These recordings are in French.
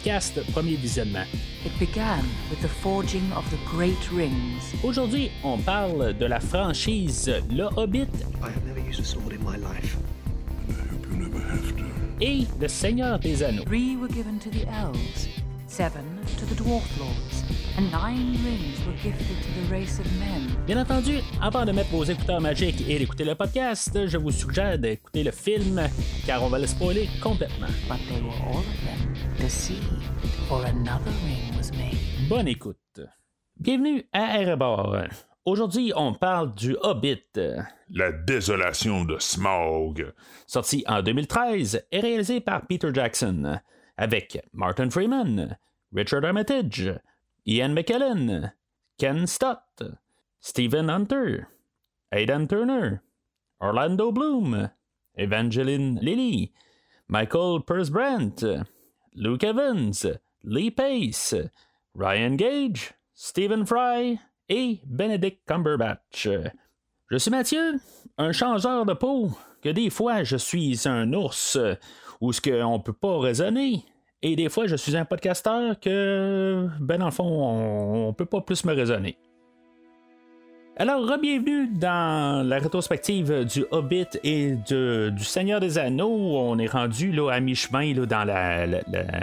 podcast Premier Visionnement. It began with the forging of the great rings. Aujourd'hui, on parle de la franchise Le Hobbit I have never used a sword in my life. et Le Seigneur des Anneaux. Three were given to the elves, seven to the dwarf lords, and nine rings were gifted to the race of men. Bien entendu, avant de mettre vos écouteurs magiques et d'écouter le podcast, je vous suggère d'écouter le film car on va le spoiler complètement. But they were all of them deceived, for another ring was made. Bonne écoute. Bienvenue à Erebor. Aujourd'hui, on parle du Hobbit, La désolation de Smaug. sorti en 2013 et réalisé par Peter Jackson, avec Martin Freeman, Richard Armitage, Ian McKellen, Ken Stott, Stephen Hunter, Aidan Turner, Orlando Bloom, Evangeline Lilly, Michael Persbrandt, Luke Evans, Lee Pace, Ryan Gage, Stephen Fry et Benedict Cumberbatch. Je suis Mathieu, un changeur de peau, que des fois je suis un ours où ce qu'on peut pas raisonner. Et des fois, je suis un podcasteur que, ben dans le fond, on, on peut pas plus me raisonner. Alors, bienvenue dans la rétrospective du Hobbit et du Seigneur des Anneaux. On est rendu là, à mi-chemin dans la, la-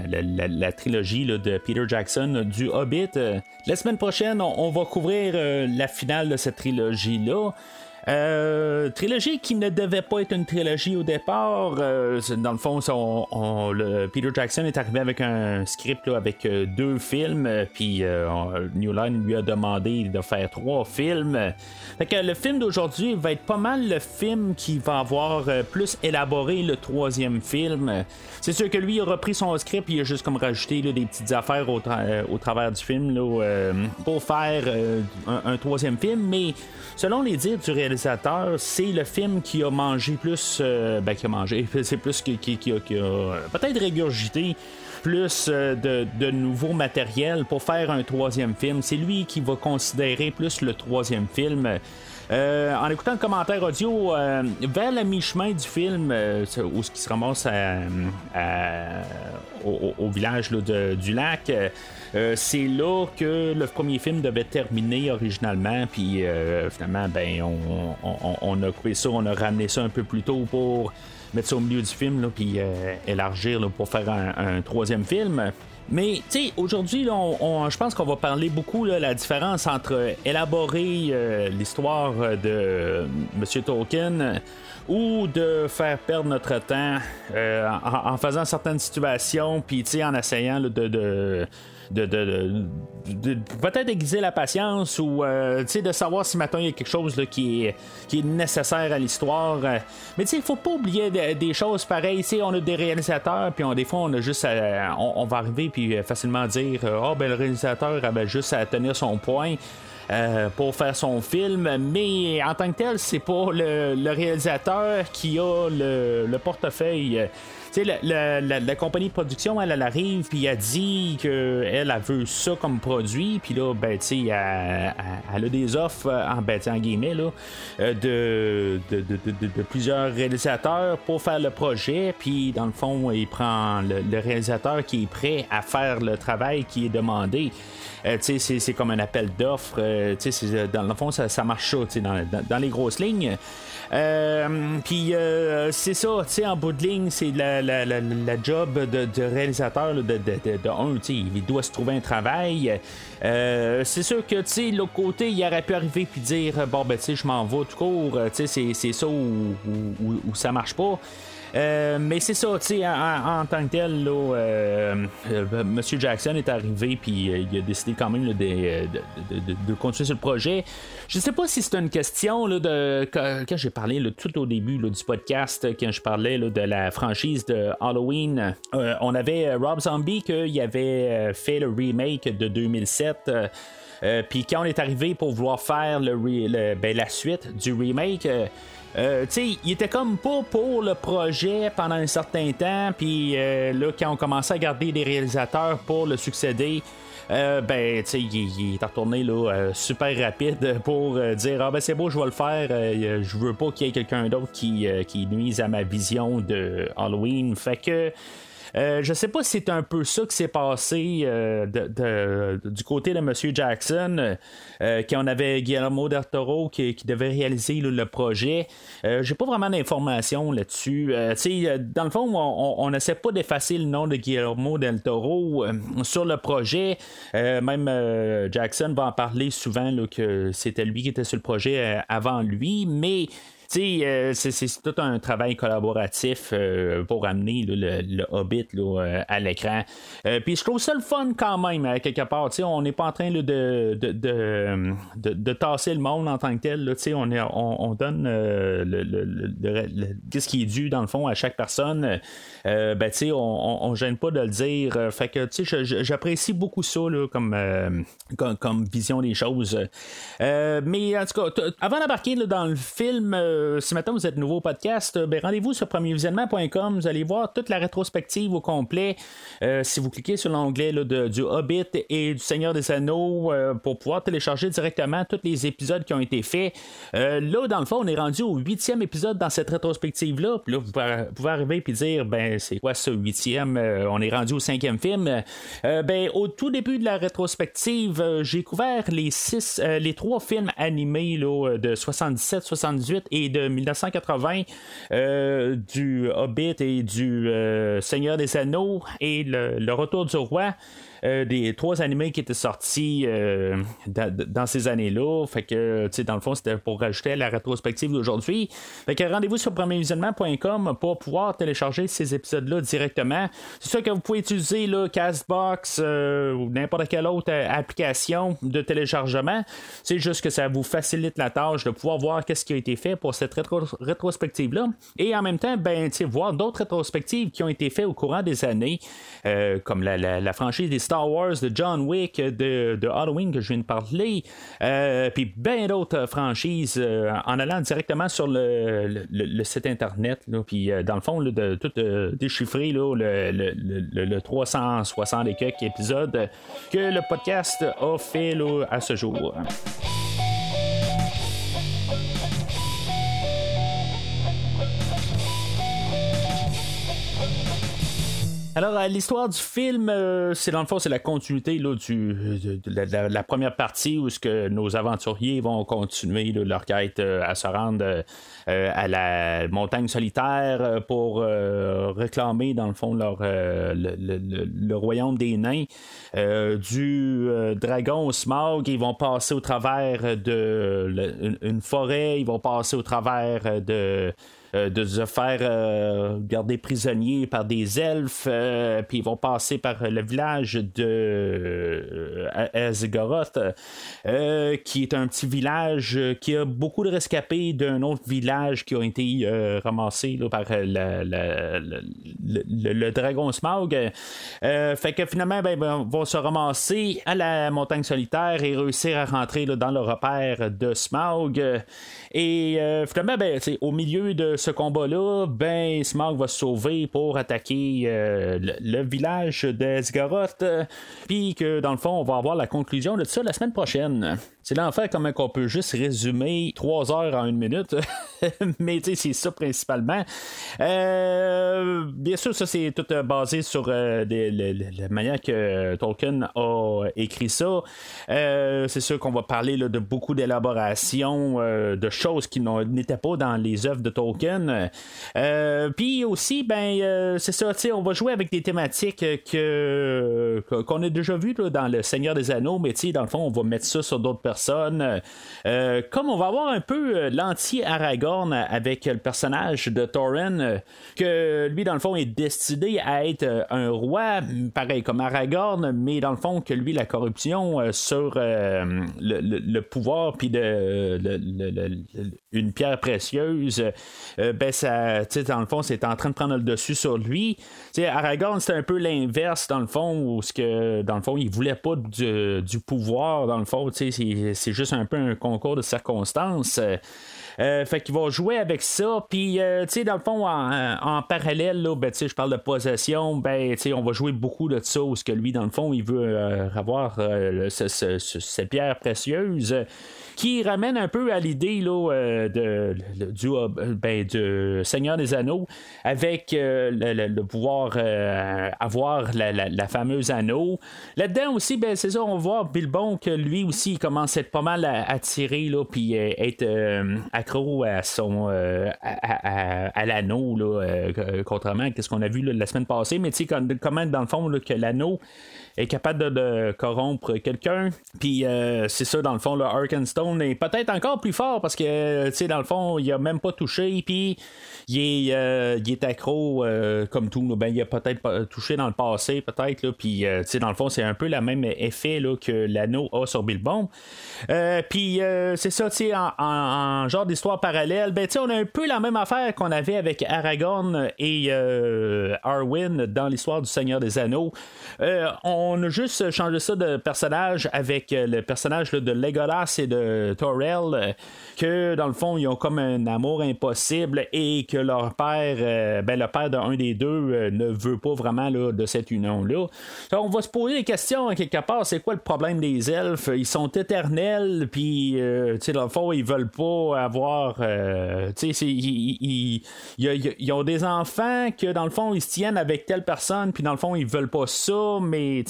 la- la- trilogie de Peter Jackson du Hobbit. Euh, La semaine prochaine, on, on va couvrir euh, la finale de cette trilogie-là. Euh, trilogie qui ne devait pas être une trilogie au départ. Euh, dans le fond, le- Peter Jackson est arrivé avec un script là, avec euh, deux films, puis New Line lui a demandé de faire trois films. Fait que le film d'aujourd'hui va être pas mal le film qui va avoir plus élaboré le troisième film. C'est sûr que lui a repris son script, il a juste comme rajouté des petites affaires au, tra- au travers du film pour faire un, un troisième film, mais selon les dires du réalisateur, c'est le film qui a mangé plus, euh, ben qui a mangé, c'est plus qui, a, euh, peut-être régurgité plus euh, de, nouveaux matériel pour faire un troisième film. C'est lui qui va considérer plus le troisième film. En écoutant le commentaire audio, vers la mi-chemin du film, où ce qui se ramasse au, village de- du lac, euh, c'est là que le premier film devait terminer originalement, puis euh, finalement, ben, on, a coupé ça, on a ramené ça un peu plus tôt pour mettre ça au milieu du film, là, puis euh, élargir pour faire un, troisième film. Mais, tu sais, aujourd'hui, on- je pense qu'on va parler beaucoup de la différence entre élaborer l'histoire de M. Tolkien ou de faire perdre notre temps en, faisant certaines situations, puis, tu sais, en essayant de de, de- de- de- peut-être aiguiser la patience ou euh, de savoir si maintenant il y a quelque chose là, qui, est, qui est nécessaire à l'histoire. Euh, Mais il faut pas oublier de- des choses pareilles. Tu sais, on a des réalisateurs, puis on, des fois, on a juste à- on, va arriver puis euh, facilement dire Ah, ben le réalisateur avait juste à tenir son point. euh, pour faire son film, mais en tant que tel, c'est pas le, le réalisateur qui a le, le portefeuille. La, la- la- compagnie de production, elle, arrive, puis elle dit qu'elle, elle veut ça comme produit, puis là, ben, elle, elle- a des offres, euh, en, ben, guillemets, là, euh, de, de, de- de- plusieurs réalisateurs pour faire le projet, puis dans le fond, il prend le, réalisateur qui est prêt à faire le travail qui est demandé. Euh, c'est, c'est comme un appel d'offres. dans le fond, ça, ça marche sais, dans, dans- dans les grosses lignes. Euh, Puis c'est ça, en bout de ligne, c'est la, la, job de, réalisateur de, de, un, il doit se trouver un travail. Euh, c'est sûr que, tu l'autre côté, il aurait pu arriver puis dire, bon, ben, je m'en vais tout court, c'est, ça où, où- où ça marche pas. Euh, mais c'est ça, tu sais, en, tant que tel, là, euh, euh, Monsieur Jackson est arrivé, puis euh, il a décidé quand même de, continuer sur le projet. Je sais pas si c'est une question là, de quand, j'ai parlé tout au début du podcast, quand je parlais de la franchise de Halloween. on avait Rob Zombie qui avait fait le remake de 2007. euh, euh, Puis quand on est arrivé pour vouloir faire ben, la suite du remake, euh, euh, il était comme pas pour le projet pendant un certain temps, puis euh, là, quand on commençait à garder des réalisateurs pour le succéder, euh, ben, tu sais, il, est retourné là, super rapide pour dire Ah, ben, c'est beau, je vais le faire. je veux pas qu'il y ait quelqu'un d'autre qui, qui nuise à ma vision de Halloween. Fait que. Euh, je sais pas si c'est un peu ça qui s'est passé euh, du côté de M. Jackson, euh, quand on avait Guillermo del Toro qui, devait réaliser le projet. J'ai pas vraiment d'informations là-dessus. dans le fond, on n'essaie pas d'effacer le nom de Guillermo del Toro sur le projet. même Jackson va en parler souvent que c'était lui qui était sur le projet avant lui, mais euh, c'est tout un travail collaboratif euh, pour amener le, Hobbit euh, à l'écran. Puis je trouve ça le fun quand même, quelque part. On n'est pas en train de, de, tasser le monde en tant que tel. on, on, donne le, ce qui est dû, dans le fond, à chaque personne. ben, on, on, gêne pas de le dire. fait que j'apprécie beaucoup ça comme, comme, vision des choses. mais en tout cas, avant d'embarquer dans le film, euh, si maintenant vous êtes nouveau au podcast, euh, ben, rendez-vous sur premiervisionnement.com. Vous allez voir toute la rétrospective au complet. Euh, si vous cliquez sur l'onglet du Hobbit et du Seigneur des Anneaux pour pouvoir télécharger directement tous les épisodes qui ont été faits. là, dans le fond, on est rendu au huitième épisode dans cette rétrospective-là. Puis là, vous pouvez arriver et dire, ben, c'est quoi ce huitième? on est rendu au cinquième film. ben, au tout début de la rétrospective, j'ai couvert les six, les trois films animés de 77, 78 et de 1980 euh, du Hobbit et du euh, Seigneur des Anneaux et le Retour du Roi. Euh, des trois animés qui étaient sortis euh, dans, ces années-là. Fait que, dans le fond, c'était pour rajouter la rétrospective d'aujourd'hui. Fait que rendez-vous sur premiervisionnement.com pour pouvoir télécharger ces épisodes-là directement. C'est sûr que vous pouvez utiliser Castbox euh, ou n'importe quelle autre application de téléchargement. C'est juste que ça vous facilite la tâche de pouvoir voir qu'est-ce qui a été fait pour cette rétrospective-là. Et en même temps, ben, voir d'autres rétrospectives qui ont été faites au courant des années, comme la, la franchise des Star Wars, de John Wick, de, Halloween que je viens de parler, euh, puis bien d'autres franchises euh, en allant directement sur le, site internet, puis euh, dans le fond, de tout déchiffrer le, le, 360 et quelques épisodes que le podcast a fait à ce jour. Alors, euh, l'histoire du film, euh, c'est dans le fond, c'est la continuité là, du, de, la, première partie où ce que nos aventuriers vont continuer leur quête euh, à se rendre à la montagne solitaire pour réclamer, dans le fond, leur, le, royaume des nains. du dragon au smog, ils vont passer au travers de une forêt, ils vont passer au travers de de se faire euh, garder prisonnier par des elfes, euh, puis ils vont passer par le village de Azgoroth, qui est un petit village qui a beaucoup de rescapés d'un autre village qui ont été ramassés par le, dragon Smaug. fait que finalement, ben, ben, vont se ramasser à la montagne solitaire et réussir à rentrer dans le repère de Smaug. Et finalement, ben, au milieu de ce combat-là, ben, Smog va se sauver pour attaquer euh, le, village d'Esgaroth. Puis que, dans le fond, on va avoir la conclusion de ça la semaine prochaine. C'est l'enfer comment on peut juste résumer trois heures en une minute. Mais c'est ça principalement. Euh, bien sûr, ça c'est tout euh, basé sur la manière que Tolkien a écrit ça. c'est sûr qu'on va parler de beaucoup d'élaboration, de choses qui n'étaient pas dans les œuvres de Tolkien. Euh, puis aussi, ben, euh, c'est ça, on va jouer avec des thématiques que, qu'on a déjà vues dans Le Seigneur des Anneaux, mais dans le fond, on va mettre ça sur d'autres personnes. Euh, comme on va avoir un peu l'anti-Aragorn avec le personnage de Thorin, que lui, dans le fond, est destiné à être un roi, pareil comme Aragorn, mais dans le fond, que lui, la corruption sur le, pouvoir, puis de, une pierre précieuse, euh, ben ça, dans le fond, c'est en train de prendre le dessus sur lui. T'sais, Aragorn, c'était un peu l'inverse, dans le fond, où ce que, dans le fond, il voulait pas du du, pouvoir, dans le fond. C'est, c'est juste un peu un concours de circonstances. Euh, fait qu'il va jouer avec ça. Puis, euh, tu sais, dans le fond, en, parallèle, là, ben, je parle de possession, ben, tu sais, on va jouer beaucoup de ça, où ce que lui, dans le fond, il veut euh, avoir cette pierre précieuse qui ramène un peu à l'idée là, de, du, ben, Seigneur des Anneaux avec le, pouvoir avoir la, fameuse anneau. Là-dedans aussi, ben, c'est ça, on voit Bilbon que lui aussi il commence à être pas mal attiré puis être à son euh, à, l'anneau, euh, contrairement à ce qu'on a vu la semaine passée. Mais tu sais, comment dans le fond que l'anneau est capable de, corrompre quelqu'un. Puis euh, c'est ça, dans le fond, le Arkenstone est peut-être encore plus fort parce que, tu sais, dans le fond, il a même pas touché. Puis il est, euh, accro euh, comme tout. Ben, il a peut-être touché dans le passé, peut-être. Puis, tu sais, dans le fond, c'est un peu le même effet là, que l'anneau a sur Bilbon. puis c'est ça, tu sais, en, genre d'histoire parallèle, ben, tu sais, on a un peu la même affaire qu'on avait avec Aragorn et Arwen dans l'histoire du Seigneur des Anneaux. on a juste changé ça de personnage avec euh, le personnage de Legolas et de Torel, euh, que dans le fond, ils ont comme un amour impossible et que leur père, euh, ben, le père d'un des deux, ne veut pas vraiment là, de cette union-là. On va se poser des questions quelque part, c'est quoi le problème des elfes? Ils sont éternels, puis dans le fond, ils veulent pas avoir. ils, ils, ont des enfants que dans le fond, ils se tiennent avec telle personne, puis dans le fond, ils veulent pas ça, mais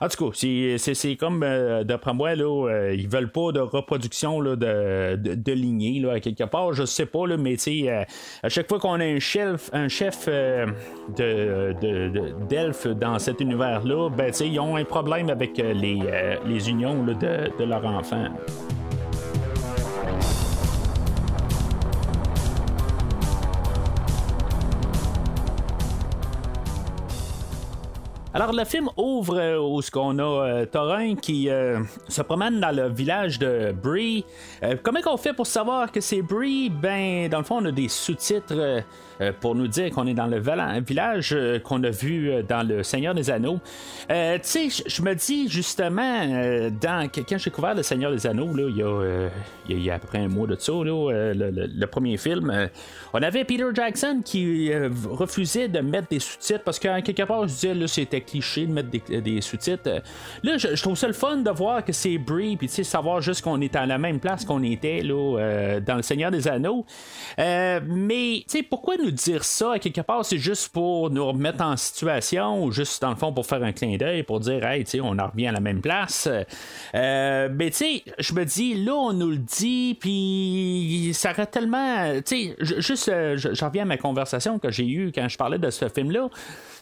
en tout cas, c'est comme, euh, d'après moi, là, euh, ils veulent pas de reproduction de, de, lignée, là, quelque part. Je sais pas, là, mais euh, à chaque fois qu'on a un chef, un chef d'elfes dans cet univers-là, ben, ils ont un problème avec les, les unions de, de leurs enfants. Alors, le film ouvre euh, où ce qu'on a euh, qui euh, se promène dans le village de Bree. comment qu'on fait pour savoir que c'est Bree? Ben, dans le fond, on a des sous-titres euh, pour nous dire qu'on est dans le village euh, qu'on a vu euh, dans Le Seigneur des Anneaux. tu sais, je me dis justement, dans, quand j'ai découvert Le Seigneur des Anneaux, il, y a, il, y a, à un mois de ça, là, le, premier film, on avait Peter Jackson qui refusait de mettre des sous-titres parce qu'en quelque part, je disais, là, c'était cliché de mettre des, sous-titres. Là, je, trouve ça le fun de voir que c'est Brie, puis tu sais, savoir juste qu'on est à la même place qu'on était là, dans Le Seigneur des Anneaux. mais, tu sais, pourquoi nous dire ça, à quelque part, c'est juste pour nous remettre en situation ou juste dans le fond pour faire un clin d'œil, pour dire, hey, tu on en revient à la même place. Euh, mais tu sais, je me dis, là, on nous le dit, puis ça aurait tellement. Tu sais, juste, euh, je reviens à ma conversation que j'ai eue quand je parlais de ce film-là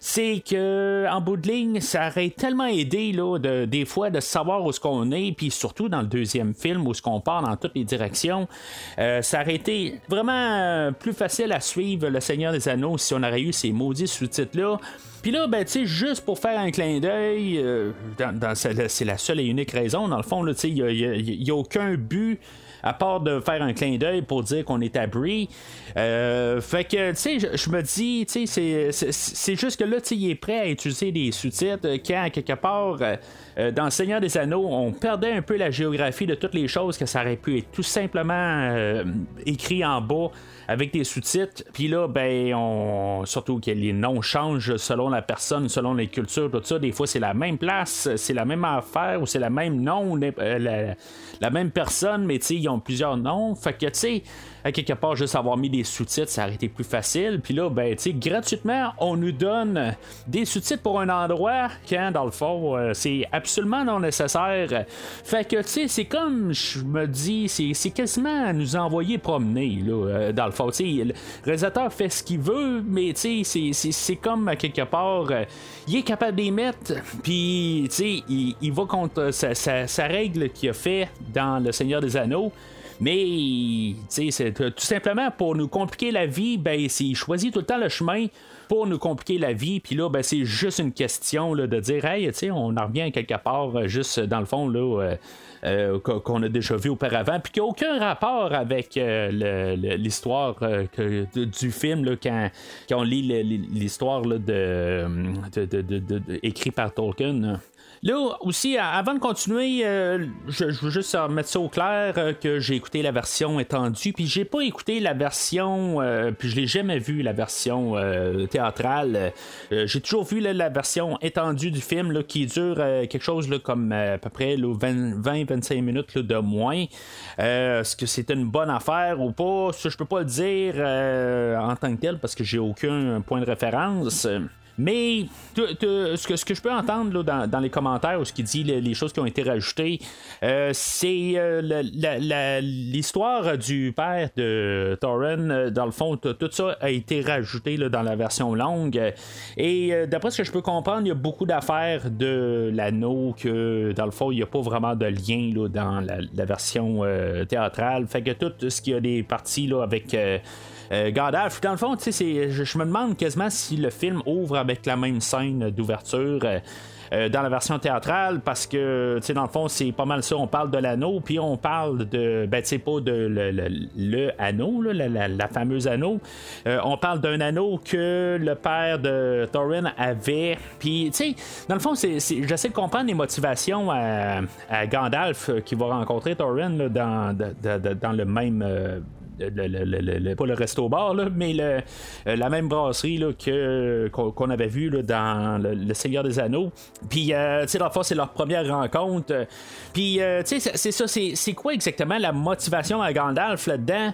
c'est que en bout de ligne, ça aurait tellement aidé là, de, des fois de savoir où ce qu'on est, puis surtout dans le deuxième film où ce qu'on part dans toutes les directions, euh, ça aurait été vraiment euh, plus facile à suivre Le Seigneur des Anneaux si on aurait eu ces maudits sous-titres là. Puis là, ben, tu sais, juste pour faire un clin d'œil, euh, c'est la seule et unique raison, dans le fond, il n'y a, aucun but à part de faire un clin d'œil pour dire qu'on est à Brie. Euh, fait que, tu sais, je, me dis, tu sais, c'est juste que là, tu sais, il est prêt à utiliser des sous-titres quand, quelque part, euh, dans Seigneur des Anneaux, on perdait un peu la géographie de toutes les choses que ça aurait pu être tout simplement euh, écrit en bas avec des sous-titres. Puis là, ben, on... surtout que les noms changent selon la personne, selon les cultures, tout ça. Des fois, c'est la même place, c'est la même affaire ou c'est la même nom, la, la même personne, mais tu sais, ils ont plusieurs noms. Fait que, tu sais, à quelque part, juste avoir mis des sous-titres, ça aurait été plus facile. Puis là, ben, tu sais, gratuitement, on nous donne des sous-titres pour un endroit quand, dans le fond, euh, c'est absolument non nécessaire. Fait que, tu sais, c'est comme, je me dis, c'est quasiment à nous envoyer promener, là, euh, dans le fond. Tu sais, le réalisateur fait ce qu'il veut, mais, tu sais, c'est comme, à quelque part, euh, il est capable d'y mettre, puis, tu sais, il, va contre sa, sa règle qu'il a fait dans Le Seigneur des Anneaux. Mais, c'est tout simplement pour nous compliquer la vie, ben, il choisit tout le temps le chemin pour nous compliquer la vie. Puis là, ben, c'est juste une question là, de dire, hey, on en revient quelque part, euh, juste dans le fond, là. Euh, euh, qu'on a déjà vu auparavant, puis qui n'a aucun rapport avec l'histoire du film là, quand, on lit l'histoire de, de, par Tolkien. Là aussi, avant de continuer, euh, je, veux juste mettre ça au clair euh, que j'ai écouté la version étendue, puis j'ai pas écouté la version, euh, puis je l'ai jamais vu la version théâtrale. j'ai toujours vu la version étendue du film qui dure quelque chose comme à peu près 20-25 minutes de moins. Est-ce que c'est une bonne affaire ou pas? Ça, je peux pas le dire en tant que tel parce que j'ai aucun point de référence. Mais ce, que, je peux entendre dans, les commentaires ou ce qui dit les, choses qui ont été rajoutées, euh, c'est euh, l'histoire du père de Thorin. Euh, dans le fond, tout ça a été rajouté dans la version longue. Et d'après ce que je peux comprendre, il y a beaucoup d'affaires de l'anneau que dans le fond, il n'y a pas vraiment de lien dans la, version théâtrale. Fait que tout ce qui a des parties là, avec euh, Gandalf, dans le fond, je, me demande quasiment si le film ouvre avec la même scène d'ouverture. Euh, euh, dans la version théâtrale parce que, tu dans le fond, c'est pas mal ça. On parle de l'anneau, puis on parle de, ben, tu pas de le, anneau, la, fameuse anneau. on parle d'un anneau que le père de Thorin avait. Puis, tu sais, dans le fond, c'est, j'essaie de comprendre les motivations à, Gandalf qui va rencontrer Thorin dans, dans le même pas le resto bar, mais le, euh, la même brasserie là, que, qu'on, avait vu là, dans le, Seigneur des Anneaux. Puis, euh, tu sais, c'est leur première rencontre. Puis, euh, tu sais, c'est, ça, c'est, quoi exactement la motivation à Gandalf là-dedans?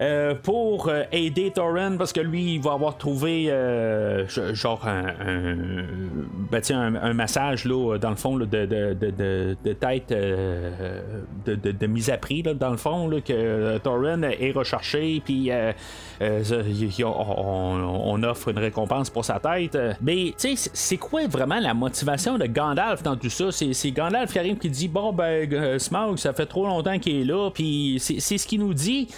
Euh, pour aider Thorin? Parce que lui il va avoir trouvé genre un, un, ben, un, massage là, dans le fond de, de, de, de, tête de, mise à prix là, dans le fond là, que Thorin est recherché puis on, offre une récompense pour sa tête. Mais tu sais c'est quoi vraiment la motivation de Gandalf dans tout ça? C'est Gandalf qui arrive qui dit bon ben Smaug ça fait trop longtemps qu'il est là puis c'est ce qu'il nous dit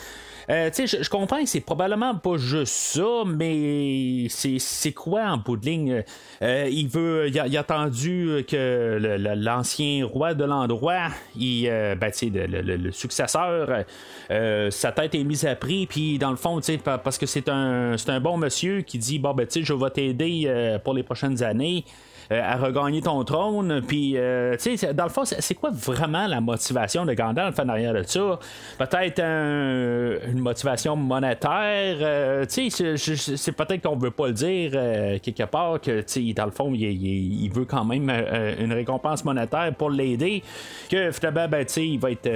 euh, je, comprends que c'est probablement pas juste ça, mais c'est quoi en bout de ligne? Euh, il veut. Il a, attendu que l'ancien roi de l'endroit, euh, ben, le, le, successeur, sa tête est mise à prix, puis dans le fond, parce que c'est un, un bon monsieur qui dit Bon, ben, je vais t'aider pour les prochaines années. Euh, à regagner ton trône. Puis, euh, tu sais, dans le fond, c'est quoi vraiment la motivation de Gandalf en arrière de ça? Peut-être une motivation monétaire. Euh, tu sais, c'est peut-être qu'on veut pas le dire quelque part, que, tu dans le fond, il, veut quand même une récompense monétaire pour l'aider. Que finalement, ben, tu sais, il va être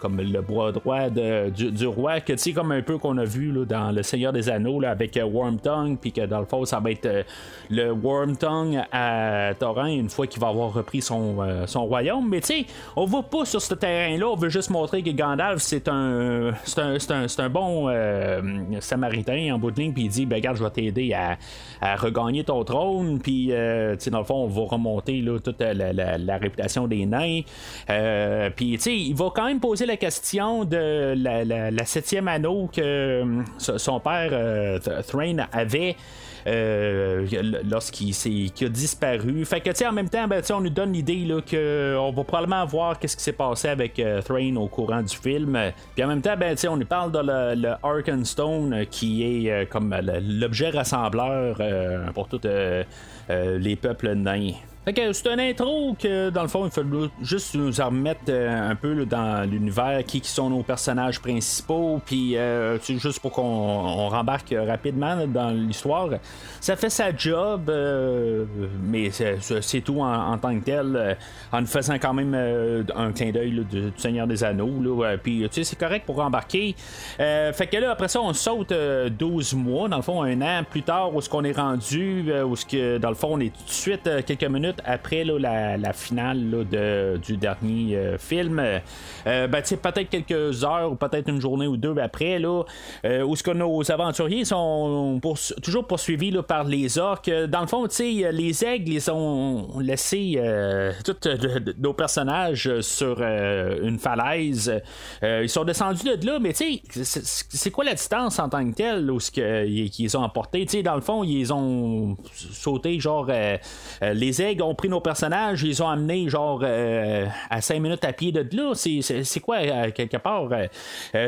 comme le bras droit du, roi, que, tu sais, comme un peu qu'on a vu dans Le Seigneur des Anneaux avec Wormtongue, puis que dans le fond, ça va être le Wormtongue à Thorin une fois qu'il va avoir repris son, euh, son royaume. Mais tu sais, on va pas sur ce terrain-là, on veut juste montrer que Gandalf c'est un, un, un, un, bon euh, samaritain en bout de ligne, puis il dit ben, Regarde, je vais t'aider à, à, regagner ton trône, puis euh, dans le fond, on va remonter là, toute la, la, réputation des nains. puis tu sais, il va quand même poser la question de la, la septième anneau que son père Thrain avait. Euh, lorsqu'il a disparu. Fait que, tu en même temps, ben, on nous donne l'idée qu'on va probablement voir qu'est-ce qui s'est passé avec euh, Thrain au courant du film. Puis en même temps, ben, on nous parle de le, le Arkenstone qui est euh, comme l'objet rassembleur pour tous les peuples nains. Fait que c'est une intro que, dans le fond, il faut juste nous remettre euh, un peu dans l'univers, qui, sont nos personnages principaux, puis euh, juste pour qu'on rembarque rapidement dans l'histoire. Ça fait sa job, euh, mais c'est tout en, tant que tel, en nous faisant quand même un clin d'œil du, Seigneur des Anneaux. Puis, tu sais, c'est correct pour embarquer. fait que là, après ça, on saute 12 mois, dans le fond, un an plus tard, où est-ce qu'on est rendu, où ce que, dans le fond, on est tout de suite quelques minutes après la, finale de, du dernier euh, film. Euh, ben, peut-être quelques heures ou peut-être une journée ou deux après, là, euh, où ce que nos aventuriers sont toujours poursuivis par les orques. Dans le fond, les aigles, ils ont laissé tous nos personnages sur une falaise. ils sont descendus de là, mais c'est quoi la distance en tant que telle où ce qu'ils ont emporté? dans le fond, ils ont sauté, genre, les aigles ont pris nos personnages, ils ont amené genre à 5 minutes à pied de là. C'est quoi, quelque part?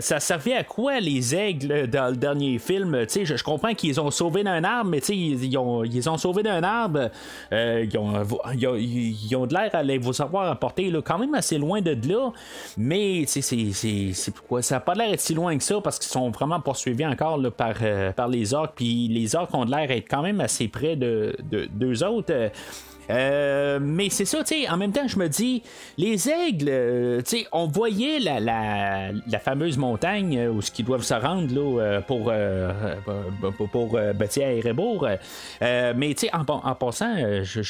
ça servait à quoi les aigles dans le dernier film? Je, je comprends qu'ils ont sauvé d'un arbre, mais ils, ils, ont, ils ont sauvé d'un arbre. ils, ont, ils, ont, de l'air à les, vous avoir apporté là, quand même assez loin de là. Mais c'est quoi? Ça n'a pas l'air si loin que ça parce qu'ils sont vraiment poursuivis encore par, par les orques. Puis les orques ont de l'air d'être quand même assez près de, de d'eux autres. Euh, mais c'est ça, tu sais, en même temps, je me dis, les aigles, euh, tu sais, on voyait la, la, la, fameuse montagne où ce qu'ils doivent se rendre là, pour, pour, pour à Erebor. mais tu sais, en, passant,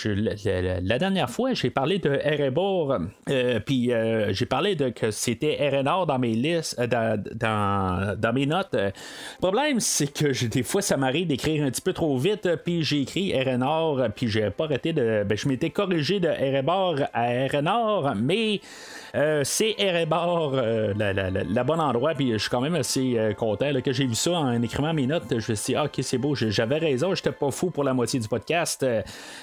la, dernière fois, j'ai parlé de Erebor, puis j'ai parlé de que c'était Erenor dans mes listes, dans, dans, dans, mes notes. Le problème, c'est que des fois, ça m'arrive d'écrire un petit peu trop vite, puis j'ai écrit Erenor, puis j'ai pas arrêté de ben, je m'étais corrigé de Erebor à Erenor, mais euh, c'est Erebor euh, la, bonne endroit, puis je suis quand même assez euh, content que j'ai vu ça en écrivant mes notes. Je me suis dit, ah, ok, c'est beau, j'avais raison, j'étais pas fou pour la moitié du podcast.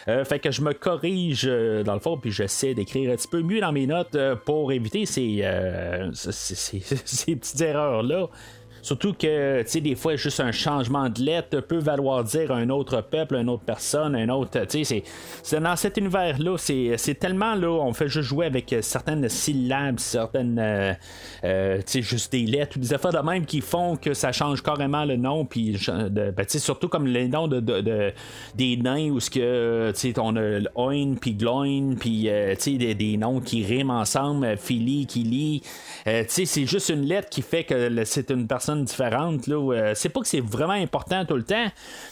fait que je me corrige dans le fond, puis j'essaie d'écrire un petit peu mieux dans mes notes pour éviter ces petites erreurs-là. Surtout que, tu sais, des fois, juste un changement de lettre peut valoir dire un autre peuple, une autre personne, un autre. Tu sais, c'est dans cet univers-là, c'est tellement là, on fait juste jouer avec certaines syllabes, certaines. Euh, euh, tu sais, juste des lettres ou des affaires de même qui font que ça change carrément le nom, puis ben, surtout comme les noms de, de, des nains où ce que, tu sais, on a Oin, puis Gloin, puis, euh, tu sais, des, des, noms qui riment ensemble, Philly, Kili. tu sais, c'est juste une lettre qui fait que c'est une personne différentes. Là, euh, c'est pas que c'est vraiment important tout le temps,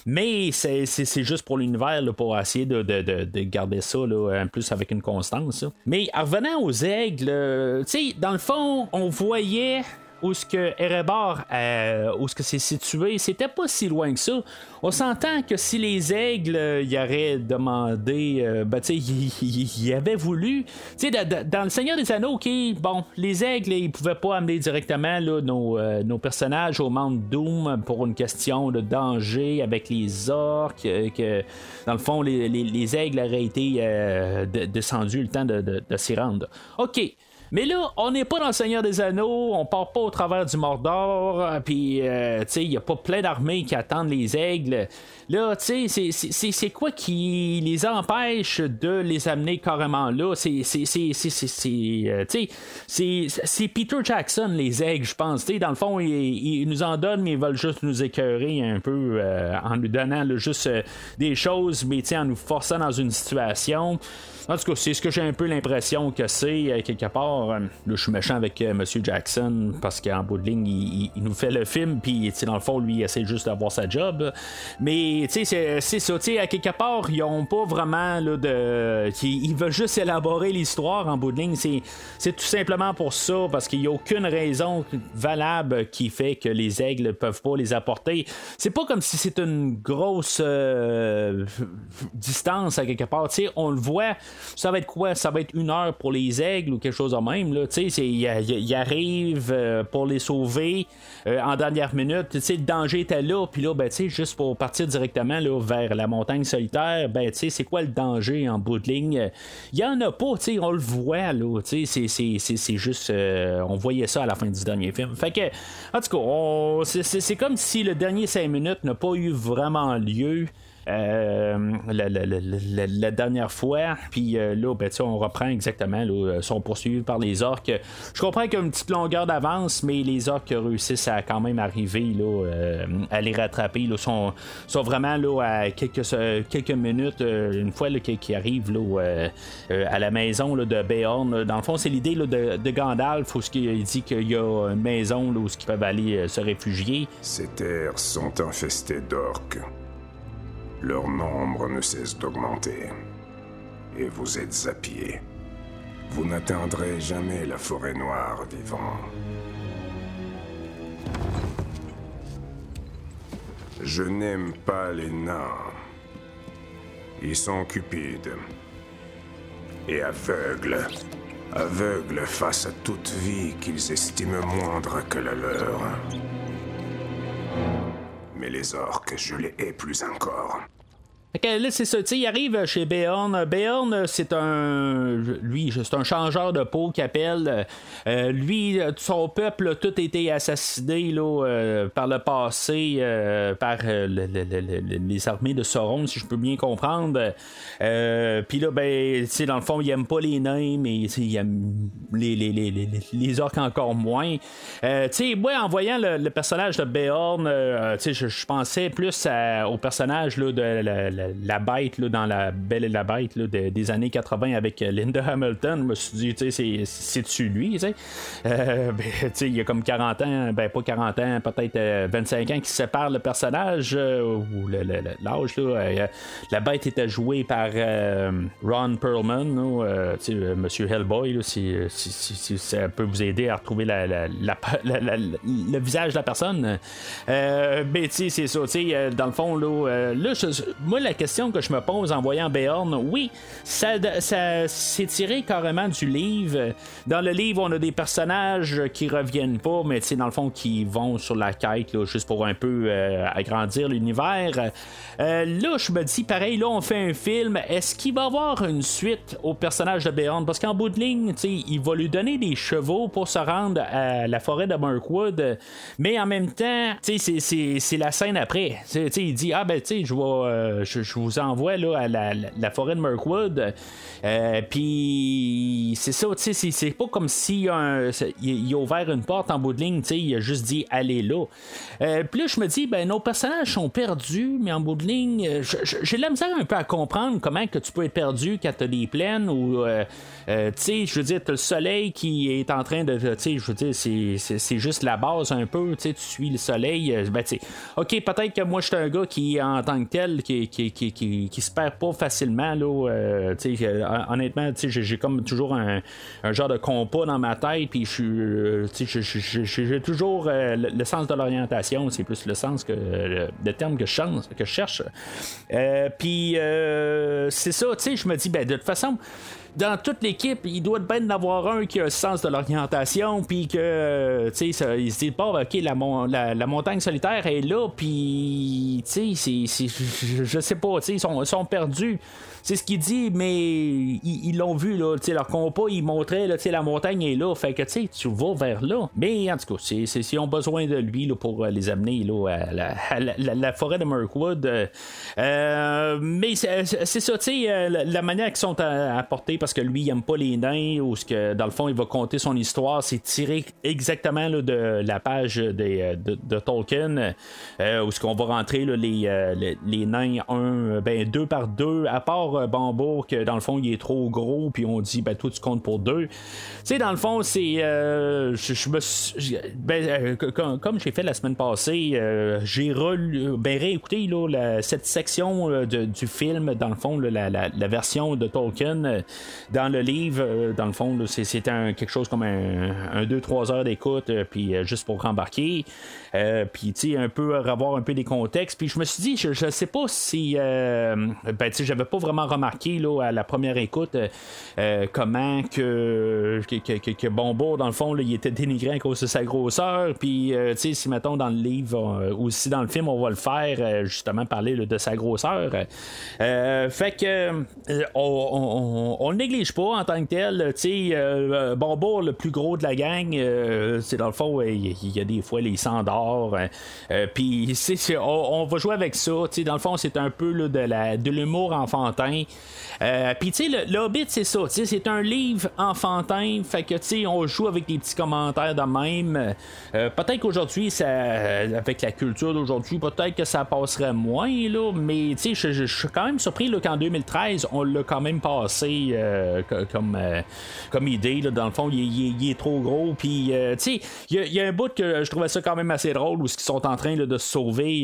mais c'est, juste pour l'univers pour essayer de, garder ça là, en plus avec une constance. Mais en revenant aux aigles, euh, dans le fond, on voyait où ce que Erebor, euh, où ce que c'est situé, c'était pas si loin que ça. On s'entend que si les aigles euh, y auraient demandé, euh, ben, tu ils avaient voulu, tu sais, dans le Seigneur des Anneaux, ok, bon, les aigles, ils pouvaient pas amener directement là, nos, personnages au Mount Doom pour une question de danger avec les orques, que dans le fond, les, les, aigles auraient été descendus le temps de, de s'y rendre. Ok. Mais là, on n'est pas dans le Seigneur des Anneaux, on part pas au travers du Mordor, puis, euh, tu sais, il n'y a pas plein d'armées qui attendent les aigles. Là, tu sais, c'est quoi qui les empêche de les amener carrément là? C'est euh, c'est Peter Jackson, les aigles, je pense. sais dans le fond, ils, nous en donnent, mais ils veulent juste nous écœurer un peu euh, en nous donnant juste des choses, mais en nous forçant dans une situation. En tout cas, c'est ce que j'ai un peu l'impression que c'est, euh, quelque part. Euh, là, je suis méchant avec euh, M. Jackson parce qu'en bout de ligne, il, nous fait le film, puis dans le fond, lui, il essaie juste d'avoir sa job. Mais, c'est ça. À quelque part, ils ont pas vraiment là, de. Ils veulent juste élaborer l'histoire en bout de ligne. C'est tout simplement pour ça, parce qu'il n'y a aucune raison valable qui fait que les aigles peuvent pas les apporter. C'est pas comme si c'était une grosse distance à quelque part. Tu sais, on le voit ça va être quoi? Ça va être une heure pour les aigles ou quelque chose de même. Là? Il, arrive euh, pour les sauver euh, en dernière minute. le danger était là, puis là, ben, juste pour partir directement là, vers la montagne solitaire, ben, c'est quoi le danger en bout de ligne? Il y en a pas, on le voit. Là, c'est, c'est, juste. Euh, on voyait ça à la fin du dernier film. Fait que, en tout cas, c'est, comme si le dernier 5 minutes n'a pas eu vraiment lieu. Euh, la, dernière fois. Puis euh, là, ben, on reprend exactement. Là, sont poursuivis par les orques. Je comprends qu'il y a une petite longueur d'avance, mais les orques réussissent à quand même arriver là, euh, à les rattraper. Ils sont, sont vraiment là, à quelques, quelques minutes, une fois qu'ils arrivent là, à la maison là, de Béorn. Dans le fond, c'est l'idée de, de, Gandalf où il dit qu'il y a une maison là, où ils peuvent aller se réfugier. Ces terres sont infestées d'orques. Leur nombre ne cesse d'augmenter. Et vous êtes à pied. Vous n'atteindrez jamais la forêt noire vivant. Je n'aime pas les nains. Ils sont cupides et aveugles. Aveugles face à toute vie qu'ils estiment moindre que la leur. Mais les orques, je les hais plus encore. Que là, c'est ça, il arrive chez Beorn. Beorn, c'est un. Lui, c'est un changeur de peau qui appelle. Euh, lui, son peuple, tout a été assassiné là, euh, par le passé, euh, par les armées de Sauron, si je peux bien comprendre. Puis là, ben, dans le fond, il aime pas les nains, mais il aime les, orques encore moins. tu sais, moi, en voyant le, personnage de sais, je, pensais plus au personnage là, de la la, bête là, dans la Belle et la Bête là, des années 80 avec euh, Linda Hamilton. Je me suis dit, tu sais, c'est-tu lui, tu sais? Euh, ben, il y a comme 40 ans, ben pas 40 ans, peut-être 25 euh, ans qui séparent le personnage ou l'âge. là la bête était jouée par Ron Perlman, sais Monsieur Hellboy, si, ça peut vous aider à retrouver le visage de la personne. ben, tu sais, c'est ça, tu sais, dans le fond, là, là moi, la question que je me pose en voyant Beorn, oui, ça, ça c'est tiré carrément du livre. Dans le livre, on a des personnages qui reviennent pas, mais dans le fond, qui vont sur la quête juste pour un peu euh, agrandir l'univers. Euh, là, je me dis, pareil, là, on fait un film. Est-ce qu'il va y avoir une suite au personnage de Beorn? Parce qu'en bout de ligne, il va lui donner des chevaux pour se rendre à la forêt de Mirkwood. Mais en même temps, c'est la scène après. il dit, ah ben, tu sais, je vais. Euh, vous envoie là, à la, forêt de Mirkwood. Euh, puis c'est ça, tu sais, c'est pas comme si a, il, a ouvert une porte en bout de ligne, tu sais, il a juste dit allez là. Euh, puis là, je me dis, ben nos personnages sont perdus, mais en bout de ligne, euh, j'ai la misère un peu à comprendre comment que tu peux être perdu quand t'as des plaines ou, tu sais, je veux dire, t'as le soleil qui est en train de, tu sais, je veux dire, c'est juste la base un peu, tu sais, tu suis le soleil, ben tu sais, ok, peut-être que moi je suis un gars qui, en tant que tel, qui, qui, qui, qui, se perd pas facilement. Là, euh, euh, honnêtement, j'ai comme toujours un, genre de compas dans ma tête, puis euh, j'ai toujours le, sens de l'orientation, c'est plus le sens que le, terme que je, que je cherche. puis c'est ça, je me dis, ben, de toute façon, dans toute l'équipe, il doit bien y avoir un qui a le sens de l'orientation, puis que, tu sais, il se dit pas, ok, la, la, montagne solitaire est là, puis, tu sais, je sais pas, tu sais, ils sont, sont perdus. C'est ce qu'il dit, mais ils l'ont vu, là, leur compas, ils montraient, là, la montagne est là, fait que tu vas vers là. Mais en tout cas, c'est, ont besoin de lui pour euh, les amener à, la, forêt de Mirkwood. Euh, mais c'est, ça, tu sais, euh, la, manière qu'ils sont apportés, parce que lui, il aime pas les nains, ou ce que, dans le fond, il va conter son histoire, c'est tiré exactement de la page de, Tolkien, où ce qu'on va rentrer là, les, les, nains un, ben, deux par deux, à part Bambourg que dans le fond il est trop gros, puis on dit ben toi tu comptes pour deux. Tu sais, dans le fond, c'est. Euh, je, me ben, euh, comme, j'ai fait la semaine passée, euh, j'ai relu, ben, réécouté là, cette section du film, dans le fond, la, la, version de Tolkien dans le livre, dans le fond, c'est, quelque chose comme un 2-3 heures d'écoute, puis juste pour rembarquer. puis, tu sais, un peu revoir un peu des contextes. Puis, je me suis dit, je, je sais pas si. ben, tu sais, j'avais pas vraiment remarqué là, à la première écoute euh, euh, comment que, que, Bombo, dans le fond, il était dénigré à cause de sa grosseur. Puis, euh, tu sais, si mettons dans le livre ou si dans le film, on va le faire, justement, parler de sa grosseur. fait que on, on, le néglige pas en tant que tel. Tu sais, Bombo, le plus gros de la gang, c'est dans le fond, il y a des fois les d'or. Puis, on, va jouer avec ça. Tu sais, dans le fond, c'est un peu de l'humour enfantin euh, puis, tu sais, le, Hobbit, c'est ça. C'est un livre enfantin. Fait que, tu sais, on joue avec des petits commentaires de même. Euh, peut-être qu'aujourd'hui, ça, avec la culture d'aujourd'hui, peut-être que ça passerait moins, là. Mais, tu sais, je, suis quand même surpris qu'en 2013, on l'a quand même passé euh, comme, comme idée. Là. Dans le fond, il, est trop gros. Puis, tu sais, il y, a un bout que je trouvais ça quand même assez drôle où ils sont en train de se sauver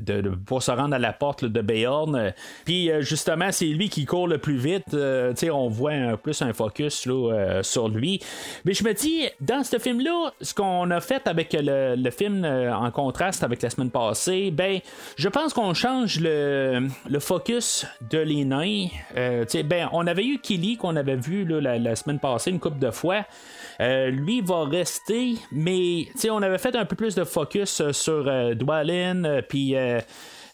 de, pour se rendre à la porte de Béorn. Puis, juste justement, c'est lui qui court le plus vite. Euh, on voit un, plus un focus là, euh, sur lui. Mais je me dis, dans ce film-là, ce qu'on a fait avec le, film euh, en contraste avec la semaine passée, ben, je pense qu'on change le, focus de les ben, on avait eu Killy qu'on avait vu la, semaine passée une couple de fois. lui va rester, mais on avait fait un peu plus de focus sur Dwalin, puis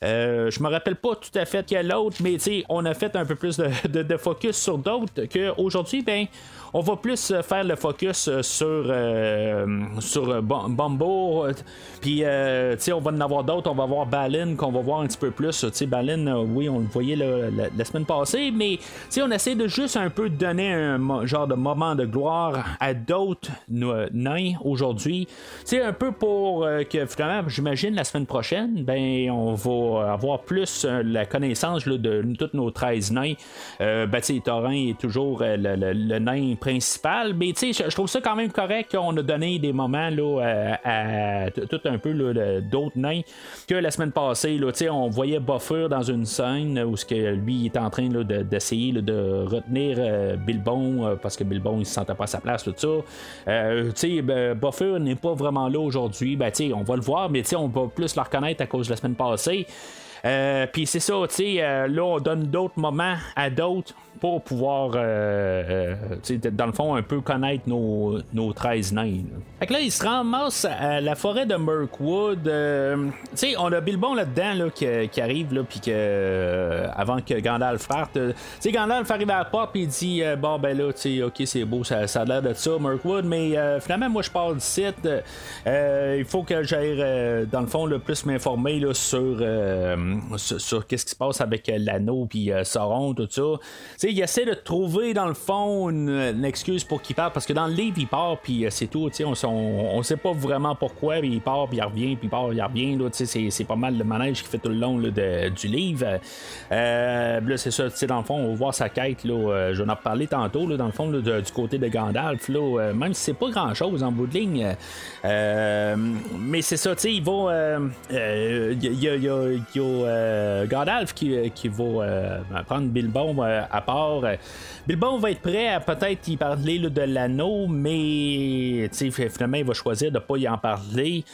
Euh, je me rappelle pas tout à fait quel autre, mais on a fait un peu plus de, de focus sur d'autres qu'aujourd'hui, ben on va plus euh, faire le focus euh, sur, euh, sur Bumbo. Puis, on va en avoir d'autres. On va voir Balin qu'on va voir un petit peu plus. Balin, oui, on le voyait la, semaine passée, mais on essaie de juste un peu donner un genre de moment de gloire à d'autres nains aujourd'hui. C'est un peu pour que finalement, j'imagine, la semaine prochaine, ben, on va avoir plus la connaissance de tous nos 13 nains. Euh, ben, Torin est toujours le nain principal. Mais tu sais, je trouve ça quand même correct qu'on a donné des moments là, à, tout un peu d'autres nains que la semaine passée. Là, on voyait Buffer dans une scène où ce que lui est en train d'essayer de, retenir euh, Bilbon euh, parce que Bilbon il se sentait pas à sa place, tout ça. Euh, ben, Buffer n'est pas vraiment là aujourd'hui. Ben, on va le voir, mais on va plus le reconnaître à cause de la semaine passée. Puis c'est ça, là, on donne d'autres moments à d'autres pour pouvoir, euh, euh, dans le fond, un peu connaître nos, nos 13 nains. Fait que là, il se ramasse à la forêt de Mirkwood. Euh, sais, on a Bilbon là-dedans là, qui, arrive, là, puis que avant que Gandalf parte, sais, Gandalf arrive à la porte, puis il dit Bon, ben là, ok, c'est beau, ça, ça, a l'air de ça, Mirkwood, mais finalement, moi, je pars du site. il faut que j'aille, dans le fond, le plus m'informer sur, sur, sur qu'est-ce qui se passe avec l'anneau, puis Sauron, tout ça il essaie de trouver dans le fond une, excuse pour qu'il parte parce que dans le livre il part puis euh, c'est tout. On, on, on, sait pas vraiment pourquoi, mais il part puis il revient puis il part il revient. C'est, c'est pas mal le manège qu'il fait tout le long de, du livre. Euh, là c'est ça, dans le fond on va voir sa quête. Là, euh, je vais en parler tantôt là, dans le fond du côté de Gandalf. Là, même si c'est pas grand chose en bout de ligne. mais c'est ça, il va. Il y a, y a, Gandalf qui, qui va prendre Bilbon à part euh, Bilbon va être prêt à peut-être y parler de l'anneau, mais finalement, il va choisir de ne pas y en parler.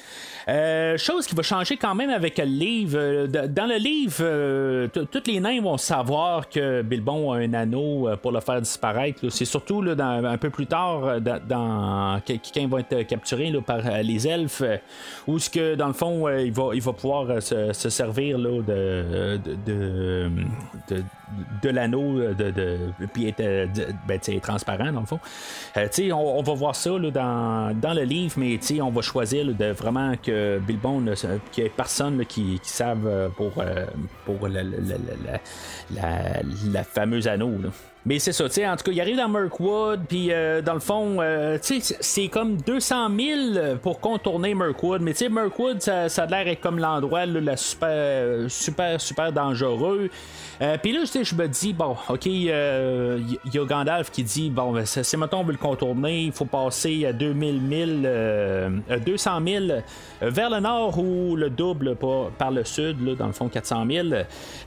Euh, chose qui va changer quand même avec le livre. Euh, dans le livre, euh, tous les nains vont savoir que Bilbon a un anneau pour le faire disparaître. C'est surtout un peu plus tard, dans, ils vont être capturés par les elfes, où ce que dans le fond, il, va, va pouvoir se, servir de, l'anneau de, de, puis être ben, transparent dans le fond. On, on, va voir ça là, dans, dans le livre, mais on va choisir de vraiment que Bilbon, qu'il n'y ait personne qui, qui savent euh, pour, euh, pour la, la, fameuse anneau. Mais c'est ça, tu sais, en tout cas, il arrive dans Mirkwood, puis euh, dans le fond, tu sais, c'est comme 200 000 pour contourner Mirkwood. Mais tu sais, Mirkwood, ça, ça a l'air comme l'endroit, la super, super, super dangereux. Euh, puis là, je me dis, bon, ok, il euh, y a Gandalf qui dit, bon, ben, si maintenant on veut le contourner, il faut passer à 2000 000, 200 000 vers le nord ou le double par, le sud, là, dans le fond 400 000.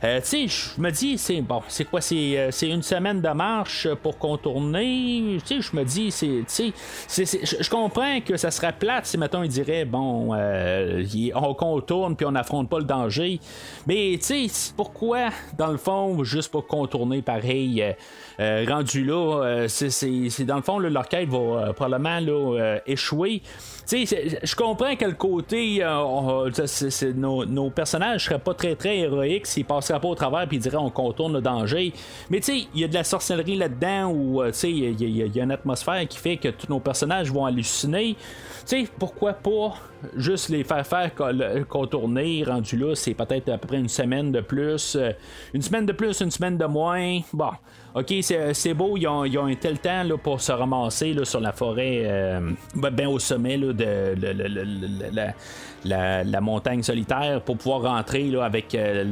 Euh, tu sais, je me dis, c'est bon, c'est quoi, c'est, une semaine de marche pour contourner. Je me dis, c'est, je comprends que ça serait plate si maintenant il dirait, bon, on contourne puis on n'affronte pas le danger. Mais tu sais, pourquoi dans le fond, juste pour contourner pareil, euh, euh, rendu là, euh, c'est dans le fond, leur quête va probablement là, échouer. Je comprends quel côté nos, personnages seraient pas très très héroïques s'ils passeraient pas au travers et diraient on contourne le danger. Mais il y a de la sorcellerie là-dedans où il y, a une atmosphère qui fait que tous nos personnages vont halluciner. sais pourquoi pas juste les faire faire contourner, rendu là, c'est peut-être à peu près une semaine de plus. Une semaine de plus, une semaine de moins. Bon, ok, c'est beau, ils ont, un tel temps là, pour se ramasser là, sur la forêt, euh, ben, ben, au sommet là, de, la, montagne solitaire pour pouvoir rentrer là, avec euh,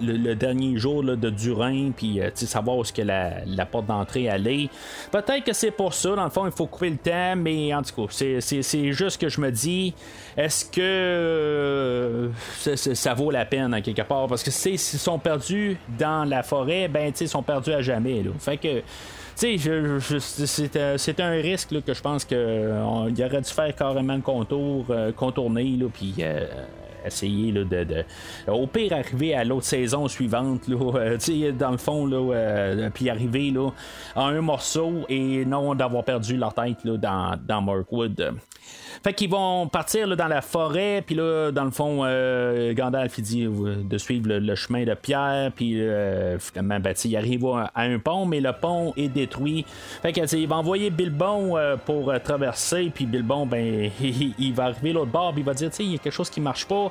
le, dernier jour de Durin, puis euh, savoir où ce que la, porte d'entrée allait. Peut-être que c'est pour ça, dans le fond, il faut couper le temps, mais en tout cas, c'est juste que je me dis, est-ce que ça vaut la peine, quelque part? Parce que s'ils sont perdus dans la forêt, ben, ils sont perdus à jamais. Fait que tu sais, c'est un risque que je pense qu'il aurait dû faire carrément le contour, euh, contourner, puis euh, essayer de, de, au pire arriver à l'autre saison suivante, là, dans le fond, là, puis arriver là, à un morceau et non d'avoir perdu leur tête là, dans, dans Markwood. Fait qu'ils vont partir dans la forêt, puis là, dans le fond, euh, Gandalf il dit euh, de suivre le, chemin de pierre, puis euh, finalement, ben, il arrive à, un pont, mais le pont est détruit. Fait qu'il va envoyer Bilbon pour traverser, puis Bilbon, ben, il, va arriver l'autre bord, puis il va dire, il y a quelque chose qui marche pas.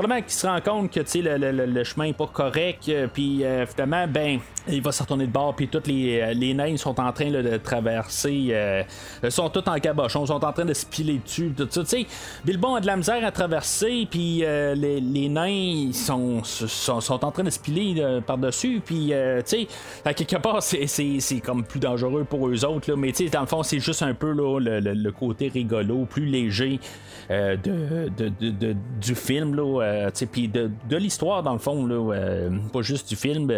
Probablement qu'il se rend compte que le, le, le, chemin n'est pas correct, puis finalement, ben, il va se retourner de bord, puis toutes les, les nains sont en train de traverser, sont tous en cabochon, sont en train de se piler dessus tout ça. Tu sais, Bilbon a de la misère à traverser, puis euh, les, les, nains sont, sont, sont, en train de se piler euh, par-dessus, puis euh, tu sais, à quelque part, c'est comme plus dangereux pour eux autres, là, mais tu sais, dans le fond, c'est juste un peu là, le, le, côté rigolo, plus léger de, de, de, du film, là, sais, puis de, l'histoire, dans le fond, là, pas juste du film.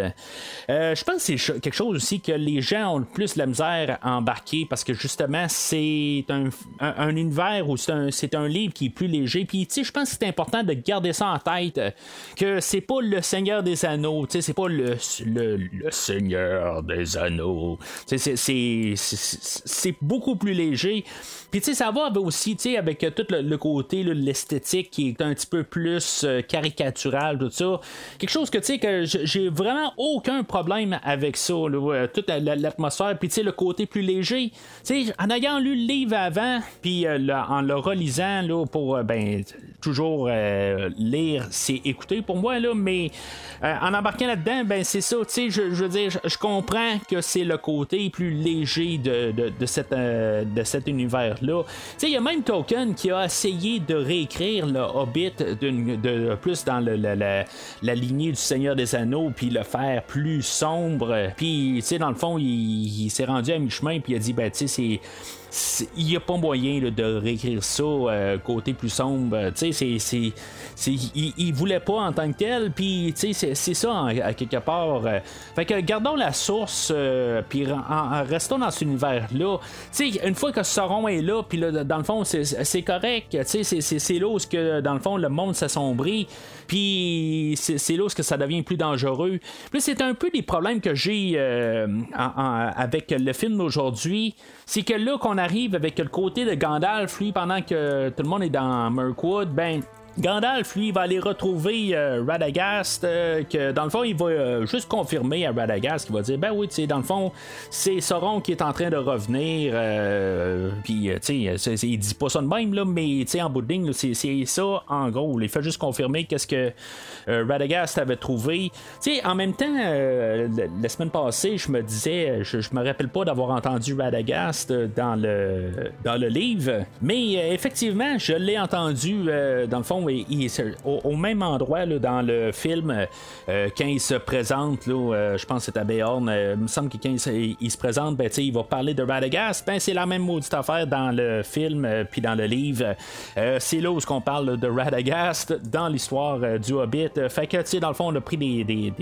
Je pense que c'est quelque chose aussi que les gens ont le plus la misère à embarquer, parce que justement, c'est un, un, un univers où c'est un, livre qui est plus léger. Puis, je pense que c'est important de garder ça en tête, euh, que c'est pas le Seigneur des Anneaux, c'est pas le, le, Seigneur des Anneaux. C'est beaucoup plus léger. Puis, ça va aussi, avec tout le, côté, l'esthétique qui est un petit peu plus euh, caricatural, tout ça. Quelque chose que, tu sais, que j'ai vraiment aucun problème avec ça, euh, toute l'atmosphère. Puis, tu sais, le côté plus léger. Tu sais, en ayant lu le livre avant, puis en le relisant là, pour euh, ben, toujours euh, lire, c'est écouter pour moi, là, mais euh, en embarquant là-dedans, ben c'est ça, tu sais, je, veux dire, je, comprends que c'est le côté plus léger de, de, cette, de cet univers-là. Tu sais, il y a même Tolkien qui a essayé de réécrire le Hobbit de, plus dans le, la, la, lignée du Seigneur des Anneaux, puis le faire plus sombre. Puis, tu sais, dans le fond, il, il s'est rendu à mi-chemin, puis il a dit, ben, tu sais, c'est il n'y a pas moyen de réécrire ça euh, côté plus sombre. Tu sais, c'est, il, voulait pas en tant que tel, puis c'est, ça à quelque part. Euh. fait que gardons la source, euh, puis en, restons dans cet univers-là. Tu sais, une fois que Sauron est là, puis dans le fond, c'est, correct. Tu sais, c'est, là où que, dans le fond, le monde s'assombrit, puis c'est, là où ça devient plus dangereux. Puis c'est un peu des problèmes que j'ai avec le film d'aujourd'hui. C'est que là qu'on arrive avec le côté de Gandalf, lui, pendant que tout le monde est dans Mirkwood, ben Gandalf, lui, va aller retrouver euh, Radagast, euh, que dans le fond, il va euh, juste confirmer à Radagast qu'il va dire Ben oui, tu sais, dans le fond, c'est Sauron qui est en train de revenir. Puis, tu sais, il dit pas ça de même, là, mais tu sais, en bout de ligne, c'est ça, en gros. Il fait juste confirmer qu'est-ce que Radagast avait trouvé. Tu sais, en même temps, la, semaine passée, je me disais, je, me rappelle pas d'avoir entendu Radagast dans le, dans le livre, mais effectivement, je l'ai entendu, dans le fond, au, même endroit dans le film, euh, quand il se présente, euh, je pense que c'est à Béorn, euh, il me semble que quand il, se présente, ben, il va parler de Radagast. Ben, c'est la même maudite affaire dans le film puis dans le livre. c'est là où on parle de Radagast dans l'histoire du Hobbit. Fait que, dans le fond, on a pris des,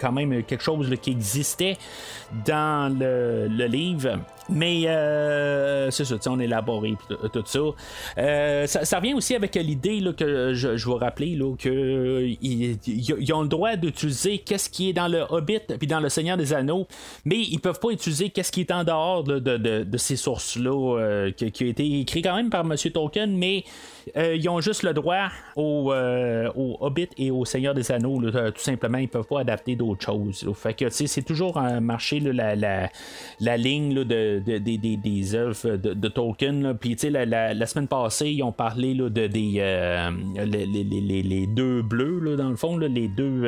quand même quelque chose qui existait dans le, livre. Mais c'est ça, on élaboré tout ça. ça. ça. revient aussi avec l'idée que je, je vais rappeler là, que ils, ont le droit d'utiliser qu'est-ce qui est dans le Hobbit puis dans le Seigneur des Anneaux, mais ils peuvent pas utiliser qu'est-ce qui est en dehors de, de, ces sources-là euh, qui, qui, a été écrit quand même par M. Tolkien, mais euh, ils ont juste le droit au, euh, au, Hobbit et au Seigneur des Anneaux. tout simplement, ils peuvent pas adapter d'autres choses. Fait que c'est toujours un marché la, la, la, ligne de, de, des œuvres de, Tolkien. Puis la, la, semaine passée, ils ont parlé de, des euh, les, les, les, deux bleus, dans le fond, les, deux,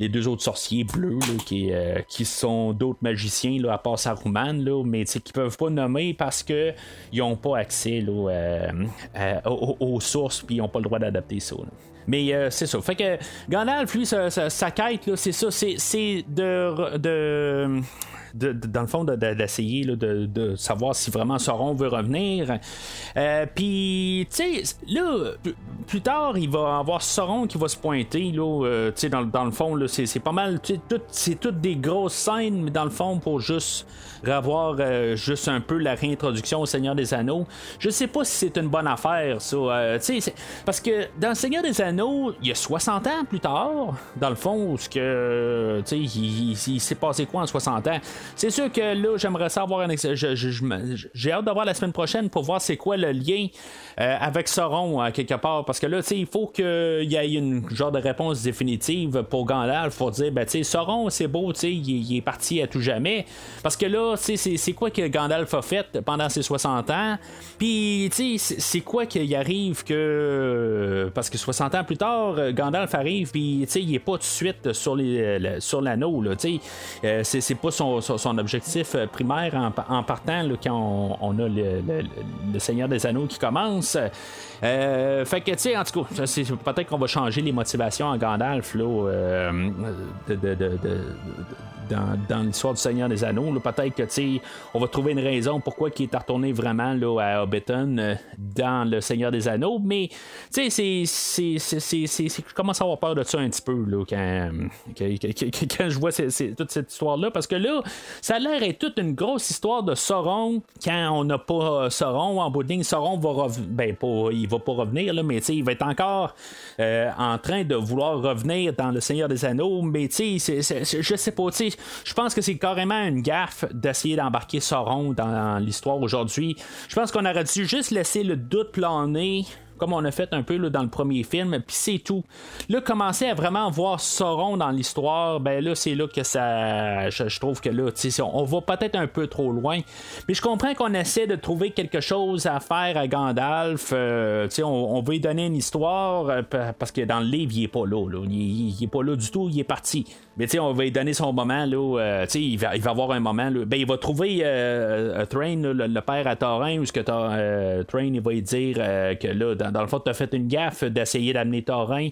les, deux autres sorciers bleus qui, qui sont d'autres magiciens à part Saruman, mais qui peuvent pas nommer parce qu'ils n'ont pas accès là, euh, aux, sources, puis ils n'ont pas le droit d'adapter ça. Mais euh, c'est ça. Fait que Gandalf, lui, sa, quête, c'est ça. C'est de, de dans le fond, d'essayer de, savoir si vraiment Sauron veut revenir. Puis, tu sais, là, plus tard, il va avoir Sauron qui va se pointer, là, dans, dans le fond, c'est pas mal, c'est toutes des grosses scènes, mais dans le fond, pour juste revoir juste un peu la réintroduction au Seigneur des Anneaux. Je sais pas si c'est une bonne affaire, ça. parce que dans le Seigneur des Anneaux, il y a 60 ans plus tard, dans le fond, ce que, il, il, s'est passé quoi en 60 ans? C'est sûr que là, j'aimerais savoir un J'ai hâte d'avoir la semaine prochaine pour voir c'est quoi le lien euh, avec Sauron, quelque part. Parce que là, il faut qu'il y ait une genre de réponse définitive pour Gandalf pour dire, ben, tu Sauron, c'est beau, tu il, est parti à tout jamais. Parce que là, c'est quoi que Gandalf a fait pendant ses 60 ans? Puis, tu sais, c'est quoi qu'il arrive que. Parce que 60 ans plus tard, Gandalf arrive, puis, tu sais, il est pas tout de suite sur l'anneau, tu sais. Euh, c'est pas son, son, objectif primaire en, partant, là, quand on, a le, Seigneur des Anneaux qui commence. Euh, fait que, tu sais, en tout cas, peut-être qu'on va changer les motivations en Gandalf, là, euh, de, de, dans, l'histoire du Seigneur des Anneaux. Peut-être que on va trouver une raison pourquoi il est retourné vraiment là, à Hobbiton euh, dans le Seigneur des Anneaux. Mais je commence à avoir peur de ça un petit peu là, quand, quand, je vois toute cette histoire-là. Parce que là, ça a l'air d'être toute une grosse histoire de Sauron quand on n'a pas Sauron. En bout de ligne, Sauron va revenir. Ben, pas, il va pas revenir, là, mais il va être encore euh, en train de vouloir revenir dans le Seigneur des Anneaux. Mais je sais pas, je pense que c'est carrément une gaffe d'essayer d'embarquer Sauron dans l'histoire aujourd'hui. Je pense qu'on aurait dû juste laisser le doute planer comme on a fait un peu dans le premier film, puis c'est tout. Là, commencer à vraiment voir Sauron dans l'histoire, ben là, c'est là que ça. Je, trouve que là, on, on va peut-être un peu trop loin. Mais je comprends qu'on essaie de trouver quelque chose à faire à Gandalf. Euh, on, veut lui donner une histoire, euh, parce que dans le livre, il est pas là. Il, il, est pas là du tout, il est parti. Mais tu sais, on va lui donner son moment, là. Euh, tu sais, il va, il va avoir un moment, là. Ben, il va trouver euh, Train, le, père à Thorin, où ce que Train, il va lui dire que là, dans, le fond, tu as fait une gaffe d'essayer d'amener Thorin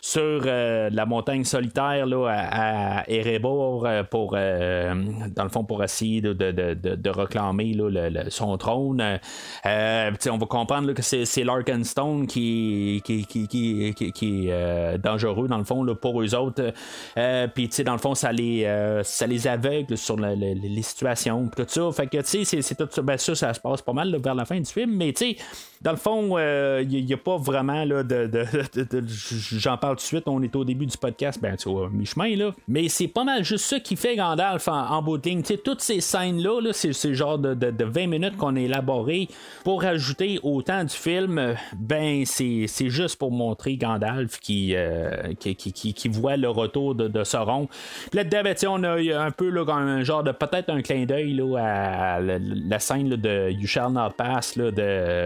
sur la montagne solitaire, là, à, Erebor, pour, dans le fond, pour essayer de, de, de, de réclamer là, son trône. on va comprendre que c'est Larkenstone qui, qui, qui, qui, qui est dangereux, dans le fond, là, pour eux autres. Puis dans le fond, ça les, euh, ça les aveugle sur les situations, tout ça. Fait que, c'est tout ça. Ben, ça, ça se passe pas mal vers la fin du film, mais dans le fond, il euh, n'y a, pas vraiment là, de. J'en parle tout de suite, on est au début du podcast, ben, tu vois, mi-chemin, là. Mais c'est pas mal juste ça qui fait Gandalf en, en bout de ligne. toutes ces scènes-là, -là, c'est ce genre de, 20 minutes qu'on a élaboré pour ajouter au temps du film. Ben, c'est juste pour montrer Gandalf qui, euh, voit le retour de, Sauron. Puis là-dedans, ben, on a un peu là, un genre de peut-être un clin d'œil à la, scène de You Shall Not Pass là,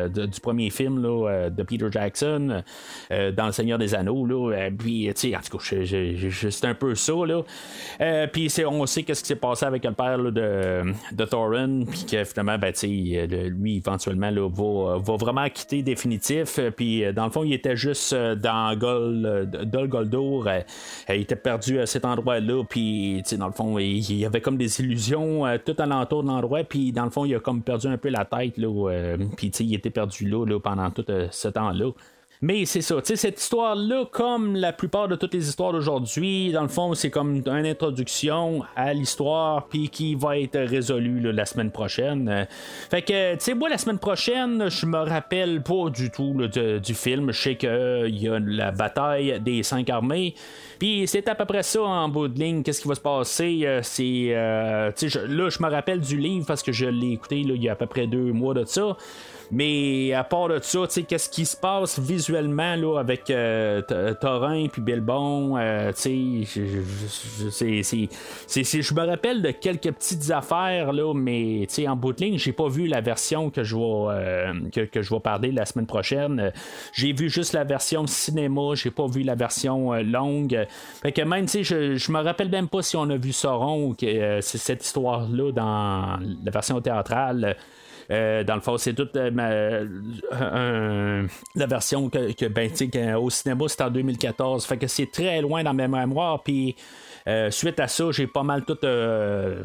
du premier film là, euh, de Peter Jackson euh, dans Le Seigneur des Anneaux. Là, euh, puis, tu sais, en tout cas, c'est un peu ça. Là. puis, on sait qu'est-ce qui s'est passé avec le père de, Thorin. Puis que finalement, ben, lui, éventuellement, là, va, vraiment quitter définitif. Puis, dans le fond, il était juste dans Gol, Dol il était perdu à cet endroit-là. Puis, dans le fond, il, y avait comme des illusions tout alentour de l'endroit. Puis, dans le fond, il a comme perdu un peu la tête. Là, puis, il était perdu pendant tout euh, ce temps-là. Mais c'est ça, tu sais, cette histoire-là, comme la plupart de toutes les histoires d'aujourd'hui, dans le fond, c'est comme une introduction à l'histoire, puis qui va être résolue la semaine prochaine. fait que, tu sais, moi, la semaine prochaine, je me rappelle pas du tout du film. Je sais qu'il y a la bataille des cinq armées. Puis c'est à peu près ça en bout de ligne. Qu'est-ce qui va se passer? Euh, c'est. Euh, là, je me rappelle du livre parce que je l'ai écouté il y a à peu près deux mois de ça. Mais à part de ça, qu'est-ce qui se passe visuellement là, avec euh, Torin puis Bilbon, euh, je me rappelle de quelques petites affaires, là, mais en bout de ligne, j'ai pas vu la version que je vais, euh, que, je vais parler la semaine prochaine. J'ai vu juste la version cinéma, j'ai pas vu la version longue. Fait que même, je, je me rappelle même pas si on a vu Sauron ou que c'est cette histoire-là dans la version théâtrale. Dans le fond, c'est toute la version que, que ben, au cinéma, c'est en 2014. Fait que c'est très loin dans mes mémoires. Puis euh, suite à ça, j'ai pas mal tout euh,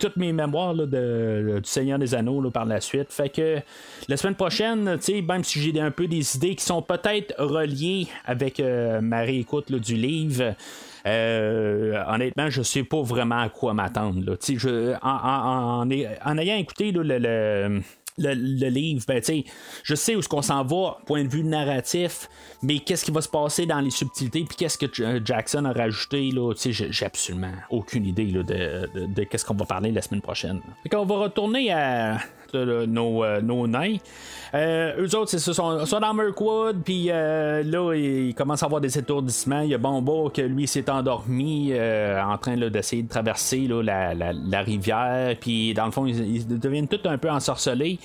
toutes mes mémoires de, du Seigneur des Anneaux par la suite. Fait que la semaine prochaine, même si j'ai un peu des idées qui sont peut-être reliées avec euh, ma réécoute du livre. Honnêtement, je sais pas vraiment à quoi m'attendre. En, ayant écouté le, livre, ben, je sais où ce qu'on s'en va, point de vue narratif, mais qu'est-ce qui va se passer dans les subtilités, puis qu'est-ce que euh, Jackson a rajouté, là, j'ai absolument aucune idée de, qu'est-ce qu'on va parler la semaine prochaine. Fait qu'on va retourner à nos, euh, nos nains. Euh, eux autres, c'est ça, sont, dans Mirkwood, puis euh, là, ils commencent à avoir des étourdissements. Il y a Bombo que lui s'est endormi euh, en train d'essayer de traverser la, la, rivière, puis dans le fond, ils, deviennent tous un peu ensorcelés.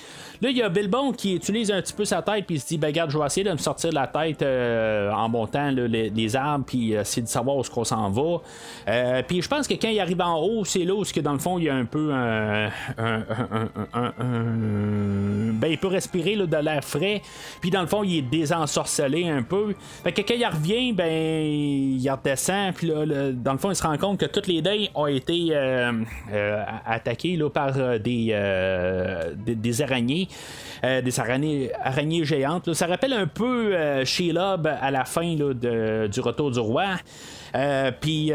Là, il y a Bilbon qui utilise un petit peu sa tête, puis il se dit, ben regarde, je vais essayer de me sortir la tête en montant les, arbres, puis essayer de savoir où est-ce qu'on s'en va. puis je pense que quand il arrive en haut, c'est là où, que, dans le fond, il y a un peu un, ben, il peut respirer de l'air frais. Puis dans le fond, il est désensorcelé un peu. Fait que quand il revient, ben il redescend. Puis là, dans le fond, il se rend compte que toutes les dés ont été euh, euh, attaquées là, par euh, des, des, araignées. Des araignées, araignées géantes. Ça rappelle un peu Shelob à la fin du Retour du Roi. Puis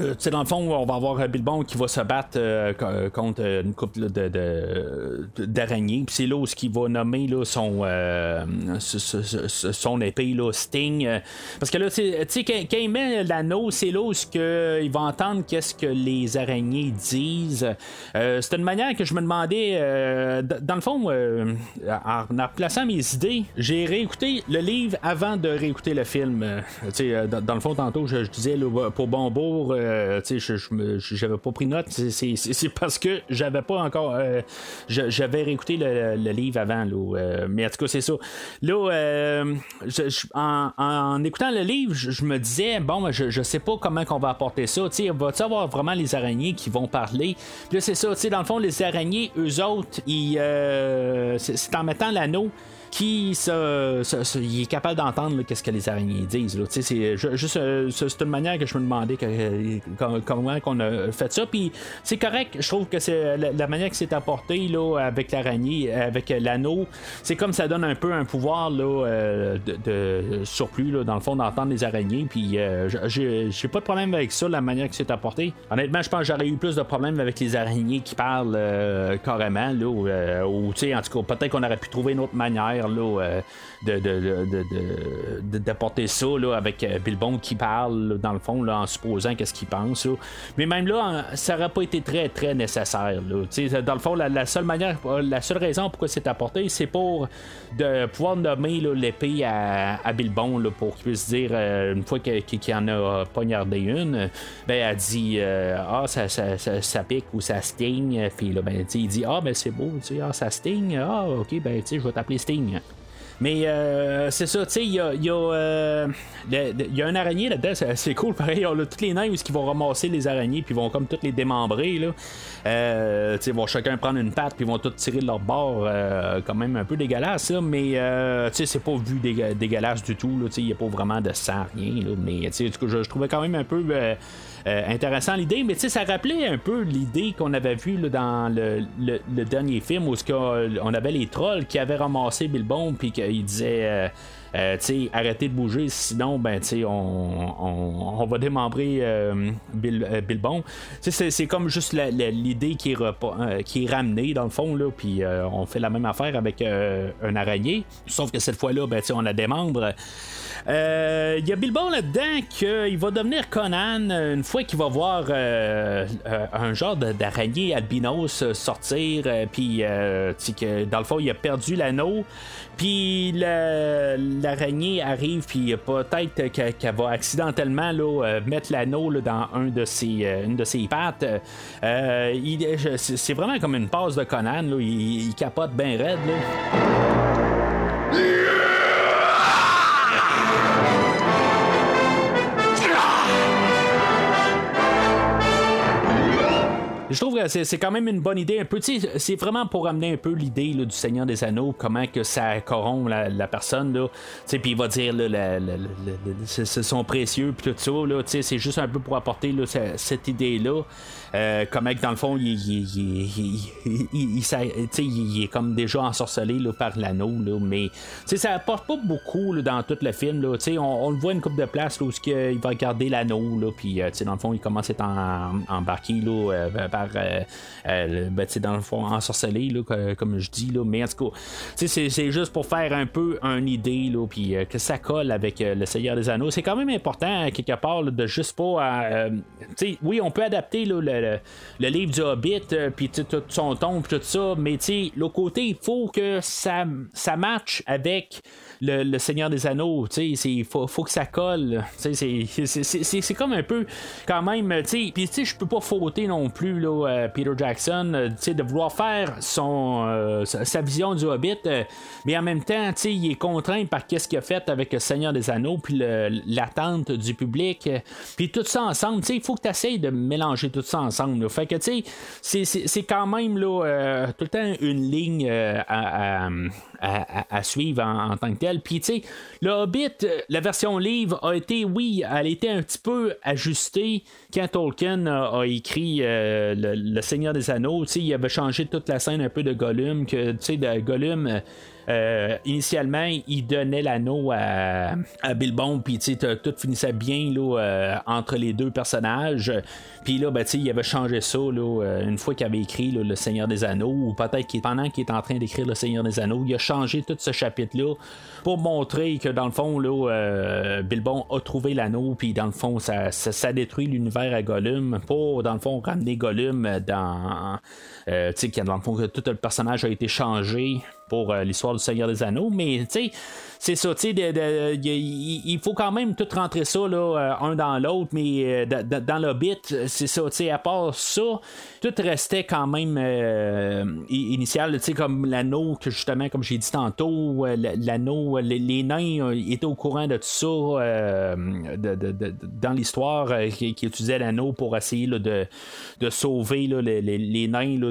euh, dans le fond, on va avoir Bilbon qui va se battre euh, contre une couple de, d'araignées. Puis c'est là où ce va nommer là, son, euh, son épée, là, Sting. Parce que là, tu sais, quand, il met l'anneau, c'est là où que, il va entendre qu'est-ce que les araignées disent. c'est une manière que je me demandais, dans le fond, en, en replaçant mes idées, j'ai réécouté le livre avant de réécouter le film. Dans, dans, le fond, tantôt, je, disais pour Bonbourg, euh, je j'avais pas pris note. C'est parce que j'avais pas encore. Euh, j'avais réécouté le, livre avant. Là, euh, mais en tout cas, c'est ça. Là, en, écoutant le livre, je, me disais, bon, je, je sais pas comment qu'on va apporter ça. Va-t-il avoir vraiment les araignées qui vont parler? Là, c'est ça. Dans le fond, les araignées, eux autres, c'est en mettant l'anneau qui ça, il est capable d'entendre qu'est-ce que les araignées disent. C'est juste euh, c'est une manière que je me demandais comment on a fait ça. Puis c'est correct, je trouve que c'est la, manière que c'est apporté là, avec l'araignée, avec l'anneau, c'est comme ça donne un peu un pouvoir là, euh, de, surplus là, dans le fond d'entendre les araignées. Puis euh, j'ai pas de problème avec ça, la manière que c'est apporté. Honnêtement, je pense que j'aurais eu plus de problèmes avec les araignées qui parlent carrément. Là, ou, en tout cas, peut-être qu'on aurait pu trouver une autre manière euh, d'apporter ça avec euh, Bilbon qui parle dans le fond là, en supposant qu'est-ce qu'il pense. Mais même là, ça n'aurait pas été très très nécessaire. Dans le fond, la, seule manière, la seule raison pourquoi c'est apporté, c'est pour de pouvoir nommer l'épée à, Bilbon pour qu'il puisse dire euh, une fois qu'il en a poignardé une, ben elle dit ah ça, ça, pique ou ça sting, puis là ben il dit ah ben c'est beau, ah ça sting, ah ok ben je vais t'appeler Sting. Mais euh, c'est ça, tu sais, il y a, y, euh, y a, un araignée là-dedans, c'est cool, pareil. On a tous les nains qui vont ramasser les araignées, puis vont comme toutes les démembrer. Là. Euh, ils vont chacun prendre une patte, puis vont toutes tirer de leur bord. Euh, quand même un peu dégueulasse, mais c'est pas vu dégueulasse du tout. Il n'y a pas vraiment de sang, rien. Mais je, je trouvais quand même un peu. Intéressant l'idée, mais tu sais, ça rappelait un peu l'idée qu'on avait vue dans le, dernier film où on avait les trolls qui avaient ramassé Bilbon puis il disait. Euh, euh, arrêtez de bouger, sinon, ben, on, on, va démembrer euh, Bill, Bilbon. C'est comme juste l'idée qui, est qui est ramenée, dans le fond, là, puis on fait la même affaire avec un araignée, sauf que cette fois-là, ben, on la démembre. Il y a Bilbon là-dedans qu'il va devenir Conan une fois qu'il va voir un genre d'araignée albinos sortir, puis que dans le fond, il a perdu l'anneau. Puis l'araignée arrive, puis peut-être qu'elle va accidentellement là, euh, mettre l'anneau dans un de ses, euh, une de ses pattes. Euh, c'est vraiment comme une passe de Conan. Là. Il, capote bien raide. Je trouve que c'est, quand même une bonne idée, un peu, c'est vraiment pour amener un peu l'idée du Seigneur des Anneaux, comment que ça corrompt la, personne, là, puis il va dire, là, c'est, son précieux, puis tout ça, c'est juste un peu pour apporter là, cette idée-là. Euh, comment dans le fond, il, il, est comme déjà ensorcelé là, par l'anneau, mais ça apporte pas beaucoup dans tout le film. Là, on, on le voit une coupe de place là, où il va garder l'anneau, puis euh, dans le fond, il commence à être embarqué là, euh, par, ben, dans le fond, ensorcelé, là, comme je dis, là, mais en tout cas, c'est juste pour faire un peu une idée, là, puis que ça colle avec le Seigneur des Anneaux. C'est quand même important, quelque part, de juste pas. oui, on peut adapter le, le, livre du Hobbit, euh, puis tout son ton, tout ça, mais le côté, il faut que ça, ça matche avec le, Seigneur des Anneaux. Il faut, que ça colle. C'est comme un peu quand même. Puis je peux pas fauter non plus là, euh, Peter Jackson euh, de vouloir faire son, euh, sa vision du Hobbit, mais en même temps, il est contraint par qu'est-ce qu'il a fait avec le Seigneur des Anneaux, puis l'attente du public. Puis tout ça ensemble, il faut que tu essayes de mélanger tout ça ensemble. Fait que c'est quand même là, tout le temps une ligne à, suivre en, tant que tel. Puis, tu sais, le Hobbit, la version livre a été, oui, elle a été un petit peu ajustée quand Tolkien a, écrit euh, le, Seigneur des Anneaux. Tu sais, il avait changé toute la scène un peu de Gollum, que, tu sais, de Gollum. Euh, initialement, il donnait l'anneau à, Bilbon, puis tout finissait bien là, euh, entre les deux personnages. Puis là, ben, il avait changé ça euh, une fois qu'il avait écrit Le Seigneur des Anneaux, ou peut-être qu'il, pendant qu'il est en train d'écrire Le Seigneur des Anneaux, il a changé tout ce chapitre-là pour montrer que dans le fond, là, Bilbon a trouvé l'anneau, puis dans le fond, ça, ça, détruit l'univers à Gollum, pour dans le fond ramener Gollum dans. tu sais, dans le fond, tout le personnage a été changé pour euh, l'histoire du Seigneur des Anneaux, mais tu sais, c'est ça, tu sais, il faut quand même tout rentrer ça, là, euh, un dans l'autre, mais euh, dans le bit, c'est ça, tu sais, à part ça, tout restait quand même initial, tu sais, comme l'anneau, que justement, comme j'ai dit tantôt, l'anneau, les, nains étaient au courant de tout ça dans l'histoire, qui, utilisaient l'anneau pour essayer de, de sauver les, nains de,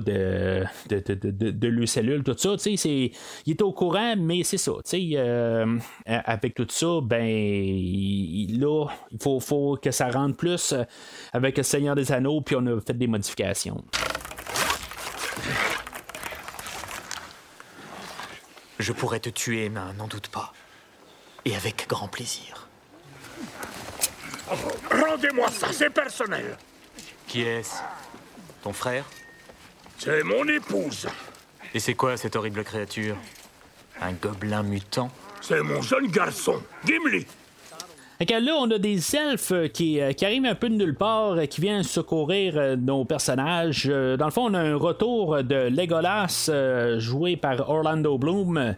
de, de, leurs cellules, tout ça, tu sais, il est au courant, mais c'est ça. Euh, avec tout ça, ben là, il faut, faut, que ça rentre plus euh, avec le Seigneur des Anneaux, puis on a fait des modifications. Je pourrais te tuer, mais n'en doute pas. Et avec grand plaisir. Rendez-moi ça, c'est personnel. Qui est-ce? Ton frère? C'est mon épouse. Et c'est quoi cette horrible créature? Un gobelin mutant? C'est mon jeune garçon, Gimli. Là, on a des elfes euh, qui, euh, qui, arrivent un peu de nulle part, euh, qui viennent secourir nos personnages. Dans le fond, on a un retour de Legolas, joué par Orlando Bloom.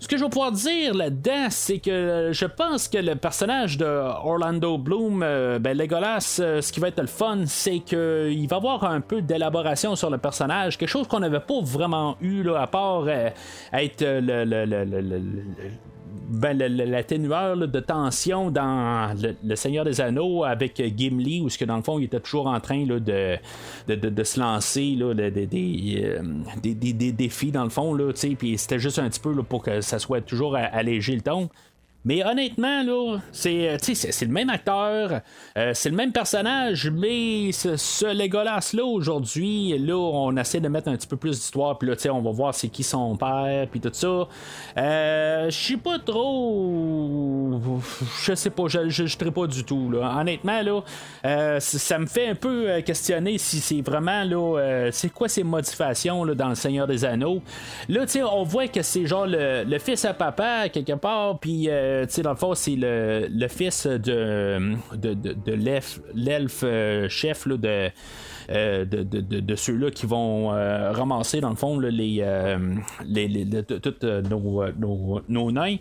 Ce que je vais pouvoir dire là-dedans, c'est que je pense que le personnage de Orlando Bloom, ben Legolas, ce qui va être le fun, c'est qu'il va avoir un peu d'élaboration sur le personnage, quelque chose qu'on n'avait pas vraiment eu là, à part être le, le ben, l'atténueur de tension dans le, Seigneur des Anneaux avec Gimli, où ce que dans le fond il était toujours en train là, de, de, se lancer là, euh, des, des, défis dans le fond, puis c'était juste un petit peu pour que ça soit toujours allégé le ton. Mais honnêtement, là, c'est, euh, c'est, le même acteur, euh, c'est le même personnage, mais ce, ce Legolas-là, aujourd'hui, là, on essaie de mettre un petit peu plus d'histoire, puis là, on va voir c'est qui son père, puis tout ça. Euh, je sais pas trop. Je sais pas, je ne pas du tout, là. Honnêtement, là, ça me fait un peu questionner si c'est vraiment, là, c'est quoi ces modifications, là, dans Le Seigneur des Anneaux. Là, on voit que c'est genre le, le, fils à papa, quelque part, puis euh, dans le fond, c'est le, fils de, de, de, l'elfe euh, chef de. Euh, de, de, ceux-là qui vont ramasser dans le fond les, les, les tous nos, nos, nains.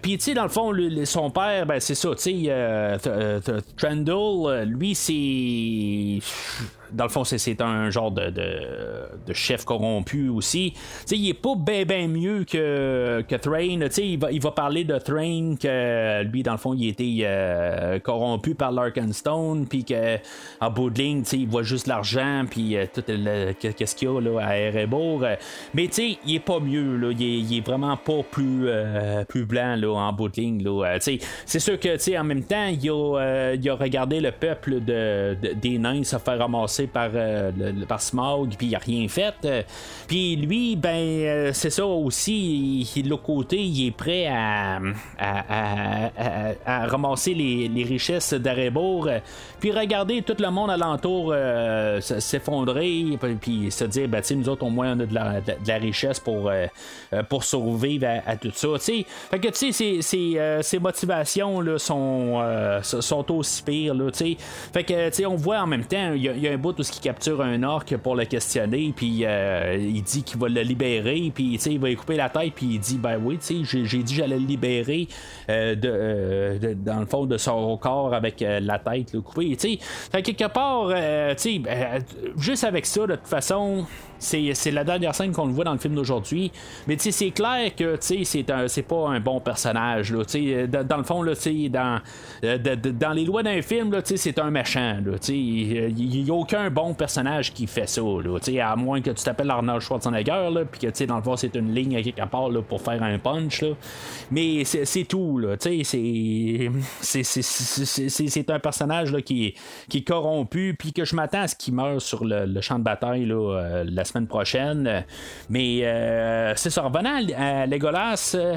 Puis tu sais dans le fond son père ben c'est ça tu sais Trendle lui c'est dans le fond, c'est un genre de, de, chef corrompu aussi. il est pas bien ben mieux que, que Thrain. Il va, il va parler de Thrain, que lui, dans le fond, il était euh, corrompu par Larkenstone, puis qu'en bout de ligne, il voit juste l'argent, puis euh, tout qu'est-ce qu'il y a là, à Erebor. Mais il est pas mieux. Là. Il, est, vraiment pas plus, plus blanc là, en bout de ligne. c'est sûr que en même temps, il a, il a regardé le peuple de, des nains se faire ramasser par, par Smog, puis il a rien fait. Puis lui, ben, euh, c'est ça aussi, de l'autre côté, il est prêt à, à, ramasser les, richesses d'Arebourg, puis regarder tout le monde alentour euh, s'effondrer, puis se dire, ben, nous autres, au moins, on a de la, richesse pour, euh, pour survivre à, tout ça. Fait que, tu sais, ces, motivations là, sont, sont aussi pires. Là, fait que, tu sais, on voit en même temps, il y, a un bout où il capture un orc pour le questionner, puis il dit qu'il va le libérer, puis il va lui couper la tête, puis il dit Ben oui, j'ai, j'ai dit j'allais le libérer euh, euh, de, dans le fond de son corps avec euh, la tête coupée. Fait quelque part, ben, juste avec ça, de toute façon, c'est la dernière scène qu'on le voit dans le film d'aujourd'hui. Mais c'est clair que c'est pas un bon personnage. Là, dans, dans le fond, là, dans, dans les lois d'un film, c'est un méchant. Il n'y a aucun bon personnage qui fait ça. Là, à moins que tu t'appelles Arnold Schwarzenegger, puis que dans le fond, c'est une ligne quelque part là, pour faire un punch. Là. Mais c'est tout. C'est un personnage là, qui, qui est corrompu, puis que je m'attends à ce qu'il meure sur le, champ de bataille là, euh, semaine prochaine. Mais euh, c'est ça, revenant à, Legolas, euh,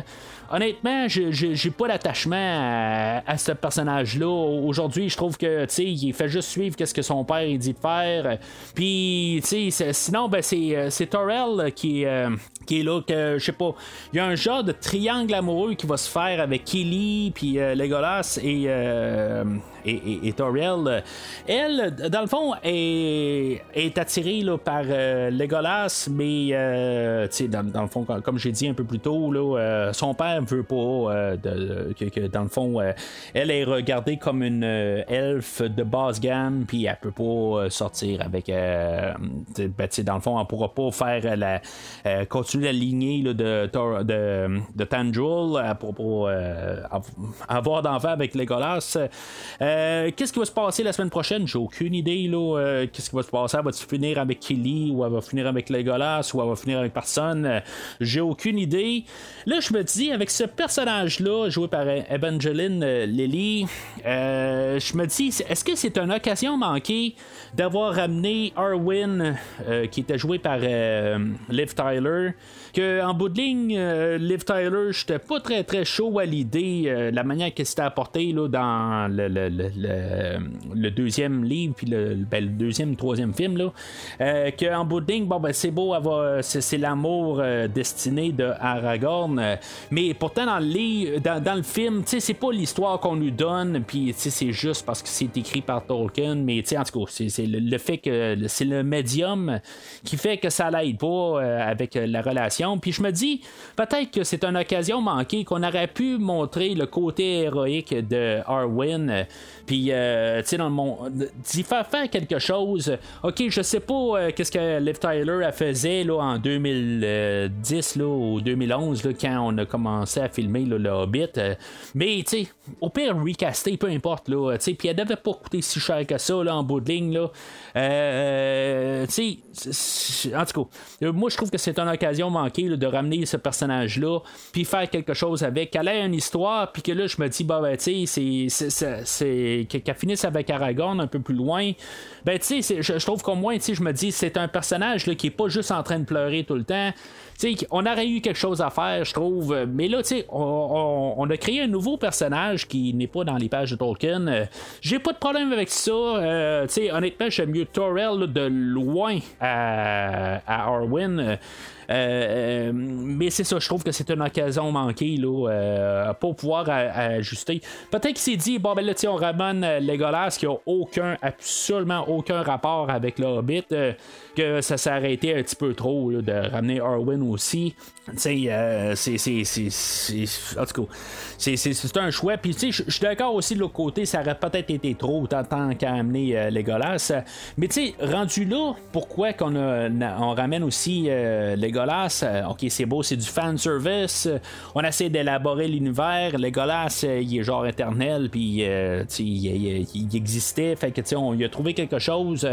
honnêtement, j'ai pas d'attachement à, ce personnage-là. Aujourd'hui, je trouve que il fait juste suivre ce que son père il dit de faire. Puis, sinon, ben, c'est Torel qui, qui est là que je sais pas il y a un genre de triangle amoureux qui va se faire avec Kelly puis Legolas et et, et, Toriel, elle, dans le fond, est, est attirée là, par euh, Legolas, mais euh, dans, dans, le fond, comme j'ai dit un peu plus tôt, là, euh, son père veut pas de, que, dans le fond, elle est regardée comme une elfe de basse gamme, puis elle peut pas sortir avec. ben, dans le fond, elle pourra pas faire la, continuer la lignée de, de, de Tandrul, elle pourra pas avoir d'enfant avec Legolas. Euh, qu'est-ce qui va se passer la semaine prochaine? J'ai aucune idée. Euh, qu'est-ce qui va se passer? Elle va finir avec Kelly ou elle va finir avec Legolas ou elle va finir avec personne? Euh, j'ai aucune idée. Là, je me dis, avec ce personnage-là, joué par Evangeline Lilly, je me dis, est-ce que c'est une occasion manquée d'avoir ramené Arwen, qui était joué par Liv Tyler? Que en bout de ligne, euh, Liv Tyler, j'étais pas très très chaud à l'idée, euh, la manière qu'elle s'était apportée là, dans le, deuxième livre, puis le, ben, deuxième, troisième film, euh, qu'en bout de ligne, bon, ben, c'est beau, c'est, l'amour destiné de Aragorn, mais pourtant dans le, dans, dans le film, c'est pas l'histoire qu'on nous donne, puis c'est juste parce que c'est écrit par Tolkien, mais en tout cas, c'est, le, fait que c'est le médium qui fait que ça l'aide pas avec la relation puis je me dis, peut-être que c'est une occasion manquée qu'on aurait pu montrer le côté héroïque de Arwen. Puis, euh, tu sais, dans le monde, d'y faire faire quelque chose. Ok, je sais pas euh, qu'est-ce que Liv Tyler a faisait là, en 2010 là, ou 2011 là, quand on a commencé à filmer le Hobbit. Euh, mais, tu sais, au pire, recaster, peu importe. Là, puis elle devait pas coûter si cher que ça là, en bout de ligne. Là. tu sais, en tout cas, moi, je trouve que c'est une occasion manquée de ramener ce personnage-là, puis faire quelque chose avec, qu'elle ait une histoire, puis que là, je me dis, bah, ben, tu sais, c'est qu'elle finisse avec Aragorn un peu plus loin. Ben, tu sais, je, trouve qu'au moins, tu sais, je me dis, c'est un personnage là, qui est pas juste en train de pleurer tout le temps. Tu sais, on aurait eu quelque chose à faire, je trouve. Mais là, tu sais, on, a créé un nouveau personnage qui n'est pas dans les pages de Tolkien. Euh, j'ai pas de problème avec ça. Euh, tu sais, honnêtement, j'aime mieux Torel de loin à, à Arwen. Euh, mais c'est ça, je trouve que c'est une occasion manquée là, pour pouvoir ajuster. Peut-être qu'il s'est dit, bon ben là, on ramène Legolas qui a aucun, absolument aucun rapport avec le Hobbit, que ça s'est arrêté un petit peu trop de ramener Arwen aussi. Tu sais, euh, c'est, En tout cas, c'est, un choix. Puis, tu sais, je suis d'accord aussi de l'autre côté, ça aurait peut-être été trop, tant, qu'à amener euh, Legolas. Mais, tu sais, rendu là, pourquoi qu'on on ramène aussi euh, Legolas? Euh, Ok, c'est beau, c'est du fan service. On essaie d'élaborer l'univers. Legolas, euh, il est genre éternel, puis, tu sais, il, existait. Fait que, tu sais, on il a trouvé quelque chose.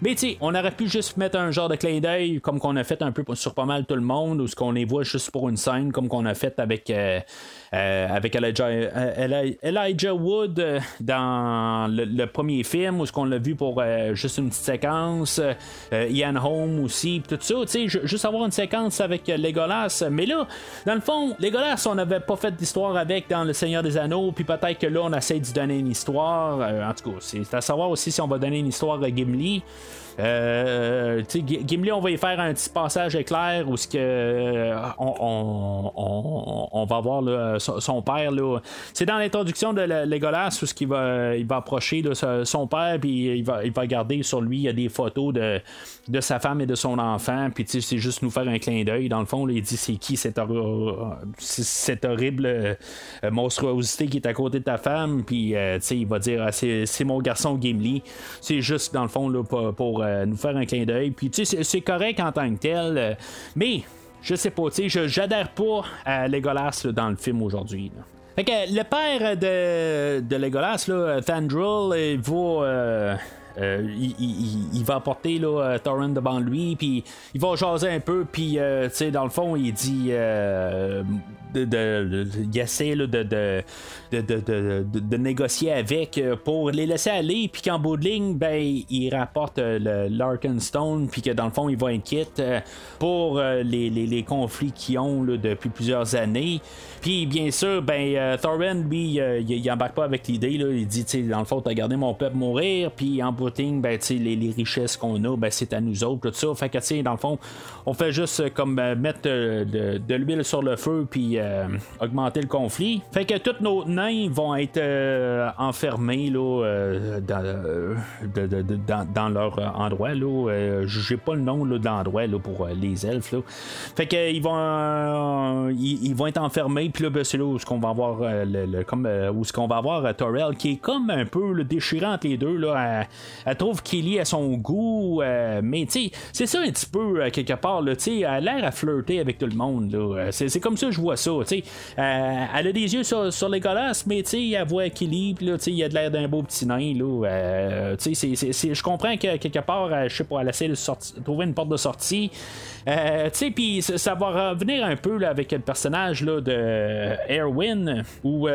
Mais, tu sais, on aurait pu juste un genre de clin d'œil, comme qu'on a fait un peu sur pas mal tout le monde, ou ce qu'on les voit juste pour une scène, comme qu'on a fait avec, euh, euh, avec Elijah, euh, Eli- Elijah Wood dans le, le premier film, où ce qu'on l'a vu pour juste une petite séquence. Ian Holm aussi, tout ça, tu sais, ju- juste avoir une séquence avec Legolas. Mais là, dans le fond, Legolas, on n'avait pas fait d'histoire avec dans Le Seigneur des Anneaux, puis peut-être que là, on essaie d'y donner une histoire. En tout cas, c'est à savoir aussi si on va donner une histoire à Gimli. Euh, Gimli, on va y faire un petit passage éclair où ce que euh, on, va voir son, son père. C'est dans l'introduction de le- Legolas où ce qu'il va, il va approcher son- père puis il va, garder sur lui des photos de, sa femme et de son enfant. Puis c'est juste nous faire un clin d'œil. Dans le fond, il dit c'est qui cette, cette horrible euh, monstruosité qui est à côté de ta femme? Puis il va dire ah, c'est, mon garçon Gimli. C'est juste dans le fond là, pour, euh, nous faire un clin d'œil. Puis tu sais, c'est, correct en tant que tel. euh, mais je sais pas, tu sais, j'adhère pas à Legolas dans le film aujourd'hui. Fait que le père de, de Legolas, là, Thandril, il va. euh, il, il- il va apporter là, Thorin devant lui, puis il va jaser un peu, puis tu sais, dans le fond, il dit. de- de- il essaie là, de, de, de, négocier avec euh, pour les laisser aller, puis qu'en bout de ligne, ben, il rapporte euh, le l'Arkenstone, puis que dans le fond, il va inquiéter euh, pour les, conflits qu'ils ont depuis plusieurs années. Puis bien sûr, ben, Thorin, lui, il, il embarque pas avec l'idée. Il dit, dans le fond, t'as gardé mon peuple mourir, puis en bout de ligne, ben, les, les richesses qu'on a, ben, c'est à nous autres, tout ça. Fait que, tu dans le fond, on fait juste comme mettre de, l'huile sur le feu, puis augmenter le conflit. Fait que tous nos nains vont être euh, enfermés là, euh, dans, euh, dans, dans leur endroit. Là. J'ai pas le nom là, de l'endroit là, pour les elfes. Là. Fait que ils vont ils, vont être enfermés. Puis là, ben, c'est là où ce qu'on va avoir le, le- comme où ce qu'on va avoir Torel qui est comme un peu le déchirant entre les deux. Là. Elle, elle trouve Kelly à son goût. mais c'est ça un petit peu quelque part. Là, elle a l'air à flirter avec tout le monde. C'est, comme ça que je vois ça. elle a des yeux sur, sur les golasses, mais tu elle voit Kelly. Puis là, tu il a de l'air d'un beau petit nain. Là. Euh, tu sais, je comprends que quelque part, euh, je sais pas, elle essaie de trouver une porte de sortie. Euh, tu sais, puis ça, va revenir un peu là, avec le personnage là, de Erwin ou.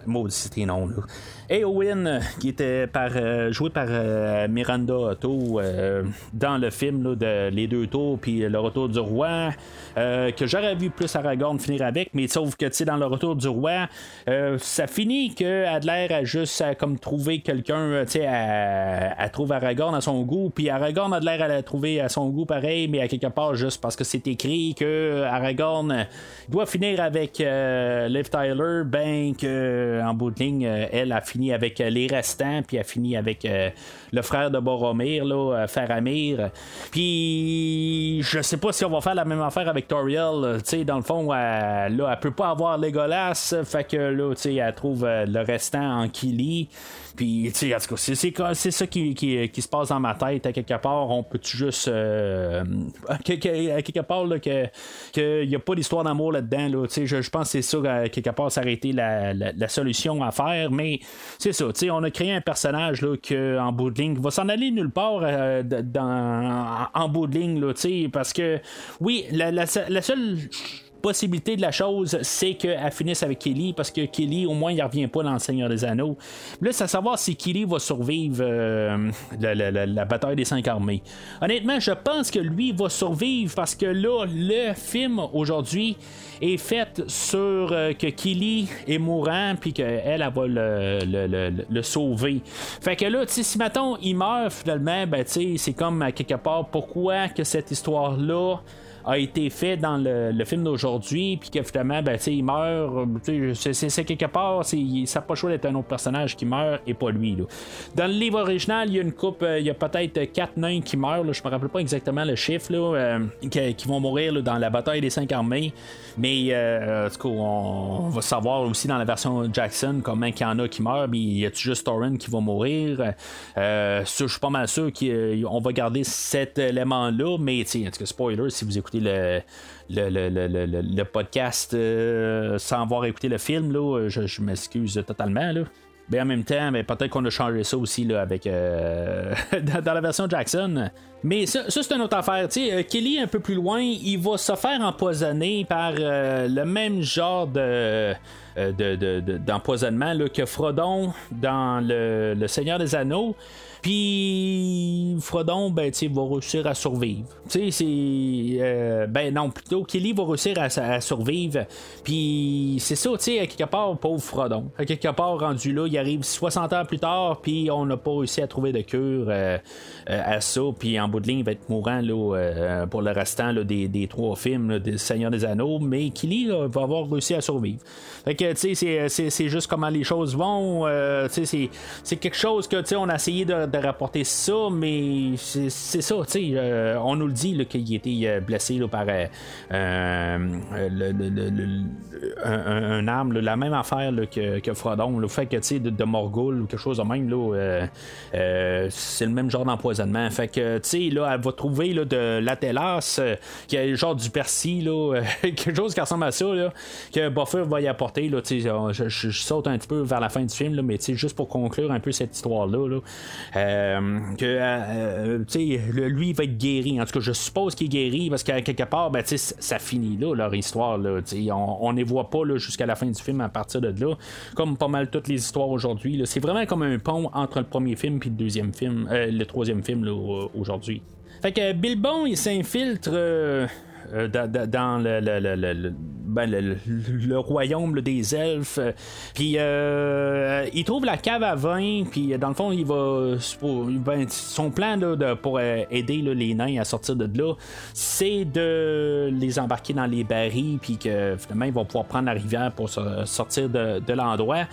Euh, maudit, c'était non, là. Eowyn, qui était par, euh, joué par euh, Miranda Otto euh, dans le film de Les Deux Tours, puis Le Retour du Roi, euh, que j'aurais vu plus Aragorn finir avec, mais sauf que dans Le Retour du Roi, euh, ça finit que Adler a juste comme trouver quelqu'un, euh, tu sais, à, trouver Aragorn à son goût, puis Aragorn a de l'air à la trouver à son goût pareil, mais à quelque part juste parce que c'est écrit que Aragorn doit finir avec euh, Liv Tyler, ben que en bout de ligne, euh, elle a fini avec euh, les restants, puis a fini avec euh, le frère de Boromir, là, euh, Faramir. Puis je sais pas si on va faire la même affaire avec Toriel. Tu sais, dans le fond, elle, là, elle peut pas avoir Legolas, fait que là, tu sais, elle trouve euh, le restant en Kili. Puis, tu sais, en tout cas, c'est, ça qui, qui, qui se passe dans ma tête. À quelque part, on peut-tu juste. euh, à quelque, part, là, qu'il n'y a pas d'histoire d'amour là-dedans. Là, tu sais, je, je pense que c'est ça, à quelque part, été la, la, la solution à faire. Mais c'est ça, tu sais, on a créé un personnage là, que, en bout de ligne, va s'en aller nulle part euh, de- dans, en bout de ligne, parce que, oui, la, seule possibilité de la chose, c'est qu'elle finisse avec Kelly parce que Kelly, au moins, il revient pas dans le Seigneur des Anneaux. Là, c'est à savoir si Kelly va survivre euh, la- la bataille des cinq armées. Honnêtement, je pense que lui va survivre parce que là, le film aujourd'hui est fait sur euh, que Kelly est mourant puis qu'elle, elle va le, le- sauver. Fait que là, si mettons, il meurt finalement, ben c'est comme quelque part pourquoi que cette histoire-là a été fait dans le, film d'aujourd'hui, puis que finalement, ben, il meurt. C'est quelque part, ça n'a pas le choix d'être un autre personnage qui meurt et pas lui. Là. Dans le livre original, il y a une coupe, il y a peut-être quatre nains qui meurent, là, je me rappelle pas exactement le chiffre, là, qui, vont mourir dans la bataille des cinq armées. Mais euh, en tout cas, on, va savoir aussi dans la version Jackson comment il y en a qui meurent, mais y a juste Torrent qui va mourir? Euh, je suis pas mal sûr qu'on va garder cet élément-là, mais en tout cas, spoiler, si vous écoutez le, le, podcast euh, sans avoir écouté le film, là, je, m'excuse totalement. Là. Mais en même temps, mais peut-être qu'on a changé ça aussi là, avec euh, dans, la version Jackson. Mais ça, c'est une autre affaire. sais euh, Kelly, un peu plus loin, il va se faire empoisonner par le même genre de. d'empoisonnement que Frodon dans le, le Seigneur des Anneaux. Puis Frodon, ben, tu va réussir à survivre. Tu sais, c'est. Euh, ben non, plutôt Kelly va réussir à, survivre. Puis c'est ça, tu sais, quelque part, pauvre Frodon. Quelque part, rendu là, il arrive 60 ans plus tard, puis on n'a pas réussi à trouver de cure euh, euh, à ça. Puis en bout de ligne, il va être mourant là, pour le restant des, trois films des Seigneurs des Anneaux. Mais Kelly va avoir réussi à survivre. Fait que, tu sais, c'est juste comment les choses vont. tu sais, c'est quelque chose que, tu sais, on a essayé de de rapporter ça, mais c'est ça, tu sais, euh, on nous le dit qu'il était euh, blessé par euh, un, arme, la même affaire que, que, Frodon, le fait que tu sais, de, Morgul ou quelque chose de même, c'est le même genre d'empoisonnement. Fait que tu sais, là, elle va trouver là, de l'atelas, qui est genre du persil, là, quelque chose qui ressemble à ça, là, que Buffer va y apporter. Là, je, je, saute un petit peu vers la fin du film, là, mais juste pour conclure un peu cette histoire-là. Là, que euh, euh, lui va être guéri. En tout cas, je suppose qu'il est guéri parce qu'à quelque part, ben, ça finit là, leur histoire. Là, on ne les voit pas jusqu'à la fin du film à partir de là. Comme pas mal toutes les histoires aujourd'hui. C'est vraiment comme un pont entre le premier film et le deuxième film, le troisième film aujourd'hui. Fait que Bilbon, il s'infiltre dans le, le, ben, le, royaume des elfes. Puis euh, il trouve la cave à vin, puis dans le fond, il va. Ben, son plan de, pour euh, aider les nains à sortir de là, c'est de les embarquer dans les barils, puis que finalement, ils vont pouvoir prendre la rivière pour sortir de, l'endroit.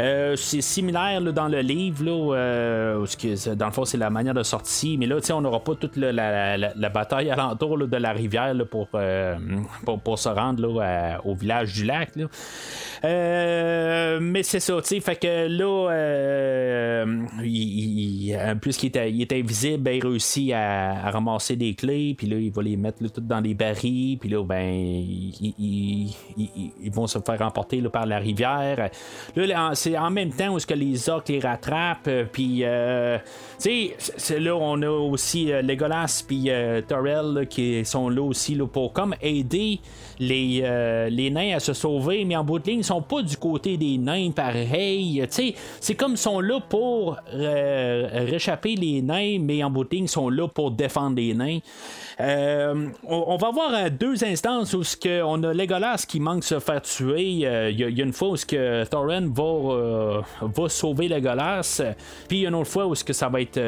Euh, c'est similaire dans le livre, là, où, dans le fond, c'est la manière de sortir, mais là, on n'aura pas toute la, bataille alentour de la rivière pour, pour, pour, se rendre là, au village du lac. Euh, mais c'est ça, tu sais, fait que là, euh, il, en plus qu'il était, il était invisible, ben, il réussit à, ramasser des clés, puis là, il va les mettre toutes dans des barils, puis là, ben, ils, vont se faire remporter là, par la rivière. Là, c'est en même temps où ce que les orques les rattrapent, puis, euh, tu sais, là, on a aussi Legolas puis Torrell qui sont là aussi là, pour comme aider les, euh, les nains à se sauver, mais en bout de ligne, ils sont pas du côté des nains pareil. C'est comme ils sont là pour euh, réchapper les nains, mais en bout de ligne, ils sont là pour défendre les nains. Euh, on, va voir deux instances où on a Legolas qui manque se faire tuer. Il y, a une fois où que Thorin va, va sauver Legolas, puis il y a une autre fois où que ça va être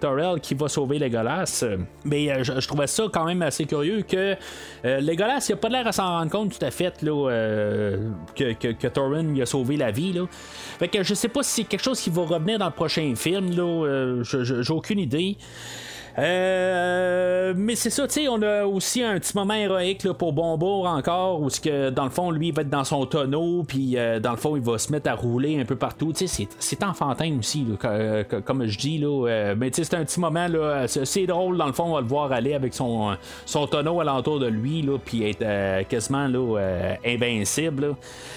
Thorell qui va sauver Legolas. Mais je, trouvais ça quand même assez curieux que Legolas, il a pas l'air à s'en rendre compte tout à fait euh, que, que, que a sauvé la vie. Là. Fait que je sais pas si c'est quelque chose qui va revenir dans le prochain film. Là, euh, j'ai aucune idée. Euh, mais c'est ça, tu sais, on a aussi un petit moment héroïque là, pour Bombour encore, où que dans le fond, lui, il va être dans son tonneau, puis euh, dans le fond, il va se mettre à rouler un peu partout. Tu sais, c'est enfantin aussi, là, comme je dis, là. Euh, mais tu sais, c'est un petit moment, là, c'est drôle, dans le fond, on va le voir aller avec son, son tonneau alentour de lui, là, puis être quasiment là, invincible.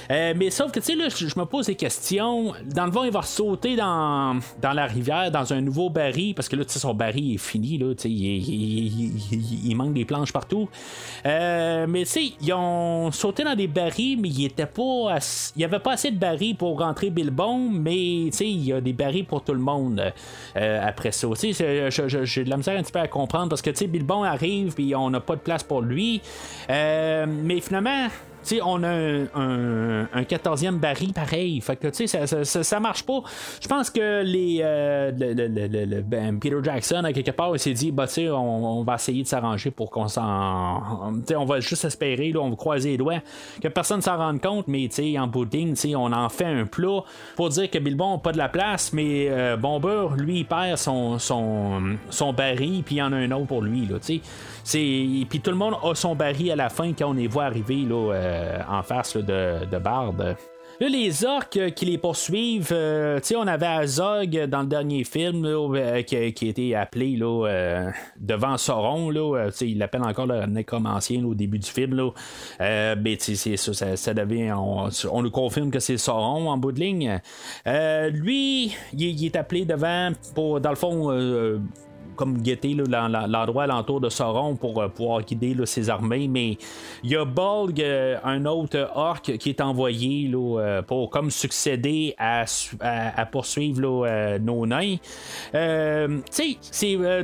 mais sauf que, tu sais, là, je me pose des questions. Dans le fond, il va sauter dans, dans la rivière, dans un nouveau baril, parce que là, tu sais, son baril est fini il, manque des planches partout. Euh, mais ils ont sauté dans des barils, mais il était pas il y avait pas assez de barils pour rentrer Bilbon, mais il y a des barils pour tout le monde euh, après ça. J'ai de la misère un petit peu à comprendre parce que Bilbon arrive et on n'a pas de place pour lui. Euh, mais finalement, on a un, un, un 14e baril pareil. Fait que, ça, ça, marche pas. Je pense que les. Euh, le, le, le, ben, Peter Jackson, à quelque part, il s'est dit, bah, on, va essayer de s'arranger pour qu'on s'en. On va juste espérer, là, on va croiser les doigts, que personne s'en rende compte, mais, tu sais, en pudding, tu sais, on en fait un plat pour dire que Bilbon n'a pas de la place, mais euh, lui, il perd son, son, son baril, puis il y en a un autre pour lui, là. Puis tout le monde a son baril à la fin quand on les voit arriver là, euh, en face de, Bard. Là, les orques euh, qui les poursuivent, euh, tu sais, on avait Azog dans le dernier film là, qui, qui, a été appelé là, euh, devant Sauron. Là, il l'appelle encore le nécromancien au début du film. Là. Euh, ben, ça, ça, devient. On, on, nous confirme que c'est Sauron en bout de ligne. lui, il, il, est appelé devant pour, dans le fond comme guetter l'endroit alentour de Sauron pour euh, pouvoir guider ses armées. Mais il y a Bolg, euh, un autre orc, qui est envoyé euh, pour comme succéder à, à, poursuivre là, nos nains. c'est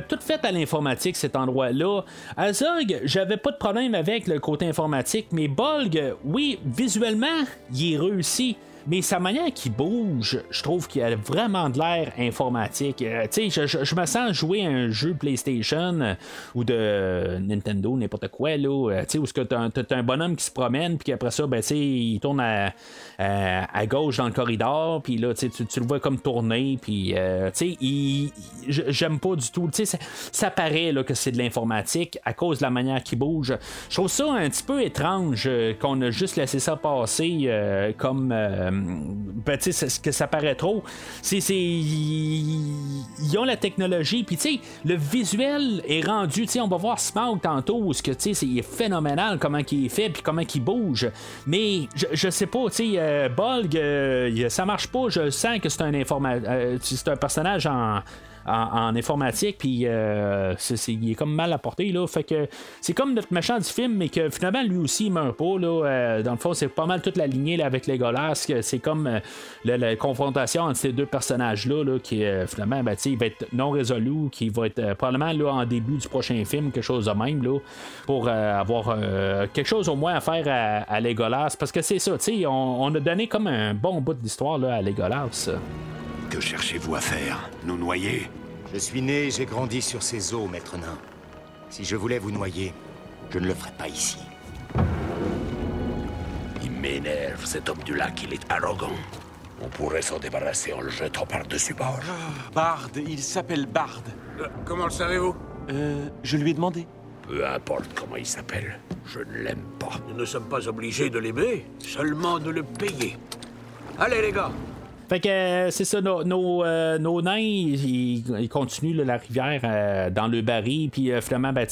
tout fait à l'informatique cet endroit-là. Azog, j'avais pas de problème avec le côté informatique, mais Bolg, oui, visuellement, il est réussi mais sa manière qu'il bouge, je trouve qu'il a vraiment de l'air informatique. Euh, tu sais, je, je, me sens jouer à un jeu PlayStation euh, ou de Nintendo, n'importe quoi, là, euh, tu sais, où tu as, un bonhomme qui se promène, puis après ça, ben, il tourne à, à, gauche dans le corridor, puis là, tu, tu le vois comme tourner, puis, tu sais, j'aime pas du tout, tu sais, ça, ça, paraît là, que c'est de l'informatique à cause de la manière qu'il bouge. Je trouve ça un petit peu étrange qu'on a juste laissé ça passer comme ben, tu sais, que ça paraît trop. C'est, ils ont la technologie, puis tu sais, le visuel est rendu, tu sais, on va voir Smaug tantôt, ce que tu sais, c'est phénoménal comment il est fait, puis comment il bouge. Mais je, je sais pas, tu sais, euh, Bolg, euh, ça marche pas. Je sens que c'est un informateur, euh, c'est un personnage en en, informatique, puis euh, il est comme mal apporté. Là, fait que c'est comme notre méchant du film, mais que finalement lui aussi il meurt pas. Euh, dans le fond, c'est pas mal toute la lignée là, avec Legolas. C'est comme euh, la, confrontation entre ces deux personnages-là là, qui finalement ben, va être non résolu, qui va être probablement là, en début du prochain film, quelque chose de même, là, pour avoir quelque chose au moins à faire à, Legolas. Parce que c'est ça, on, on a donné comme un bon bout d'histoire à Legolas. Que cherchez-vous à faire Nous noyer Je suis né et j'ai grandi sur ces eaux, maître nain. Si je voulais vous noyer, je ne le ferais pas ici. Il m'énerve, cet homme du lac, il est arrogant. On pourrait s'en débarrasser en le jetant par-dessus bord. Ah, Bard, il s'appelle Bard. Euh, comment le savez-vous Euh, je lui ai demandé. Peu importe comment il s'appelle, je ne l'aime pas. Nous ne sommes pas obligés de l'aimer, seulement de le payer. Allez les gars, fait que euh, c'est ça, nos, nos, euh, nos nains, ils, continuent la rivière euh, dans le baril, puis finalement, ben,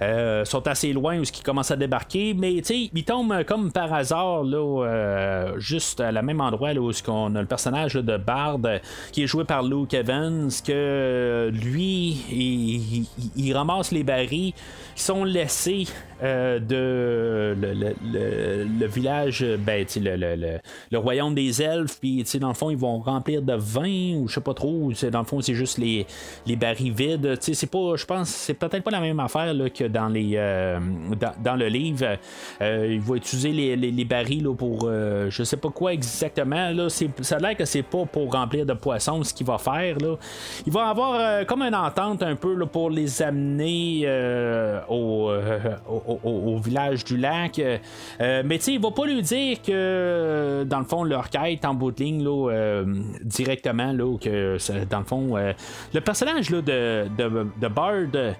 euh, sont assez loin où ils commencent à débarquer, mais ils tombent comme par hasard, là, juste à la même endroit là, où on a le personnage de Bard qui est joué par Luke Evans, que lui, il, ramasse les barils qui sont laissés euh, de le, le, le, village, ben, le, le, royaume des elfes, puis dans le fond, ils vont remplir de vin, ou je sais pas trop, dans le fond, c'est juste les, les barils vides. C'est pas, je pense, c'est peut-être pas la même affaire là, que dans, les, euh, dans, dans, le livre. Euh, ils vont utiliser les, les, barils là, pour je sais pas quoi exactement. Là, ça a l'air que c'est pas pour remplir de poissons ce qu'il va faire. Là. Il va avoir comme une entente un peu là, pour les amener au, au au, village du lac. Euh, euh, mais tu sais, il va pas lui dire que, dans le fond, leur quête en bout de ligne, là, euh, directement, là, que dans le fond, le personnage là, de, de, de Bard.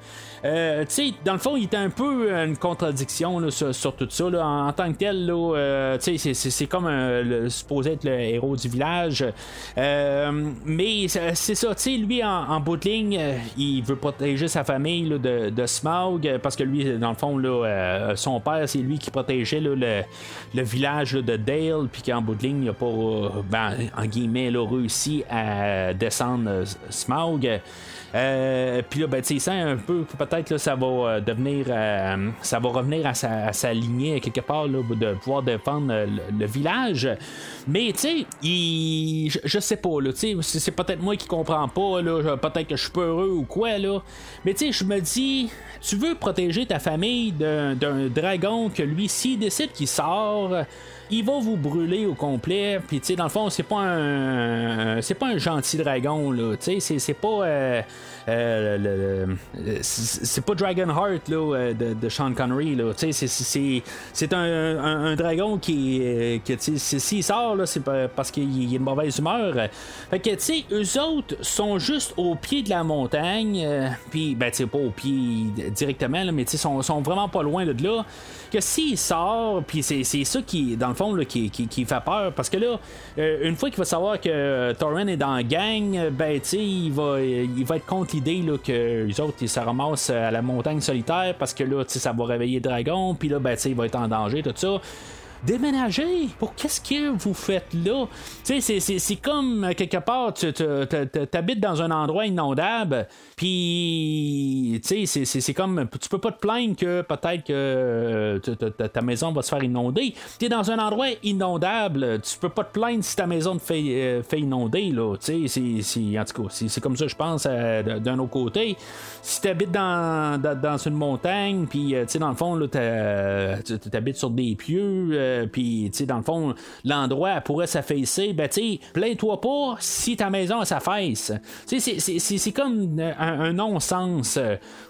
Euh, dans le fond, il était un peu une contradiction sur, tout ça. En, tant que tel, euh, c'est, comme un, supposé être le héros du village. Euh, mais c'est ça, lui, en, bout de ligne, il veut protéger sa famille de, Smaug, parce que lui, dans le fond, son père, c'est lui qui protégeait le, village de Dale, puis qu'en bout de ligne, il a pas. Ben, en guillemets, réussi à descendre Smaug. Euh, puis là, ben, tu sais, un peu, peut-être là, ça va euh, devenir, euh, ça va revenir à sa, lignée quelque part, là, de pouvoir défendre le, village. Mais tu sais, je, je, sais pas, là, tu sais, c'est peut-être moi qui comprends pas, là, peut-être que je suis heureux ou quoi, là. Mais tu sais, je me dis, tu veux protéger ta famille d'un dragon que lui, s'il décide qu'il sort il va vous brûler au complet. Puis, tu sais, dans le fond, c'est pas un. C'est pas un gentil dragon, là. Tu sais, c'est pas. Euh, euh, c'est pas Dragonheart là, euh, de, Sean Connery. Là. C'est un, un, dragon qui, qui s'il sort, là, c'est parce qu'il a une mauvaise humeur. Fait que, tu sais, eux autres sont juste au pied de la montagne. Puis, ben, tu pas au pied directement, là, mais ils sont, sont vraiment pas loin de là que s'il sort, puis c'est, ça qui, dans le fond, qui, qui, fait peur, parce que là, euh, une fois qu'il va savoir que euh, Torren est dans la gang, ben, tu il va, il va être contre l'idée là, que les autres, ils se ramassent à la montagne solitaire, parce que là, ça va réveiller le dragon, puis là, ben, il va être en danger, tout ça déménager. Pour qu'est-ce que vous faites là? Tu sais, c'est comme euh, quelque part, tu habites dans un endroit inondable, puis tu sais, c'est comme, tu peux pas te plaindre que peut-être que euh, ta maison va se faire inonder. Tu es dans un endroit inondable, tu peux pas te plaindre si ta maison te fait, euh, fait inonder, là. Tu sais, en tout cas, c'est comme ça, je pense, d'un autre côté. Si tu habites dans, dans, une montagne, puis tu sais, dans le fond, tu habites sur des pieux, euh, puis, tu sais, dans le fond, l'endroit pourrait s'affaisser, ben, tu sais, plains-toi pas si ta maison s'affaisse. Tu sais, c'est comme un, non-sens.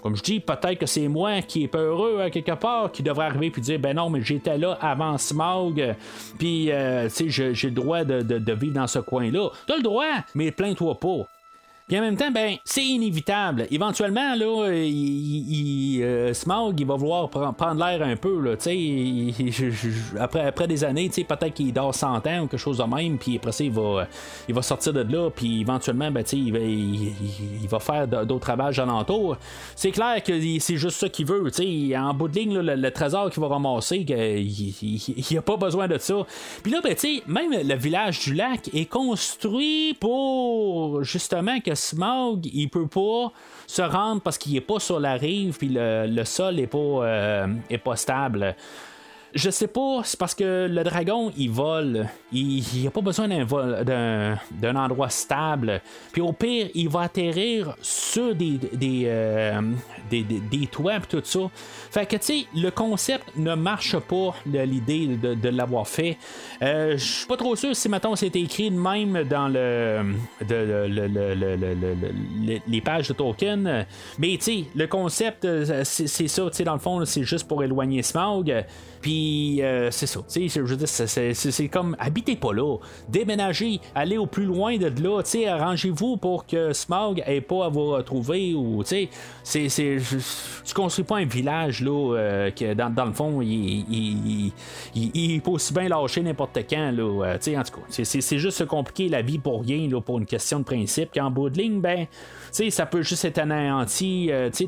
Comme je dis, peut-être que c'est moi qui est peureux à quelque part, qui devrait arriver puis dire, ben non, mais j'étais là avant Smog, puis, euh, tu sais, j'ai le droit de, de, vivre dans ce coin-là. T'as le droit, mais plains-toi pas. Puis en même temps, ben, c'est inévitable. Éventuellement, là, il, euh, Smog, il va vouloir prendre l'air un peu, là, après, après des années, peut-être qu'il dort 100 ans ou quelque chose de même, puis après ça, il va, il va sortir de là, puis éventuellement, ben, il va, il, va faire d'autres ravages alentour. C'est clair que c'est juste ça qu'il veut, en bout de ligne, le, trésor qu'il va ramasser, il n'y a pas besoin de ça. Puis là, ben, même le village du lac est construit pour justement que Smog, il peut pas se rendre parce qu'il est pas sur la rive, puis le, sol est pas, euh, est pas stable. Je sais pas, c'est parce que le dragon, il vole. Il n'y a pas besoin d'un, d'un, endroit stable. Puis au pire, il va atterrir sur des, des, euh, des, toits et tout ça. Fait que, tu sais, le concept ne marche pas, l'idée de, l'avoir fait. Euh, je suis pas trop sûr si, maintenant c'était écrit de même dans le, les pages de Tolkien. Mais, tu sais, le concept, euh, c'est, ça, tu sais, dans le fond, c'est juste pour éloigner Smaug. Puis euh, c'est ça, je c'est comme habitez pas là, déménagez, allez au plus loin de là, arrangez-vous pour que Smog ait pas à vous retrouver ou c'est, tu construis pas un village là euh, que dans, dans, le fond il, il, il, peut aussi bien lâcher n'importe quand là, euh, en tout cas, c'est juste se compliquer la vie pour rien là, pour une question de principe. Qu'en bout de ligne, ben ça peut juste être anéanti. Tu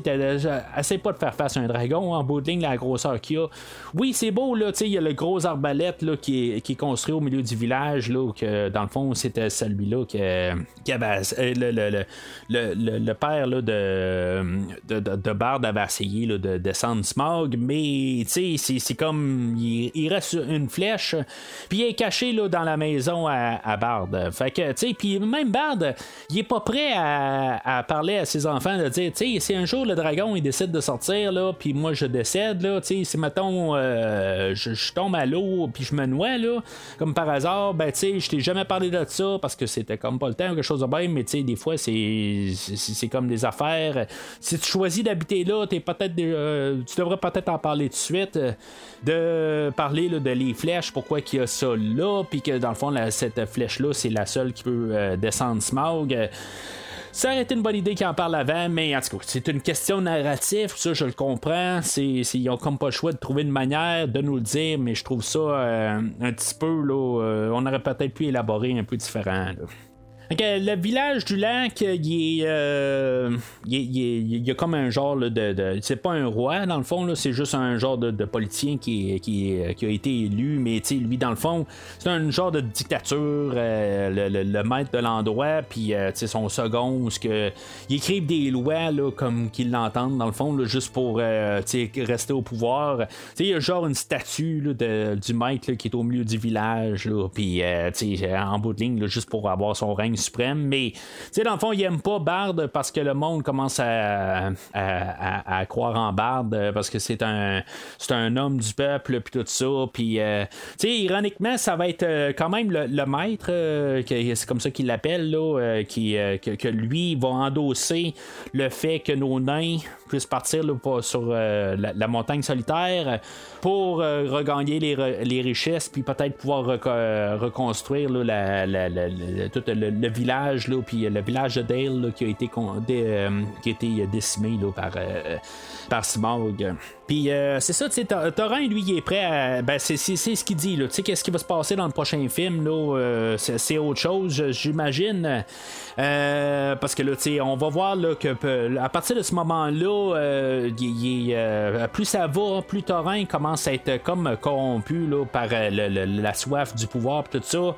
sais, pas de faire face à un dragon en bout de ligne, la grosseur qu'il y a. Oui, c'est beau, il y a le gros arbalète là, qui, est, construit au milieu du village, là, que dans le fond, c'était celui-là avait, euh, le, le, le, le, père là, de, de, de, Bard avait essayé là, de descendre Smog, mais c'est comme il, reste une flèche, puis il est caché là, dans la maison à, à Bard. Fait que, puis même Bard, il est pas prêt à à parler à ses enfants, de dire, tu si un jour le dragon il décide de sortir, là, puis moi je décède, là, si mettons euh, je, tombe à l'eau, puis je me noie, là, comme par hasard, ben, tu sais, je t'ai jamais parlé de ça parce que c'était comme pas le temps, quelque chose de bien, mais tu sais, des fois, c'est, c'est, comme des affaires. Si tu choisis d'habiter là, t'es peut-être, euh, tu devrais peut-être en parler tout de suite, de parler de les flèches, pourquoi qu'il y a ça là, puis que dans le fond, cette flèche-là, c'est la seule qui peut euh, descendre Smaug. Ça aurait été une bonne idée qu'il en parle avant, mais en tout cas, c'est une question narrative, ça je le comprends. Ils ont comme pas le choix de trouver une manière de nous le dire, mais je trouve ça euh, un petit peu, là, euh, on aurait peut-être pu élaborer un peu différent. Le village du lac, il euh, il, y a comme un genre de, c'est pas un roi dans le fond, c'est juste un genre de, politicien qui, a été élu, mais lui dans le fond, c'est un genre de dictature, euh, le, maître de l'endroit, puis euh, son second, ce que des lois comme qu'ils l'entendent dans le fond, juste pour rester au pouvoir. Il y a genre une statue du maître qui est au milieu du village, puis en bout de ligne, juste pour avoir son règne suprême. Mais, tu sais, dans le fond, il aime pas Bard parce que le monde commence à, à, croire en Bard parce que c'est un, c'est un homme du peuple, puis tout ça. Puis, euh, tu sais, ironiquement, ça va être euh, quand même le, maître, euh, c'est comme ça qu'il l'appelle, là, qui, que, lui va endosser le fait que nos nains puissent partir sur la, montagne solitaire pour regagner les, les richesses, puis peut-être pouvoir reconstruire la, tout le, village, là, puis le village de Dale qui, a été euh, qui a été décimé là, par, euh, par. Puis euh, c'est ça, Thorin, lui, il est prêt à. Ben, c'est, ce qu'il dit, là. Tu sais, qu'est-ce qui va se passer dans le prochain film, là. c'est, autre chose, j'imagine. parce que là, tu sais, on va voir là, que à partir de ce moment-là, plus ça va, plus Thorin commence à être comme corrompu là, par la soif du pouvoir, tout ça.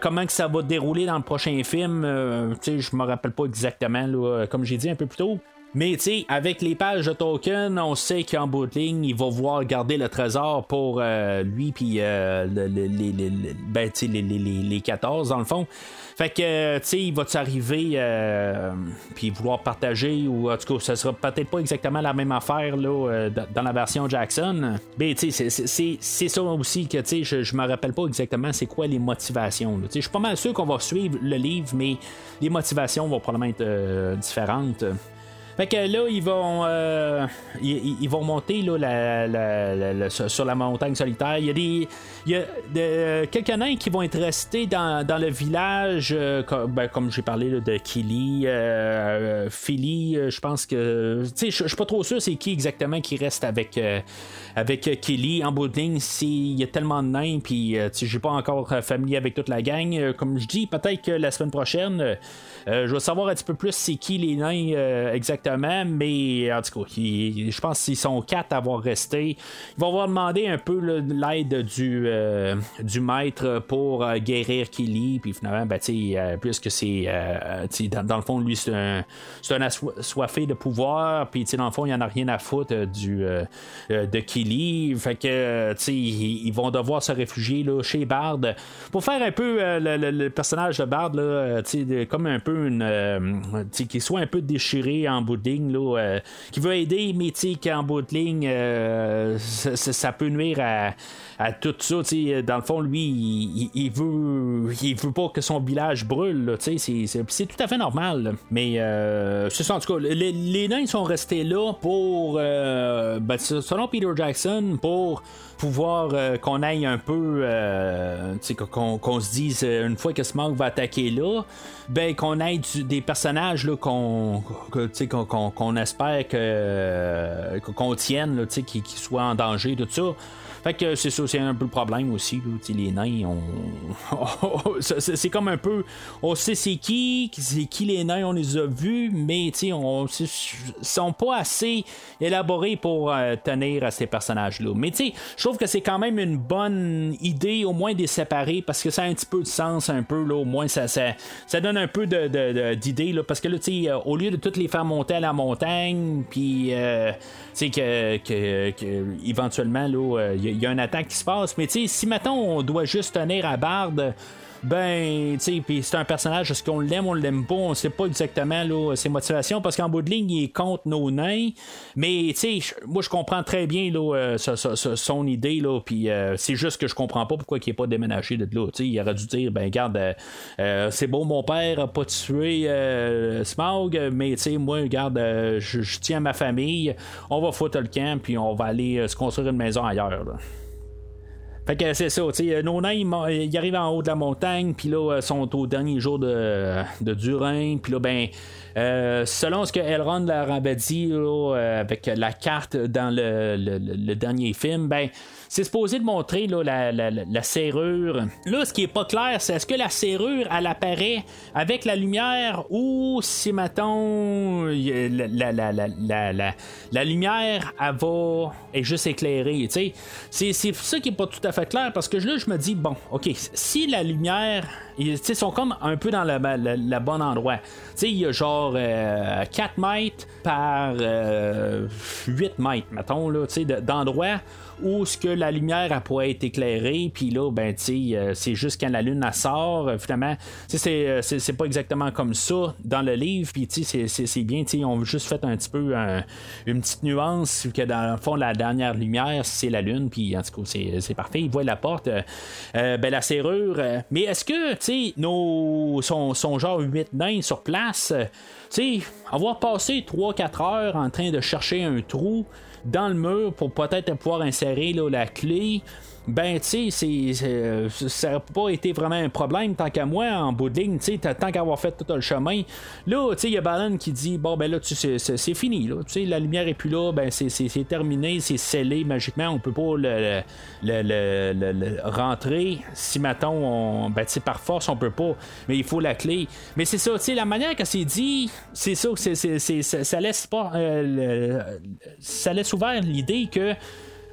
comment que ça va dérouler dans le prochain film, euh, je me rappelle pas exactement, comme j'ai dit un peu plus tôt. Mais tu avec les pages de token, on sait qu'en bout de ligne, il va voir garder le trésor pour euh, lui puis euh, ben, les, les, 14 dans le fond. Fait que, tu sais, il va t'arriver euh, puis vouloir partager, ou en tout cas, ça sera peut-être pas exactement la même affaire là, euh, dans la version Jackson. Mais, tu sais, c'est ça aussi que, tu sais, je, je me rappelle pas exactement c'est quoi les motivations. Sais, je suis pas mal sûr qu'on va suivre le livre, mais les motivations vont probablement être différentes. Fait que là, ils vont, euh, ils, vont monter là, sur la montagne solitaire. Il y a des, il y a de, quelques nains qui vont être restés dans, le village, euh, ben, comme, j'ai parlé de Killy, euh, Philly. Je pense que, tu sais, je suis pas trop sûr c'est qui exactement qui reste avec avec en bout de. S'il y a tellement de nains, puis je suis pas encore familier avec toute la gang. comme je dis, peut-être que la semaine prochaine. je vais savoir un petit peu plus c'est qui les nains exactement mais en tout cas, je pense qu'ils sont quatre à avoir resté. Ils vont avoir demandé un peu l'aide du, euh, du maître pour euh, guérir Killy, puis finalement, ben, euh, puisque c'est. Dans, le fond, lui, c'est un, un assoiffé de pouvoir, puis dans le fond, il n'y en a rien à foutre du, de Killy. Fait que, ils, ils vont devoir se réfugier là, chez Bard pour faire un peu le, personnage de Bard, là, comme un peu une. qui soit un peu déchiré en bout euh, qui veut aider, mais qu'en bout de ligne, euh, ça, peut nuire à, tout ça. Dans le fond, lui, il, veut il veut pas que son village brûle. C'est tout à fait normal. Mais euh, c'est ça, en tout cas, les, nains sont restés là pour, ben, selon Peter Jackson, pour pouvoir qu'on aille un peu, qu'on se dise une fois que Smog va attaquer là, ben qu'on ait des personnages qu'on qu'on espère que qu'on tienne, qui, qui soient en danger, tout ça. Fait que c'est ça, c'est un peu le problème aussi. Les nains, on... c'est comme un peu. On sait c'est qui, c'est qui les nains, on les a vus, mais on sont pas assez élaborés pour euh, tenir à ces personnages-là. Mais je trouve que c'est quand même une bonne idée, au moins de les séparer, parce que ça a un petit peu de sens, un peu, là, au moins ça, ça, donne un peu d'idée, de, parce que là, euh, au lieu de toutes les faire monter à la montagne, puis. Euh, que, que, que, éventuellement, il y, a une attaque qui se passe. Mais si maintenant on doit juste tenir à barde ben, tu sais, c'est un personnage, est-ce qu'on l'aime ou on l'aime pas, on sait pas exactement là, ses motivations, parce qu'en bout de ligne, il est contre nos nains, mais tu sais, moi je comprends très bien là, euh, son idée, là, puis euh, c'est juste que je comprends pas pourquoi il est pas déménagé de là, tu sais, il aurait dû dire, ben, regarde, euh, c'est beau, mon père a pas tué Smog, mais tu sais, moi, regarde, je tiens à ma famille, on va foutre le camp, puis on va aller se construire une maison ailleurs, là. Fait que c'est ça, tu sais, nos nains, ils, arrivent en haut de la montagne, puis là, euh, sont au dernier jour de, de Durin, puis là, ben, euh, selon ce que Elrond leur avait dit, là, euh, avec la carte dans le, le, dernier film, ben, c'est supposé de montrer là, la, la- la- serrure. Là, ce qui est pas clair, c'est est-ce que la serrure, elle apparaît avec la lumière ou si, mettons, la, la, la, lumière, elle va est juste éclairée. C'est, c'est ça qui est pas tout à fait clair parce que là, je me dis, bon, ok, si la lumière, ils sont comme un peu dans le, bon endroit. Tu sais, il y a genre euh, 4 mètres par euh, 8 mètres, mettons, là, tu sais, de- d'endroits où ce que la lumière elle pourrait être éclairée, puis là, ben, euh, c'est juste quand la lune elle sort, euh, finalement, euh, c'est, c'est pas exactement comme ça dans le livre, puis c'est, c'est, bien, ils ont juste fait un petit peu un- une petite nuance, que dans le fond, la dernière lumière, c'est la lune, puis en tout cas, c'est, parfait, ils voient la porte, ben, la serrure, mais est-ce que, tu nos, sont, sont genre 8 nains sur place, tu avoir passé 3-4 heures en train de chercher un trou, dans le mur pour peut-être pouvoir insérer là, la clé. Ben, tu sais, c'est- ça n'a pas été vraiment un problème tant qu'à moi en bout de ligne, tu sais, tant qu'avoir fait tout le chemin. Là, tu sais, il y a Balon qui dit Bon, ben là, c'est fini, là. Tu sais, la lumière est plus là, ben c'est- terminé, c'est scellé magiquement, on peut pas le, rentrer. Si, mettons, on, ben, tu sais, par force, on peut pas, mais il faut la clé. Mais c'est ça, tu sais, la manière que c'est dit, c'est ça, ça, laisse pas. euh, ça laisse ouvert l'idée que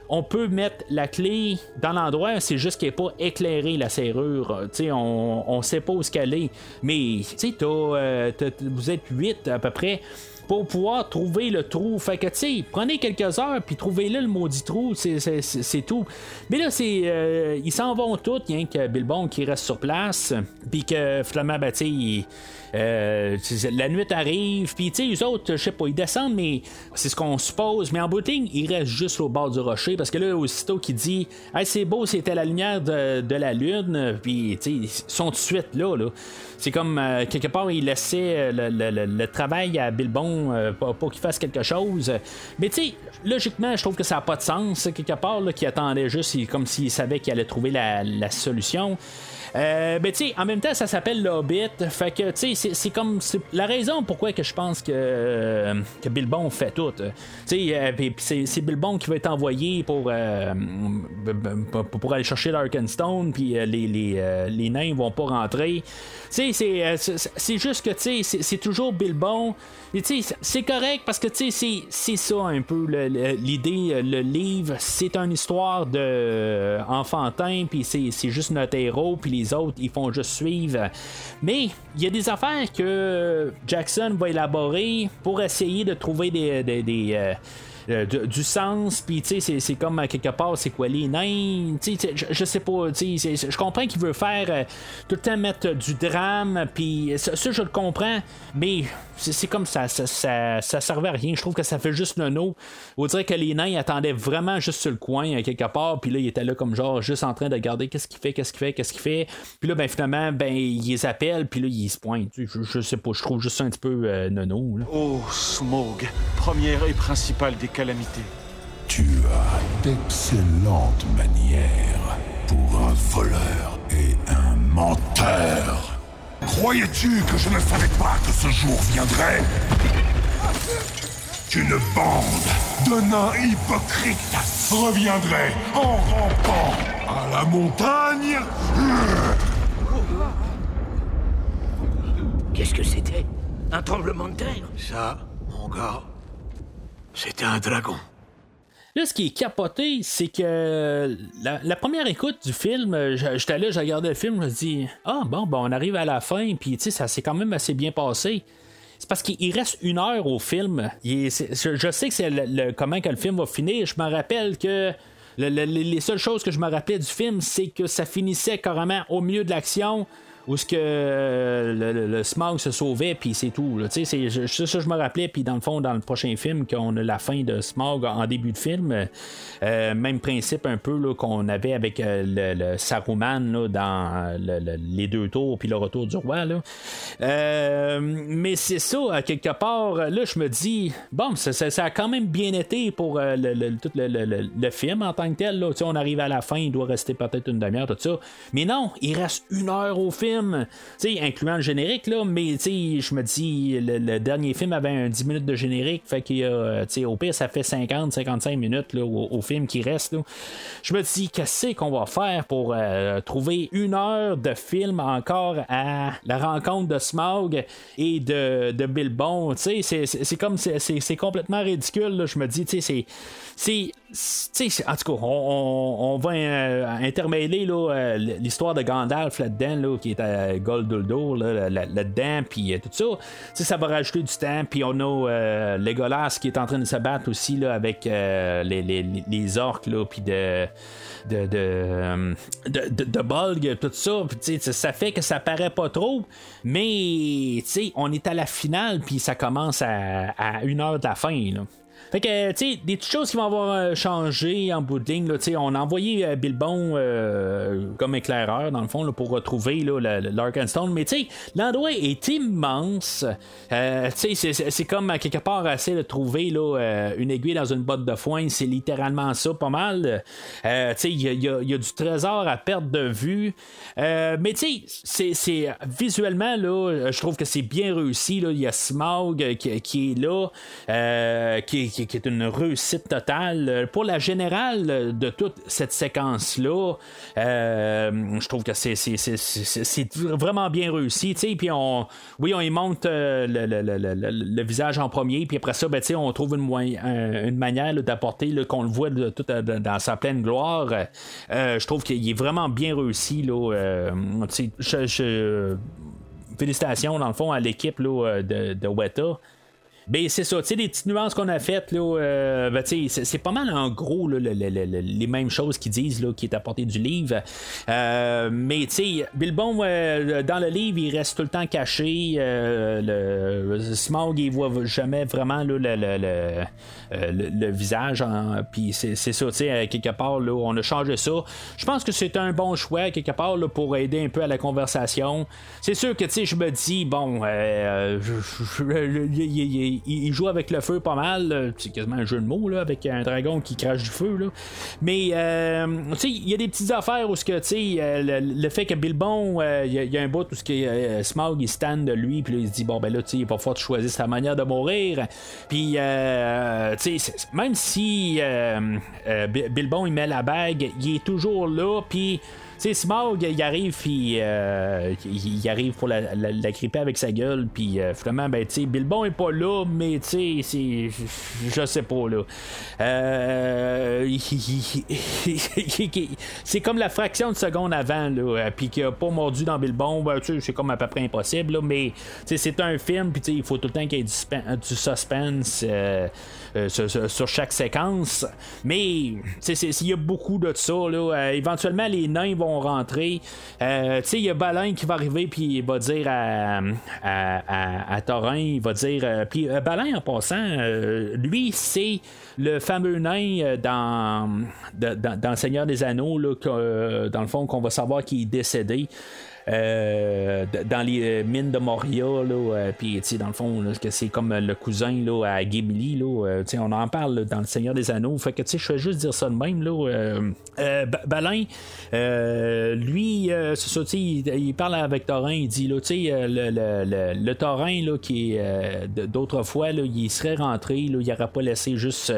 on peut mettre la clé dans l'endroit, c'est juste qu'elle n'est pas éclairée, la serrure. Euh, on, on sait pas où ce qu'elle est. Mais, euh, t'as- vous êtes 8 à peu près pour pouvoir trouver le trou. Fait que, tu sais, prenez quelques heures, puis trouvez-le le maudit trou, c'est, tout. Mais là, c'est, euh, ils s'en vont tous, rien que Bilbon qui reste sur place, puis que, euh, la nuit arrive, puis tu sais, les autres, je sais pas, ils descendent, mais c'est ce qu'on suppose. Mais en bout de ligne, ils restent juste au bord du rocher, parce que là, aussitôt qu'il dit, hey, c'est beau, c'était la lumière de, la lune, puis tu sais, ils sont tout de suite là, là. C'est comme, euh, quelque part, il laissait le, le- travail à Bilbon euh, pour, qu'il fasse quelque chose. Mais tu sais, logiquement, je trouve que ça n'a pas de sens, quelque part, là, qu'il attendait juste, comme s'il savait qu'il allait trouver la solution. Euh, ben, tu sais, en même temps, ça s'appelle l'Hobbit. Fait que, tu sais, c'est- comme. la raison pourquoi que je pense que, euh, que Bilbon fait tout. Tu sais, euh, c'est Bilbon qui va être envoyé pour, euh, pour, aller chercher l'Arkenstone, puis euh, les, les, euh, les nains vont pas rentrer. Tu sais, c'est, euh, juste que, tu sais, c'est- toujours Bilbon. Tu sais, c'est correct parce que, tu sais, c'est- ça un peu l'idée. euh, Le livre, c'est une histoire de euh, enfantin, puis c'est c'est juste notre héros, puis les autres, ils font juste suivre. Mais il y a des affaires que Jackson va élaborer pour essayer de trouver des. des, euh, du sens, puis tu sais, c'est- comme quelque part, c'est quoi les nains, tu sais, je, sais pas, tu sais, je comprends qu'il veut faire euh, tout le temps mettre du drame, puis ça, je le comprends, mais c'est comme ça ça, ça, ça servait à rien, je trouve que ça fait juste nono. On dirait que les nains attendaient vraiment juste sur le coin, quelque part, puis là, ils étaient là comme genre, juste en train de regarder qu'est-ce qu'il fait, qu'est-ce qu'il fait, qu'est-ce qu'il fait, puis là, ben finalement, ben, ils appellent, puis là, ils se pointent, je, je sais pas, je trouve juste ça un petit peu euh, nono. Oh, Smaug, première et principale des Tu as d'excellentes manières pour un voleur et un menteur. Croyais-tu que je ne savais pas que ce jour viendrait? Qu'une bande de nains hypocrites reviendrait en rampant à la montagne. Qu'est-ce que c'était? Un tremblement de terre. Ça, mon gars, c'était un dragon. Là, ce qui est capoté, c'est que la, première écoute du film, euh, j'étais là, j'ai regardé le film, je me dis Ah bon, bon, on arrive à la fin, puis tu sais, ça s'est quand même assez bien passé. C'est parce qu'il reste une heure au film. Je, sais que c'est le, comment que le film va finir. Je me rappelle que le- le- les seules choses que je me rappelais du film, c'est que ça finissait carrément au milieu de l'action. Où ce que euh, le, Smog se sauvait, puis c'est tout. c'est c'est ça je me rappelais, puis dans le fond, dans le prochain film, qu'on a la fin de Smog en début de film. Euh, même principe un peu là, qu'on avait avec euh, le, Saruman là, dans le- le- les deux tours, puis le retour du roi. Là. Mais c'est ça, à quelque part, là, je me dis, bon, ça, a quand même bien été pour tout le, film en tant que tel. Là. On arrive à la fin, il doit rester peut-être une demi-heure, tout ça. Mais non, il reste une heure au film. Film, incluant le générique, là, mais je me dis, le, dernier film avait un 10 minutes de générique, fait qu'il y a, au pire, ça fait 50-55 minutes là, au, film qui reste. Je me dis, qu'est-ce qu'on va faire pour euh, trouver une heure de film encore à la rencontre de Smog et de, de Bilbon? C'est comme, c'est complètement ridicule. Je me dis, c'est en tout cas, on, va euh, intermêler euh, l'histoire de Gandalf là-dedans, qui est à Golduldo là-dedans, puis euh, tout ça. ça va rajouter du temps, puis on a Legolas qui est en train de se battre aussi là, avec les, orques, puis de de, Bolg, tout ça. ça fait que ça paraît pas trop, mais on est à la finale, puis ça commence à, une heure de la fin. Fait que, tu sais, des petites choses qui vont avoir euh, changé en bout de ligne. On a envoyé euh, Bilbon euh, comme éclaireur, dans le fond, pour retrouver l'Arkenstone. Mais, tu l'endroit est immense. C'est comme quelque part assez de trouver une aiguille dans une botte de foin. C'est littéralement ça, pas mal. il y, a du trésor à perte de vue. mais, tu sais, visuellement, je trouve que c'est bien réussi. Il y a qui, qui est là, qui, qui, est une réussite totale. Euh, pour la générale euh, de toute cette séquence-là, euh, je trouve que c'est, vraiment bien réussi. Puis on, oui, on y monte le, visage en premier, puis après ça, ben, on trouve une, manière d'apporter qu'on le voit tout dans sa pleine gloire. je trouve qu'il est vraiment bien réussi. Là, félicitations dans le fond à l'équipe de Weta. Ben, c'est ça, tu sais, les petites nuances qu'on a faites, là, euh, ben, c'est pas mal en gros les mêmes choses qu'ils disent, là, qui est apporté du livre. Euh, mais, tu sais, Bilbon, euh, dans le livre, il reste tout le temps caché. le Smog, il voit jamais vraiment le, visage. Puis, c'est ça, tu sais, quelque part, là, on a changé ça. Je pense que c'est un bon choix, quelque part, là, pour aider un peu à la conversation. C'est sûr que, tu sais, je me dis, bon, il joue avec le feu pas mal. C'est quasiment un jeu de mots là, avec un dragon qui crache du feu. Là. Mais euh, il y a des petites affaires où ce que euh, le, le, fait que Bilbon, euh, il y, a un bout où ce que Smog il stand de lui, puis il se dit bon ben là il va falloir choisir sa manière de mourir. Puis même si Bilbon il met la bague, il est toujours là, puis sais, Smog, il arrive, puis euh, il, arrive pour la, la, gripper avec sa gueule, puis euh, finalement, ben, tu sais, Bilbon est pas là, mais tu sais, je sais pas, là. Euh, c'est comme la fraction de seconde avant, là, puis qu'il a pas mordu dans Bilbon, ben, tu sais, c'est comme à peu près impossible, là, mais c'est un film, puis tu sais, il faut tout le temps qu'il y ait du, du suspense. Euh, sur, chaque séquence. Mais il y a beaucoup de ça. Là, euh, éventuellement, les nains vont rentrer. Euh, il y a Balin qui va arriver puis il va dire à, à, à, Thorin, il va dire. puis Balin, en passant, lui, c'est le fameux nain dans, dans, dans, Seigneur des Anneaux, là, dans le fond, qu'on va savoir qu'il est décédé. Euh, dans les euh, mines de Moria, là, euh, puis dans le fond, que c'est comme le cousin là, à Gimli, là, on en parle dans Le Seigneur des Anneaux. Fait que je fais juste dire ça de même. Là, Balin, lui, ça, il, parle avec Thorin, il dit là, le, le, le, Thorin là, qui est d'autrefois, il serait rentré, il n'aurait pas laissé juste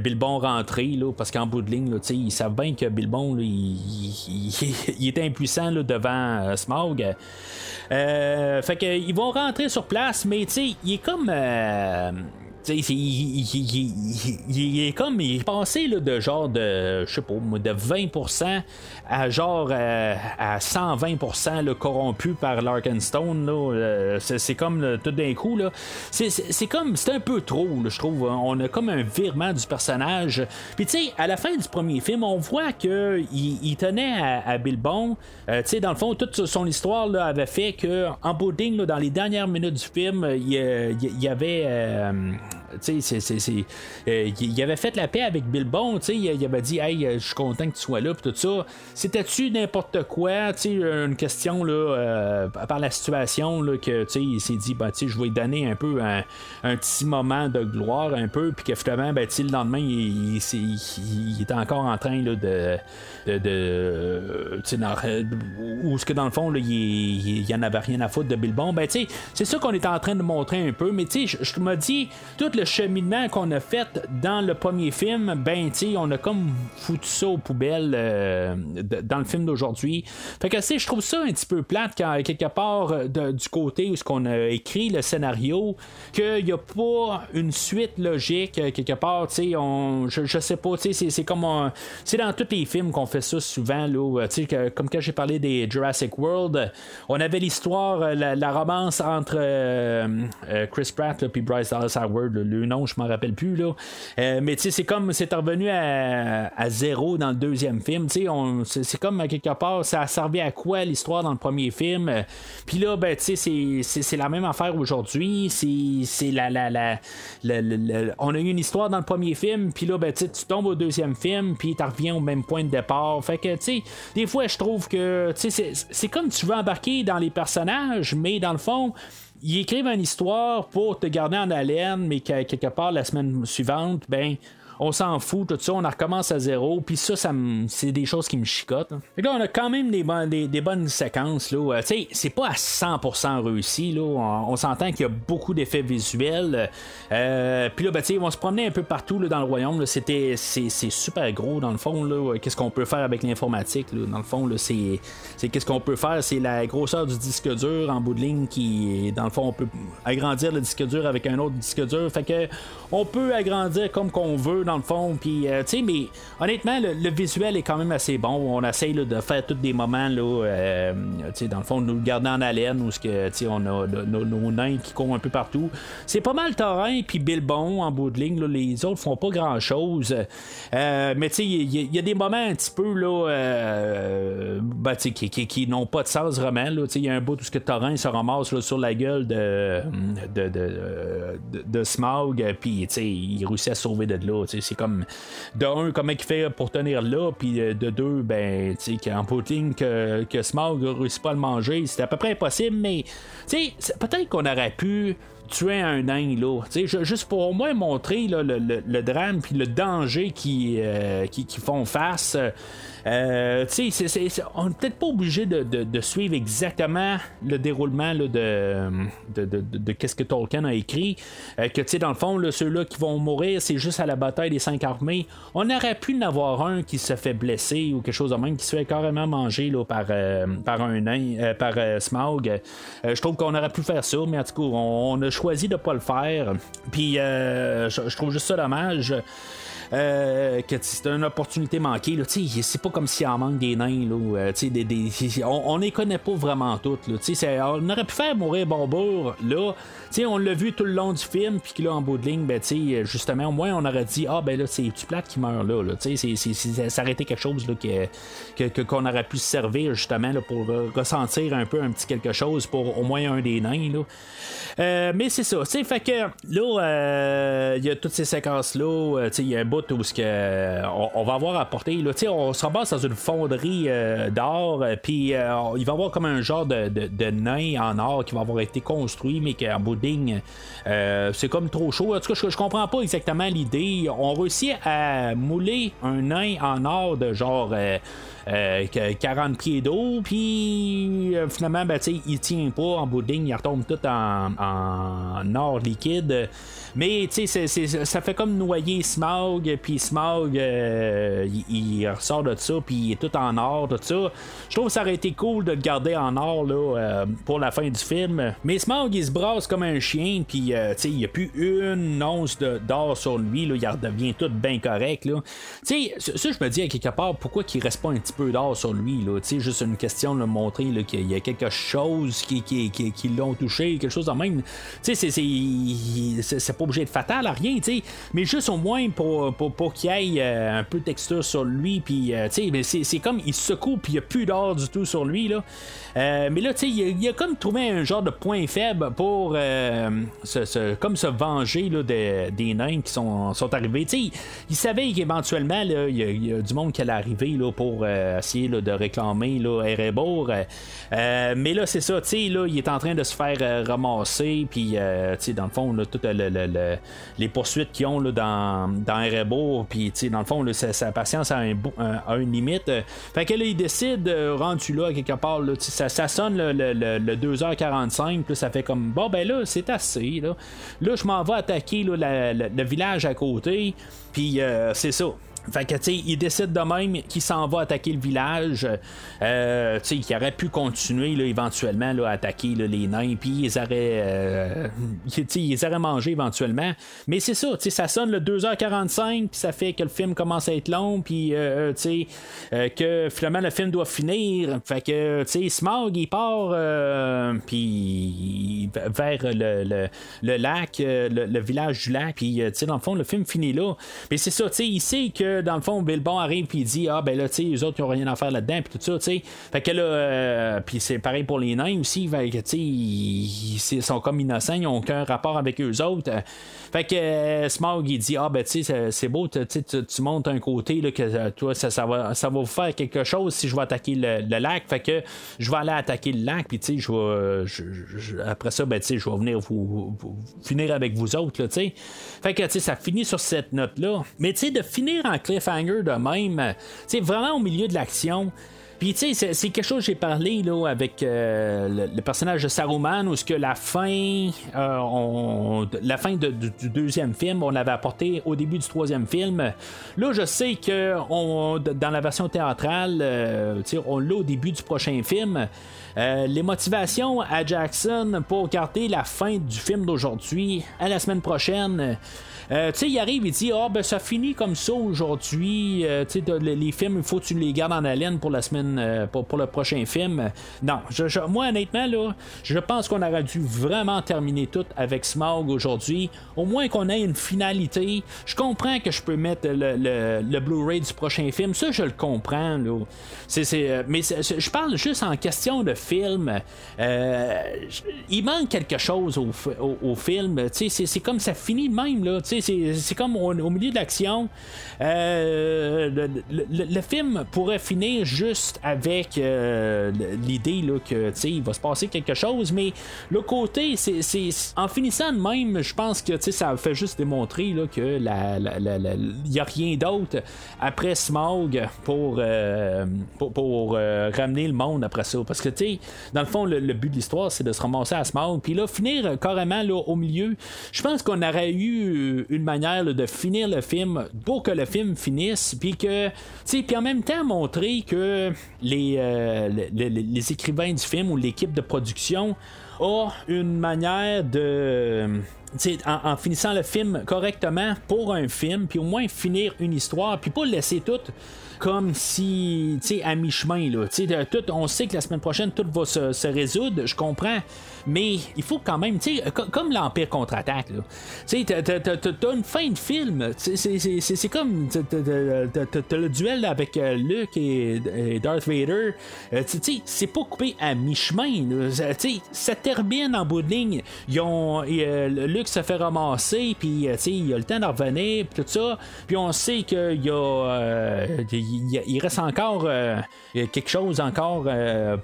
Bilbon rentrer, parce qu'en bout de ligne, ils savent bien que Bilbon, il, il, il, est impuissant devant euh, Smog. Euh, fait qu'ils vont rentrer sur place, mais tu sais, il est comme. Euh, il, est comme il est passé là, de genre de je sais pas de 20% à genre à 120% là, corrompu par Larkenstone c'est, comme tout d'un coup là. C'est, comme c'est un peu trop je trouve on a comme un virement du personnage. Puis tu sais à la fin du premier film on voit que il, tenait à, Bilbon. Tu sais dans le fond toute son histoire là, avait fait que en dans les dernières minutes du film il, y avait sais, il avait fait la paix avec Bilbon, tu sais, il, avait dit, hey, je suis content que tu sois là, puis tout ça. C'était-tu n'importe quoi, une question, là, par la situation, là, que, il s'est dit, sais, je vais lui donner un peu un, petit moment de gloire, un peu, puis que ben, le lendemain, il, il, était encore en train là, de. de, de ce que dans le fond, il, il, y en avait rien à foutre de Bilbon. Ben, c'est ça qu'on est en train de montrer un peu, mais je me dis, tout le cheminement qu'on a fait dans le premier film, ben, tu sais, on a comme foutu ça aux poubelles euh, dans le film d'aujourd'hui. Fait que, je trouve ça un petit peu plate quand, quelque part, euh, du côté où ce qu'on a écrit le scénario, qu'il n'y a pas une suite logique, euh, quelque part, tu sais, on, je, sais pas, tu c'est comme, c'est dans tous les films qu'on fait ça souvent, là, sais, comme quand j'ai parlé des Jurassic World, on avait l'histoire, la, romance entre Chris Pratt et Bryce Dallas Howard, le, nom, je m'en rappelle plus, là, mais tu sais, c'est comme, c'est revenu à, zéro dans le deuxième film, c'est comme, quelque part, ça a servi à quoi l'histoire dans le premier film, puis là, ben, c'est la même affaire aujourd'hui. C'est la, la, la, On a eu une histoire dans le premier film, puis là, ben, tu tombes au deuxième film, puis tu reviens au même point de départ. Fait que, tu des fois, je trouve que, c'est comme tu veux embarquer dans les personnages, mais dans le fond, ils écrivent une histoire pour te garder en haleine, mais que quelque part la semaine suivante, ben on s'en fout, tout ça, on recommence à zéro, puis ça, c'est des choses qui me chicotent. Et là, on a quand même des, bonnes séquences, là. Euh, tu sais, c'est pas à 100% réussi. On, s'entend qu'il y a beaucoup d'effets visuels. Euh, puis là, ben, tu se promener un peu partout dans le royaume. C'était, c'est, super gros, dans le fond. Qu'est-ce qu'on peut faire avec l'informatique? Dans le fond, c'est, c'est qu'est-ce qu'on peut faire, c'est la grosseur du disque dur en bout de ligne qui, dans le fond, on peut agrandir le disque dur avec un autre disque dur. Fait que, on peut agrandir comme qu'on veut dans le fond. Puis, euh, tu sais, mais honnêtement, le, visuel est quand même assez bon. On essaye de faire tous des moments, là, euh, tu sais, dans le fond, nous le garder en haleine, où que, on a nos, nains qui courent un peu partout. C'est pas mal Torrent, puis Bilbon en bout de ligne. les autres font pas grand chose. Euh, mais, tu sais, il y, a des moments un petit peu, là, ben, qui, qui, n'ont pas de sens vraiment. Il y a un bout où ce que Torrent se ramasse sur la gueule de, de, de, de, Smog, puis, il réussit à sauver de là c'est comme de un, comment il fait pour tenir là, puis euh, de deux, ben, tu sais, qu'en pudding que, que Smog réussit pas à le manger, c'était à peu près impossible, mais tu sais, peut-être qu'on aurait pu tuer un nain là. juste pour au moins montrer le, drame puis le danger qui, euh, qui, font face. Euh, on n'est peut-être pas obligé de, suivre exactement le déroulement de, qu'est-ce que Tolkien a écrit. Euh, que dans le fond, ceux-là qui vont mourir, c'est juste à la bataille des cinq armées. On aurait pu en avoir un qui se fait blesser ou quelque chose de même, qui se fait carrément manger par, euh, par un nain, par Smaug. je trouve qu'on aurait pu faire ça, mais en tout cas, on, a choisi de pas le faire. Puis je trouve juste ça dommage. Euh, que c'est une opportunité manquée. C'est pas comme s'il en manque des nains. Là, euh, on, les connaît pas vraiment toutes. Là, on aurait pu faire mourir Bonbour là. on l'a vu tout le long du film, puis là, en bout de ligne, ben, justement, au moins, on aurait dit Ah, ben là, c'est tu qui meurt là. là c'est, été quelque chose là, que, qu'on aurait pu se servir justement là, pour ressentir un peu un petit quelque chose pour au moins un des nains. Là. Euh, mais c'est ça. Fait que là, il y a toutes ces séquences-là. Il y a un bout où que, on, va avoir à porter. Là, on se ramasse dans une fonderie euh, d'or, euh, puis euh, il va y avoir comme un genre de, de, nain en or qui va avoir été construit, mais qu'en bout c'est comme trop chaud. En tout cas, je, je comprends pas exactement l'idée. On réussit à mouler un nain en or de genre. 40 pieds d'eau, puis finalement, ben, il tient pas en bout il retombe tout en, en or liquide. Mais tu sais, ça fait comme noyer Smaug, puis Smaug, euh, il, ressort de ça, puis il est tout en or, tout ça. Je trouve que ça aurait été cool de le garder en or là, euh, pour la fin du film. Mais Smaug, il se brasse comme un chien, puis euh, tu sais, il n'y a plus une once d'or sur lui, là, il redevient tout bien correct. Tu sais, ça, je me dis à quelque part, pourquoi qu'il reste pas un petit peu d'or sur lui. Là, juste une question de montrer qu'il y a quelque chose qui, qui, qui, l'ont touché, quelque chose de même. C'est, c'est, c'est pas obligé de fatal à rien, mais juste au moins pour, pour, pour qu'il y ait un peu de texture sur lui. Puis, c'est, c'est comme il secoue, puis il n'y a plus d'or du tout sur lui. Là. Euh, mais là, tu sais, il, a comme trouvé un genre de point faible pour euh, se, comme se venger là, des nains qui sont, sont arrivés. Tu sais, il savait qu'éventuellement, il y, a du monde qui allait arriver là, pour euh, essayer de réclamer là, Erebor. mais là, c'est ça, tu sais, il est en train de se faire ramasser, puis, tu sais, dans le fond, là, toutes les poursuites qu'ils ont là, dans, dans Erebor, puis, tu sais, dans le fond, sa, patience a, un, une limite. fait que là, il décide, rendu là, quelque part, ça, sonne le, 2h45, puis ça fait comme bon ben là, c'est assez. Là, je m'en vais attaquer le village à côté, puis euh, c'est ça. Fait que, tu sais, il décide de même qu'il s'en va attaquer le village. Euh, tu sais, qu'il aurait pu continuer là, éventuellement là, à attaquer les nains, puis ils auraient, euh, ils auraient mangé éventuellement. Mais c'est ça, tu sais, ça sonne le 2h45, puis ça fait que le film commence à être long, puis euh, tu sais, que finalement le film doit finir. Fait que, tu sais, Smog, il part, puis vers le, le, lac, le, village du lac, puis, tu sais, dans le fond, le film finit là. Mais c'est ça, tu sais, il sait que dans le fond, Bilbon arrive puis il dit Ah, ben là, tu sais, les autres, ils ont rien à faire là-dedans, puis tout ça, tu sais. Fait que là, euh, puis c'est pareil pour les nains aussi, fait que, tu sais, ils, sont comme innocents, ils n'ont aucun rapport avec eux autres. Fait que euh, Smog, il dit Ah, ben, tu sais, c'est beau, tu, tu montes un côté, là, que euh, toi, ça, va, ça va vous faire quelque chose si je vais attaquer le, lac. Fait que je vais aller attaquer le lac, puis, tu sais, je vais. après ça, ben, tu sais, je vais venir vous, finir avec vous autres, tu sais. Fait que, tu sais, ça finit sur cette note-là. Mais, tu sais, de finir en cliffhanger de même, tu sais, vraiment au milieu de l'action. Puis, tu sais, c'est quelque chose que j'ai parlé là, avec euh, le, personnage de Saruman, où ce que la fin, euh, la fin du deuxième film, on l'avait apporté au début du troisième film. Là, je sais que dans la version théâtrale, euh, on l'a au début du prochain film. les motivations à Jackson pour garder la fin du film d'aujourd'hui à la semaine prochaine. Euh, tu sais, il arrive, il dit Ah, ben ça finit comme ça aujourd'hui. Euh, tu sais, les films, il faut que tu les gardes en haleine pour la semaine, euh, pour, le prochain film. Non, je, moi, honnêtement, là, je pense qu'on aurait dû vraiment terminer tout avec Smog aujourd'hui. Au moins qu'on ait une finalité. Je comprends que je peux mettre le, Blu-ray du prochain film. Ça, je le comprends, là. C'est, mais je parle juste en question de film. il manque quelque chose au, au, film. C'est comme ça finit même, là. Tu c'est comme au, milieu de l'action. Euh, le, film pourrait finir juste avec euh, l'idée que il va se passer quelque chose, mais le côté, c'est en finissant de même, je pense que ça fait juste démontrer là, que il n'y a rien d'autre après Smog pour, euh, pour, ramener le monde après ça. Parce que dans le fond, le, but de l'histoire, c'est de se ramasser à Smog. Puis là, finir carrément là, au milieu, je pense qu'on aurait eu une manière de finir le film pour que le film finisse, puis que, tu puis en même temps montrer que les, euh, les, écrivains du film ou l'équipe de production a une manière de. En, en, finissant le film correctement pour un film, puis au moins finir une histoire, puis pas laisser tout comme si, tu sais, à mi-chemin, là. Sais, on sait que la semaine prochaine, tout va se résoudre, je comprends. Mais il faut quand même, tu sais, comme l'Empire contre-attaque, tu sais, t'as une fin de film. C'est comme, le duel avec euh, Luke et, Darth Vader. Euh, tu sais, c'est pas coupé à mi-chemin. Tu sais, ça termine en bout de ligne. Ont, euh, Luke se fait ramasser, puis, tu sais, il a le temps d'en revenir, puis tout ça. Puis on sait qu'il y a, il, reste encore quelque chose encore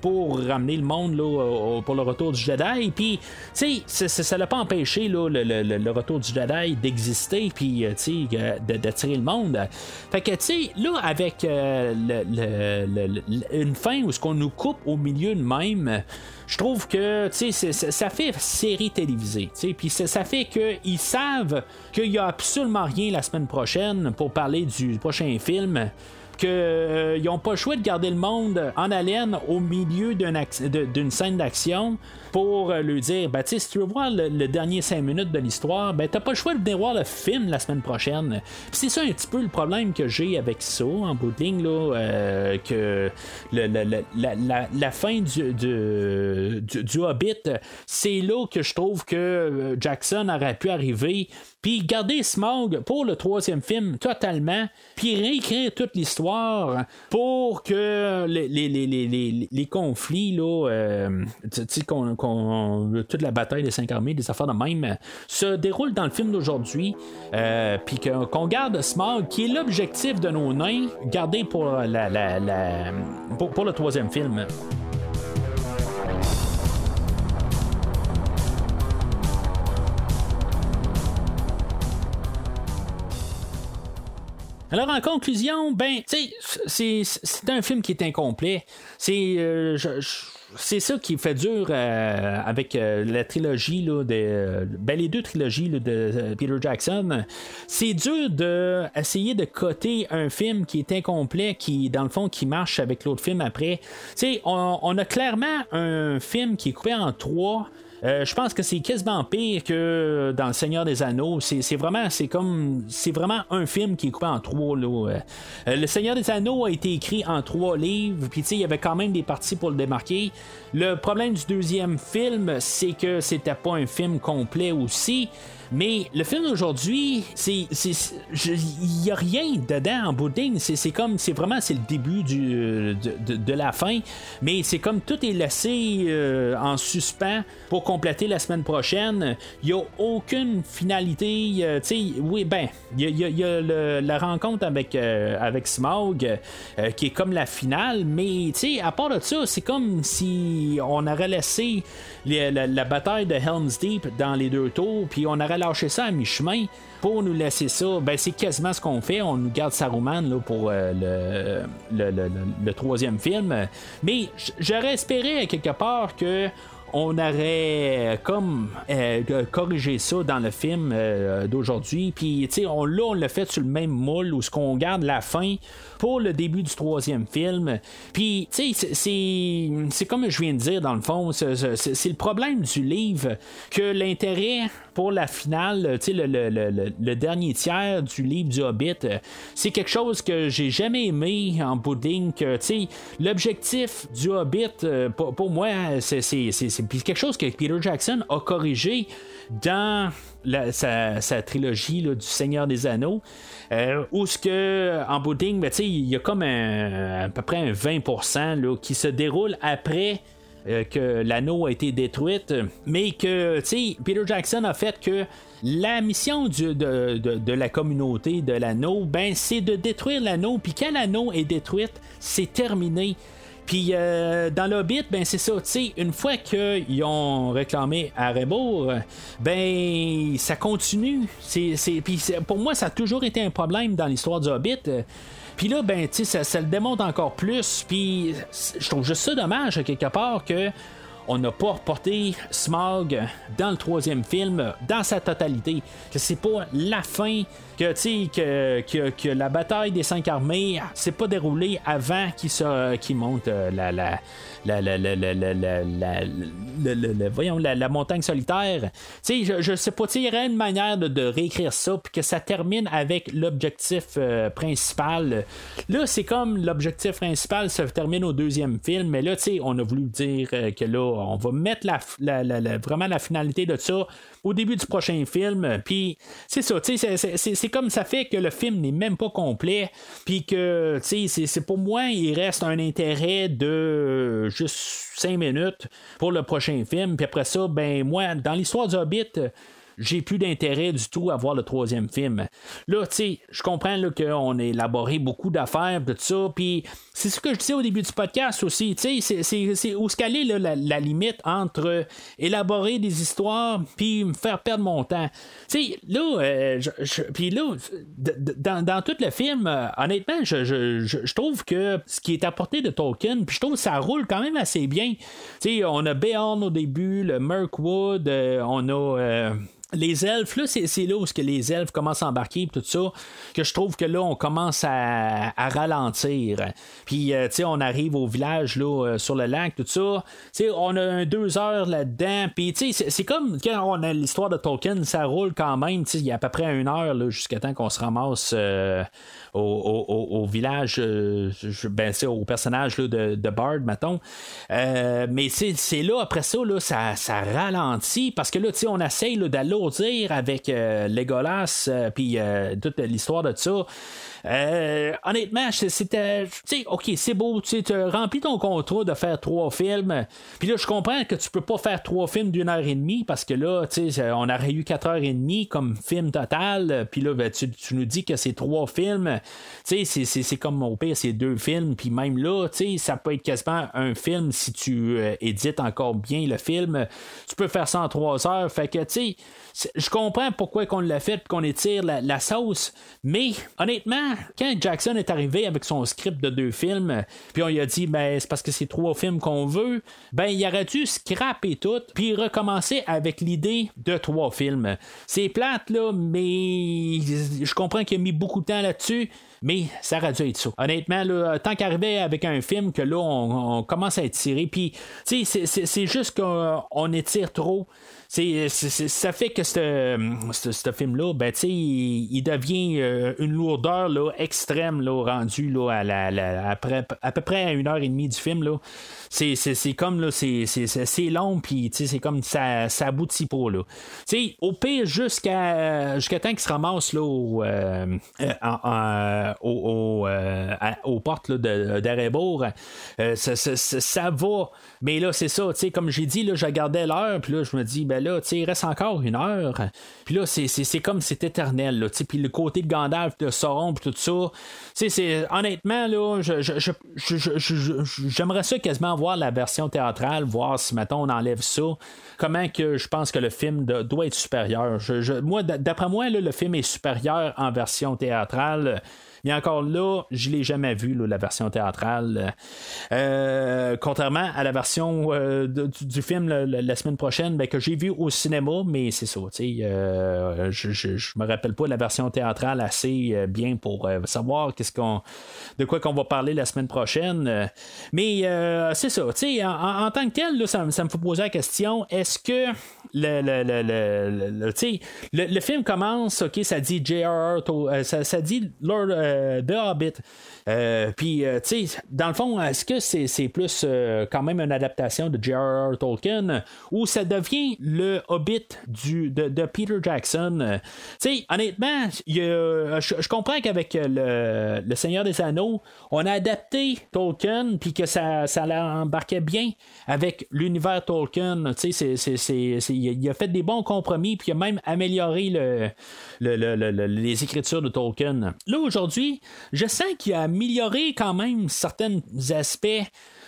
pour ramener le monde là, pour le retour du Jedi. Et Puis, tu sais, ça l'a pas empêché là, le, retour du Jedi d'exister, puis, euh, tu sais, d'attirer le monde. Fait que, tu sais, là, avec euh, une fin où ce qu'on nous coupe au milieu de même, je trouve que tu sais, ça fait série télévisée. Puis ça fait qu'ils savent qu'il n'y a absolument rien la semaine prochaine pour parler du prochain film. qu'ils n'ont pas le choix de garder le monde en haleine au milieu d'une scène d'action pour euh, lui dire ben, si tu veux voir le, dernier 5 minutes de l'histoire, ben, t'as pas le choix de venir voir le film la semaine prochaine. c'est ça un petit peu le problème que j'ai avec ça, en bout de ligne, là, euh, que la, fin du, du, du Hobbit, c'est là que je trouve que euh, Jackson aurait pu arriver puis garder Smog pour le troisième film totalement, puis réécrire toute l'histoire pour que les, les, les, les conflits, là, euh, toute la bataille des cinq armées, des affaires de même, se déroulent dans le film d'aujourd'hui, euh, puis qu'on garde Smog, qui est l'objectif de nos nains, garder pour, la, pour le troisième film. Alors, en conclusion, ben, c'est un film qui est incomplet. C'est. Euh, c'est ça qui fait dur euh, avec euh, la trilogie de, ben, les deux trilogies de Peter Jackson. C'est dur de de coter un film qui est incomplet, qui dans le fond qui marche avec l'autre film après. On, a clairement un film qui est coupé en trois. Euh, je pense que c'est quasiment pire que dans Le Seigneur des Anneaux. C'est vraiment, c'est comme, c'est vraiment un film qui est coupé en trois. Euh, le Seigneur des Anneaux a été écrit en trois livres, puis il y avait quand même des parties pour le démarquer. Le problème du deuxième film, c'est que c'était pas un film complet aussi. Mais le film d'aujourd'hui, c'est, il n'y a rien dedans en boudding. C'est, comme, c'est vraiment, c'est le début du, de, la fin. Mais c'est comme tout est laissé euh, en suspens pour compléter la semaine prochaine. Il n'y a aucune finalité. Euh, oui, ben, il y a, la rencontre avec, euh, avec Smog qui est comme la finale. Mais à part de ça, c'est comme si on aurait laissé la, bataille de Helm's Deep dans les deux tours, puis on aurait ça à mi-chemin pour nous laisser ça. Ben, c'est quasiment ce qu'on fait. On nous garde Saruman là, pour euh, le, le, troisième film. Mais j'aurais espéré quelque part que on aurait comme euh, corrigé ça dans le film euh, d'aujourd'hui. Puis, tu sais, on, là, on l'a fait sur le même moule où ce qu'on garde la fin pour le début du troisième film. Puis, tu sais, c'est comme je viens de dire, dans le fond, c'est le problème du livre que l'intérêt pour la finale, tu sais, le, dernier tiers du livre du Hobbit, c'est quelque chose que j'ai jamais aimé en pudding. Que, tu sais, l'objectif du Hobbit, euh, pour, moi, c'est quelque chose que Peter Jackson a corrigé dans sa, trilogie du Seigneur des Anneaux. Euh, où ce que en boudding, ben, il y a comme à peu près un 20% qui se déroule après euh, que l'anneau a été détruite, mais que Peter Jackson a fait que la mission de, de, la communauté de l'anneau, ben, c'est de détruire l'anneau, puis quand l'anneau est détruite, c'est terminé. Puis euh, dans l'Hobbit, ben c'est ça, tu sais, une fois qu'ils ont réclamé à ben ça continue. C'est, puis pour moi, ça a toujours été un problème dans l'histoire du Hobbit. Puis là, ben, tu ça, le démontre encore plus. Puis je trouve juste ça dommage, quelque part, que on n'a pas reporté Smog dans le troisième film dans sa totalité. Que c'est pas la fin que, que, que, la bataille des cinq armées s'est pas déroulée avant qu'il qu monte euh, la, la, la, la, la, la, voyons, la, montagne solitaire. Tu je, je sais pas, il y aurait une manière de, réécrire ça, puis que ça termine avec l'objectif euh, principal. Là, c'est comme l'objectif principal se termine au deuxième film, mais là, tu on a voulu dire euh, que là, on va mettre la, vraiment la finalité de ça au début du prochain film. Puis c'est ça, c'est comme ça fait que le film n'est même pas complet. Puis que, c'est pour moi, il reste un intérêt de juste 5 minutes pour le prochain film. Puis après ça, ben moi, dans l'histoire du Hobbit, j'ai plus d'intérêt du tout à voir le troisième film. Là, tu sais, je comprends qu'on a élaboré beaucoup d'affaires, tout ça, puis c'est ce que je disais au début du podcast aussi, tu sais, c'est où se caler la, la, limite entre élaborer des histoires puis me faire perdre mon temps. Tu sais, là, euh, puis là, dans, dans, tout le film, euh, honnêtement, je, je, trouve que ce qui est apporté de Tolkien, puis je trouve que ça roule quand même assez bien. Tu sais, on a Beorn au début, le Mirkwood, euh, on a les elfes, là, c'est, là où les elfes commencent à embarquer tout ça, que je trouve que là, on commence à, ralentir. Puis, tu sais, on arrive au village, là, sur le lac, tout ça. Tu sais, on a un deux heures là-dedans. Puis, tu sais, c'est, comme quand on a l'histoire de Tolkien, ça roule quand même. Tu sais, il y a à peu près une heure, là, jusqu'à temps qu'on se ramasse au, village, euh, ben, au personnage de, de, Bard, mettons. Euh, mais c'est là, après ça, là, ça, ça ralentit parce que là, on essaye d'alourdir avec euh, Legolas, puis toute l'histoire de ça. Euh, honnêtement, c'était. Ok, c'est beau, tu as rempli ton contrat de faire trois films. Puis là, je comprends que tu peux pas faire trois films d'une heure et demie parce que là, tu sais, on aurait eu quatre heures et demie comme film total. Puis là, ben, tu, nous dis que c'est trois films. Tu sais, c'est comme au pire, c'est deux films. Puis même là, ça peut être quasiment un film si tu euh, édites encore bien le film. Tu peux faire ça en trois heures. Fait que, tu sais, je comprends pourquoi qu'on l'a fait qu'on étire la, sauce. Mais honnêtement, quand Jackson est arrivé avec son script de deux films, puis on lui a dit, ben, c'est parce que c'est trois films qu'on veut, ben, il aurait dû scraper tout, puis recommencer avec l'idée de trois films. C'est plate, là, mais je comprends qu'il a mis beaucoup de temps là-dessus. Mais ça aurait dû être ça. Honnêtement, là, tant qu'arriver avec un film que là, on, commence à étirer, puis, tu sais, c'est juste qu'on étire trop ça fait que ce film-là, ben, il, devient euh, une lourdeur là, extrême là, rendu là, à, la, après, à peu près à une heure et demie du film. Là. C'est, comme là, c'est, long, puis c'est comme ça, ça aboutit pas. Là. au pire, jusqu'à, jusqu'à temps qu'il se ramasse là, au, euh, euh, aux portes là, d'Arebourg, ça, ça, va. Mais là, c'est ça, comme j'ai dit, là, je regardais l'heure, puis là, je me dis, ben là, il reste encore une heure. Puis là, c'est comme c'est éternel. Là, puis le côté de Gandalf, de Sauron, puis tout ça. Honnêtement, là, j'aimerais ça quasiment voir la version théâtrale, voir si, maintenant on enlève ça. Comment que je pense que le film doit être supérieur? moi, d'après moi, le film est supérieur en version théâtrale. Mais encore là, je l'ai jamais vu, la version théâtrale. Euh, contrairement à la version euh, du, film la, semaine prochaine, ben, que j'ai vu au cinéma, mais c'est ça. Euh, je, je, me rappelle pas la version théâtrale assez bien pour savoir de quoi qu'on va parler la semaine prochaine. mais c'est ça. En, en, tant que tel, ça, me fait poser la question est-ce que le, le, le, film commence, ok, ça dit J.R.R. Ça, ça, dit Lord The Hobbit. Euh, puis, euh, tu sais, dans le fond, est-ce que c'est, plus euh, quand même une adaptation de J.R.R. Tolkien ou ça devient le Hobbit de, Peter Jackson? tu sais, honnêtement, je, comprends qu'avec le, Seigneur des Anneaux, on a adapté Tolkien puis que ça, ça l'embarquait bien avec l'univers Tolkien. Tu sais, il a fait des bons compromis puis il a même amélioré le, les écritures de Tolkien. Là, aujourd'hui, je sens qu'il a amélioré quand même certains aspects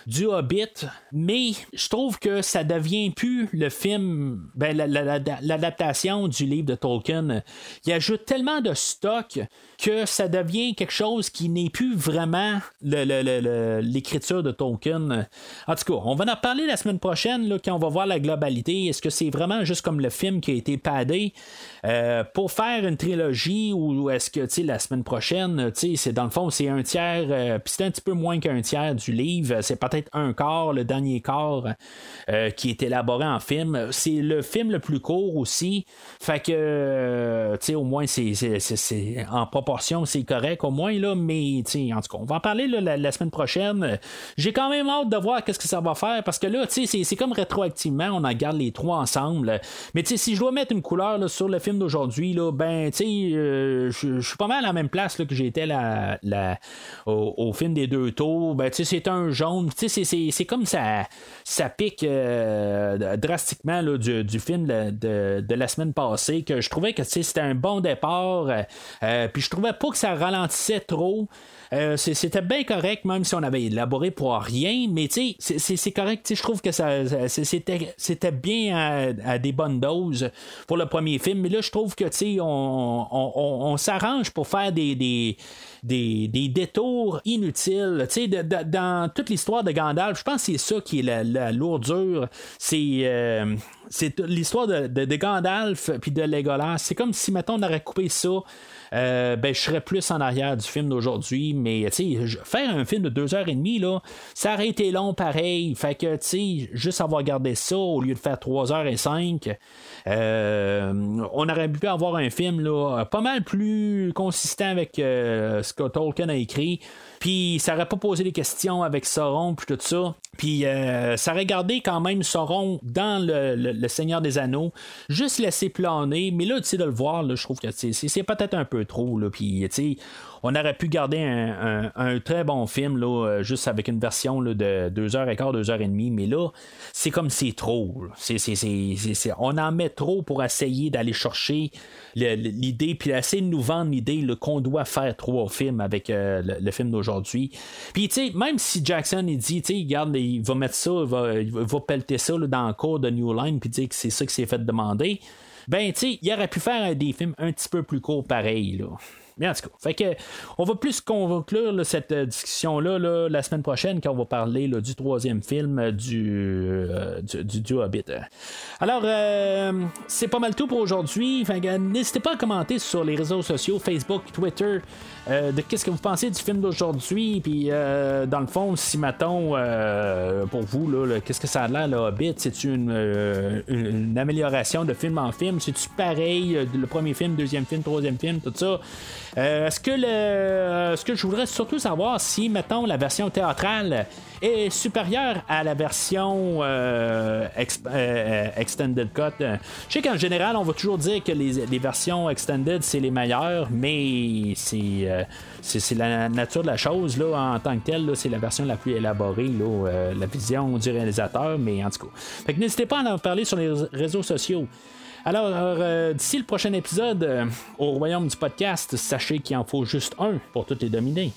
du Hobbit, mais je trouve que ça devient plus le film, ben, l'adaptation du livre de Tolkien. Il ajoute tellement de stock que ça devient quelque chose qui n'est plus vraiment l'écriture de Tolkien. En tout cas, on va en parler la semaine prochaine là, quand on va voir la globalité. Est-ce que c'est vraiment juste comme le film qui a été padé? Euh, pour faire une trilogie ou est-ce que la semaine prochaine, c'est dans le fond, c'est un tiers, euh, puis c'est un petit peu moins qu'un tiers du livre. C'est peut-être un quart, le dernier quart euh, qui est élaboré en film. C'est le film le plus court aussi. Fait que, tu sais, au moins, c'est en propre c'est correct au moins, là, mais en tout cas, on va en parler la, semaine prochaine. J'ai quand même hâte de voir qu'est-ce que ça va faire parce que là, c'est comme rétroactivement, on en garde les trois ensemble. Mais si je dois mettre une couleur sur le film d'aujourd'hui, là, ben, euh, je suis pas mal à la même place que j'étais la, au, film des deux tours. Ben, c'est un jaune. C'est comme ça, ça pique euh, drastiquement du, film de, la semaine passée que je trouvais que c'était un bon départ. Euh, puis je trouvais pas que ça ralentissait trop. Euh, c'était bien correct, même si on avait élaboré pour rien, mais c'est correct. Je trouve que c'était bien à, des bonnes doses pour le premier film, mais là, je trouve que sais, on, s'arrange pour faire des, des, détours inutiles. Dans toute l'histoire de Gandalf, je pense que c'est ça qui est la, lourdure. C'est. Euh, c'est l'histoire de, de, Gandalf puis de Legolas. C'est comme si, mettons, on aurait coupé ça. Euh, ben, je serais plus en arrière du film d'aujourd'hui, mais faire un film de deux heures et demie, là, ça aurait été long pareil. Fait que, tu sais, juste avoir gardé ça au lieu de faire trois heures et cinq, euh, on aurait pu avoir un film là, pas mal plus consistant avec ce que Tolkien a écrit. Puis ça aurait pas posé des questions avec Sauron puis tout ça. Puis euh, ça aurait gardé quand même Sauron dans le, Seigneur des Anneaux, juste laisser planer. Mais là, tu sais, de le voir, je trouve que c'est peut-être un peu trop. Puis, tu sais, on aurait pu garder un, très bon film, là, euh, juste avec une version là, de 2h15, 2h30, mais là, c'est comme c'est trop. on en met trop pour essayer d'aller chercher l'idée, puis essayer de nous vendre l'idée qu'on doit faire trois films avec euh, le, film d'aujourd'hui. Puis, tu sais, même si Jackson, il dit, tu sais, regarde, il va mettre ça, il va, il va pelleter ça dans le cours de New Line, puis dire que c'est ça qui s'est fait demander ben, tu sais, il aurait pu faire des films un petit peu plus courts pareil, là. Mais en tout cas, fait que, on va plus conclure cette euh, discussion-là la semaine prochaine quand on va parler du troisième film euh, euh, du, du, du, Hobbit. Alors, c'est pas mal tout pour aujourd'hui. N'hésitez pas à commenter sur les réseaux sociaux, Facebook, Twitter, de qu'est-ce que vous pensez du film d'aujourd'hui. Puis, dans le fond, si mettons, pour vous, qu'est-ce que ça a l'air, le Hobbit? C'est une, une, amélioration de film en film? C'est-tu pareil, le premier film, deuxième film, troisième film, tout ça? Euh, est-ce que le, ce que je voudrais surtout savoir si, mettons, la version théâtrale est supérieure à la version euh, euh, extended cut? Je sais qu'en général, on va toujours dire que les, versions extended c'est les meilleures, mais c'est c'est la nature de la chose là, en tant que telle. C'est la version la plus élaborée, là, la vision du réalisateur, mais en tout cas. n'hésitez pas à en parler sur les réseaux sociaux. Alors, euh, d'ici le prochain épisode, euh, au royaume du podcast, sachez qu'il en faut juste un pour toutes les dominer.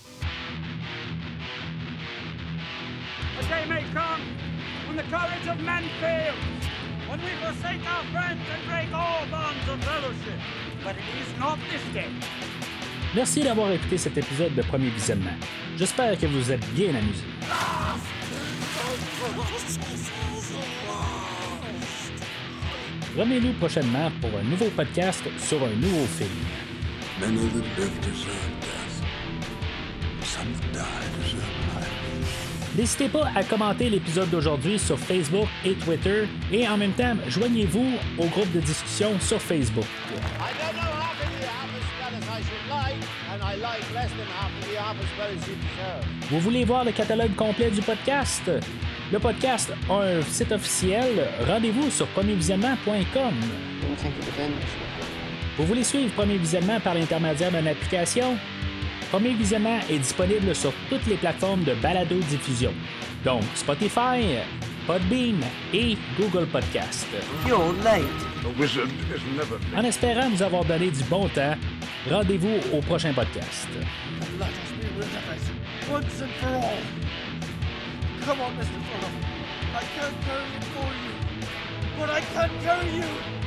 Merci d'avoir écouté cet épisode de Premier Visionnement. J'espère que vous êtes bien amusés. Revenez-nous prochainement pour un nouveau podcast sur un nouveau film. N'hésitez pas à commenter l'épisode d'aujourd'hui sur Facebook et Twitter et en même temps, joignez-vous au groupe de discussion sur Facebook. Vous voulez voir le catalogue complet du podcast? Le podcast a un site officiel. Rendez-vous sur premiervisionnement.com. Vous voulez suivre Premier Visionnement par l'intermédiaire d'une application? Premier Visionnement est disponible sur toutes les plateformes de balado-diffusion, donc Spotify, Podbean et Google Podcast. En espérant nous avoir donné du bon temps, rendez-vous au prochain podcast. Come on, Mr. Fuller. I can't carry it for you, but I can carry you.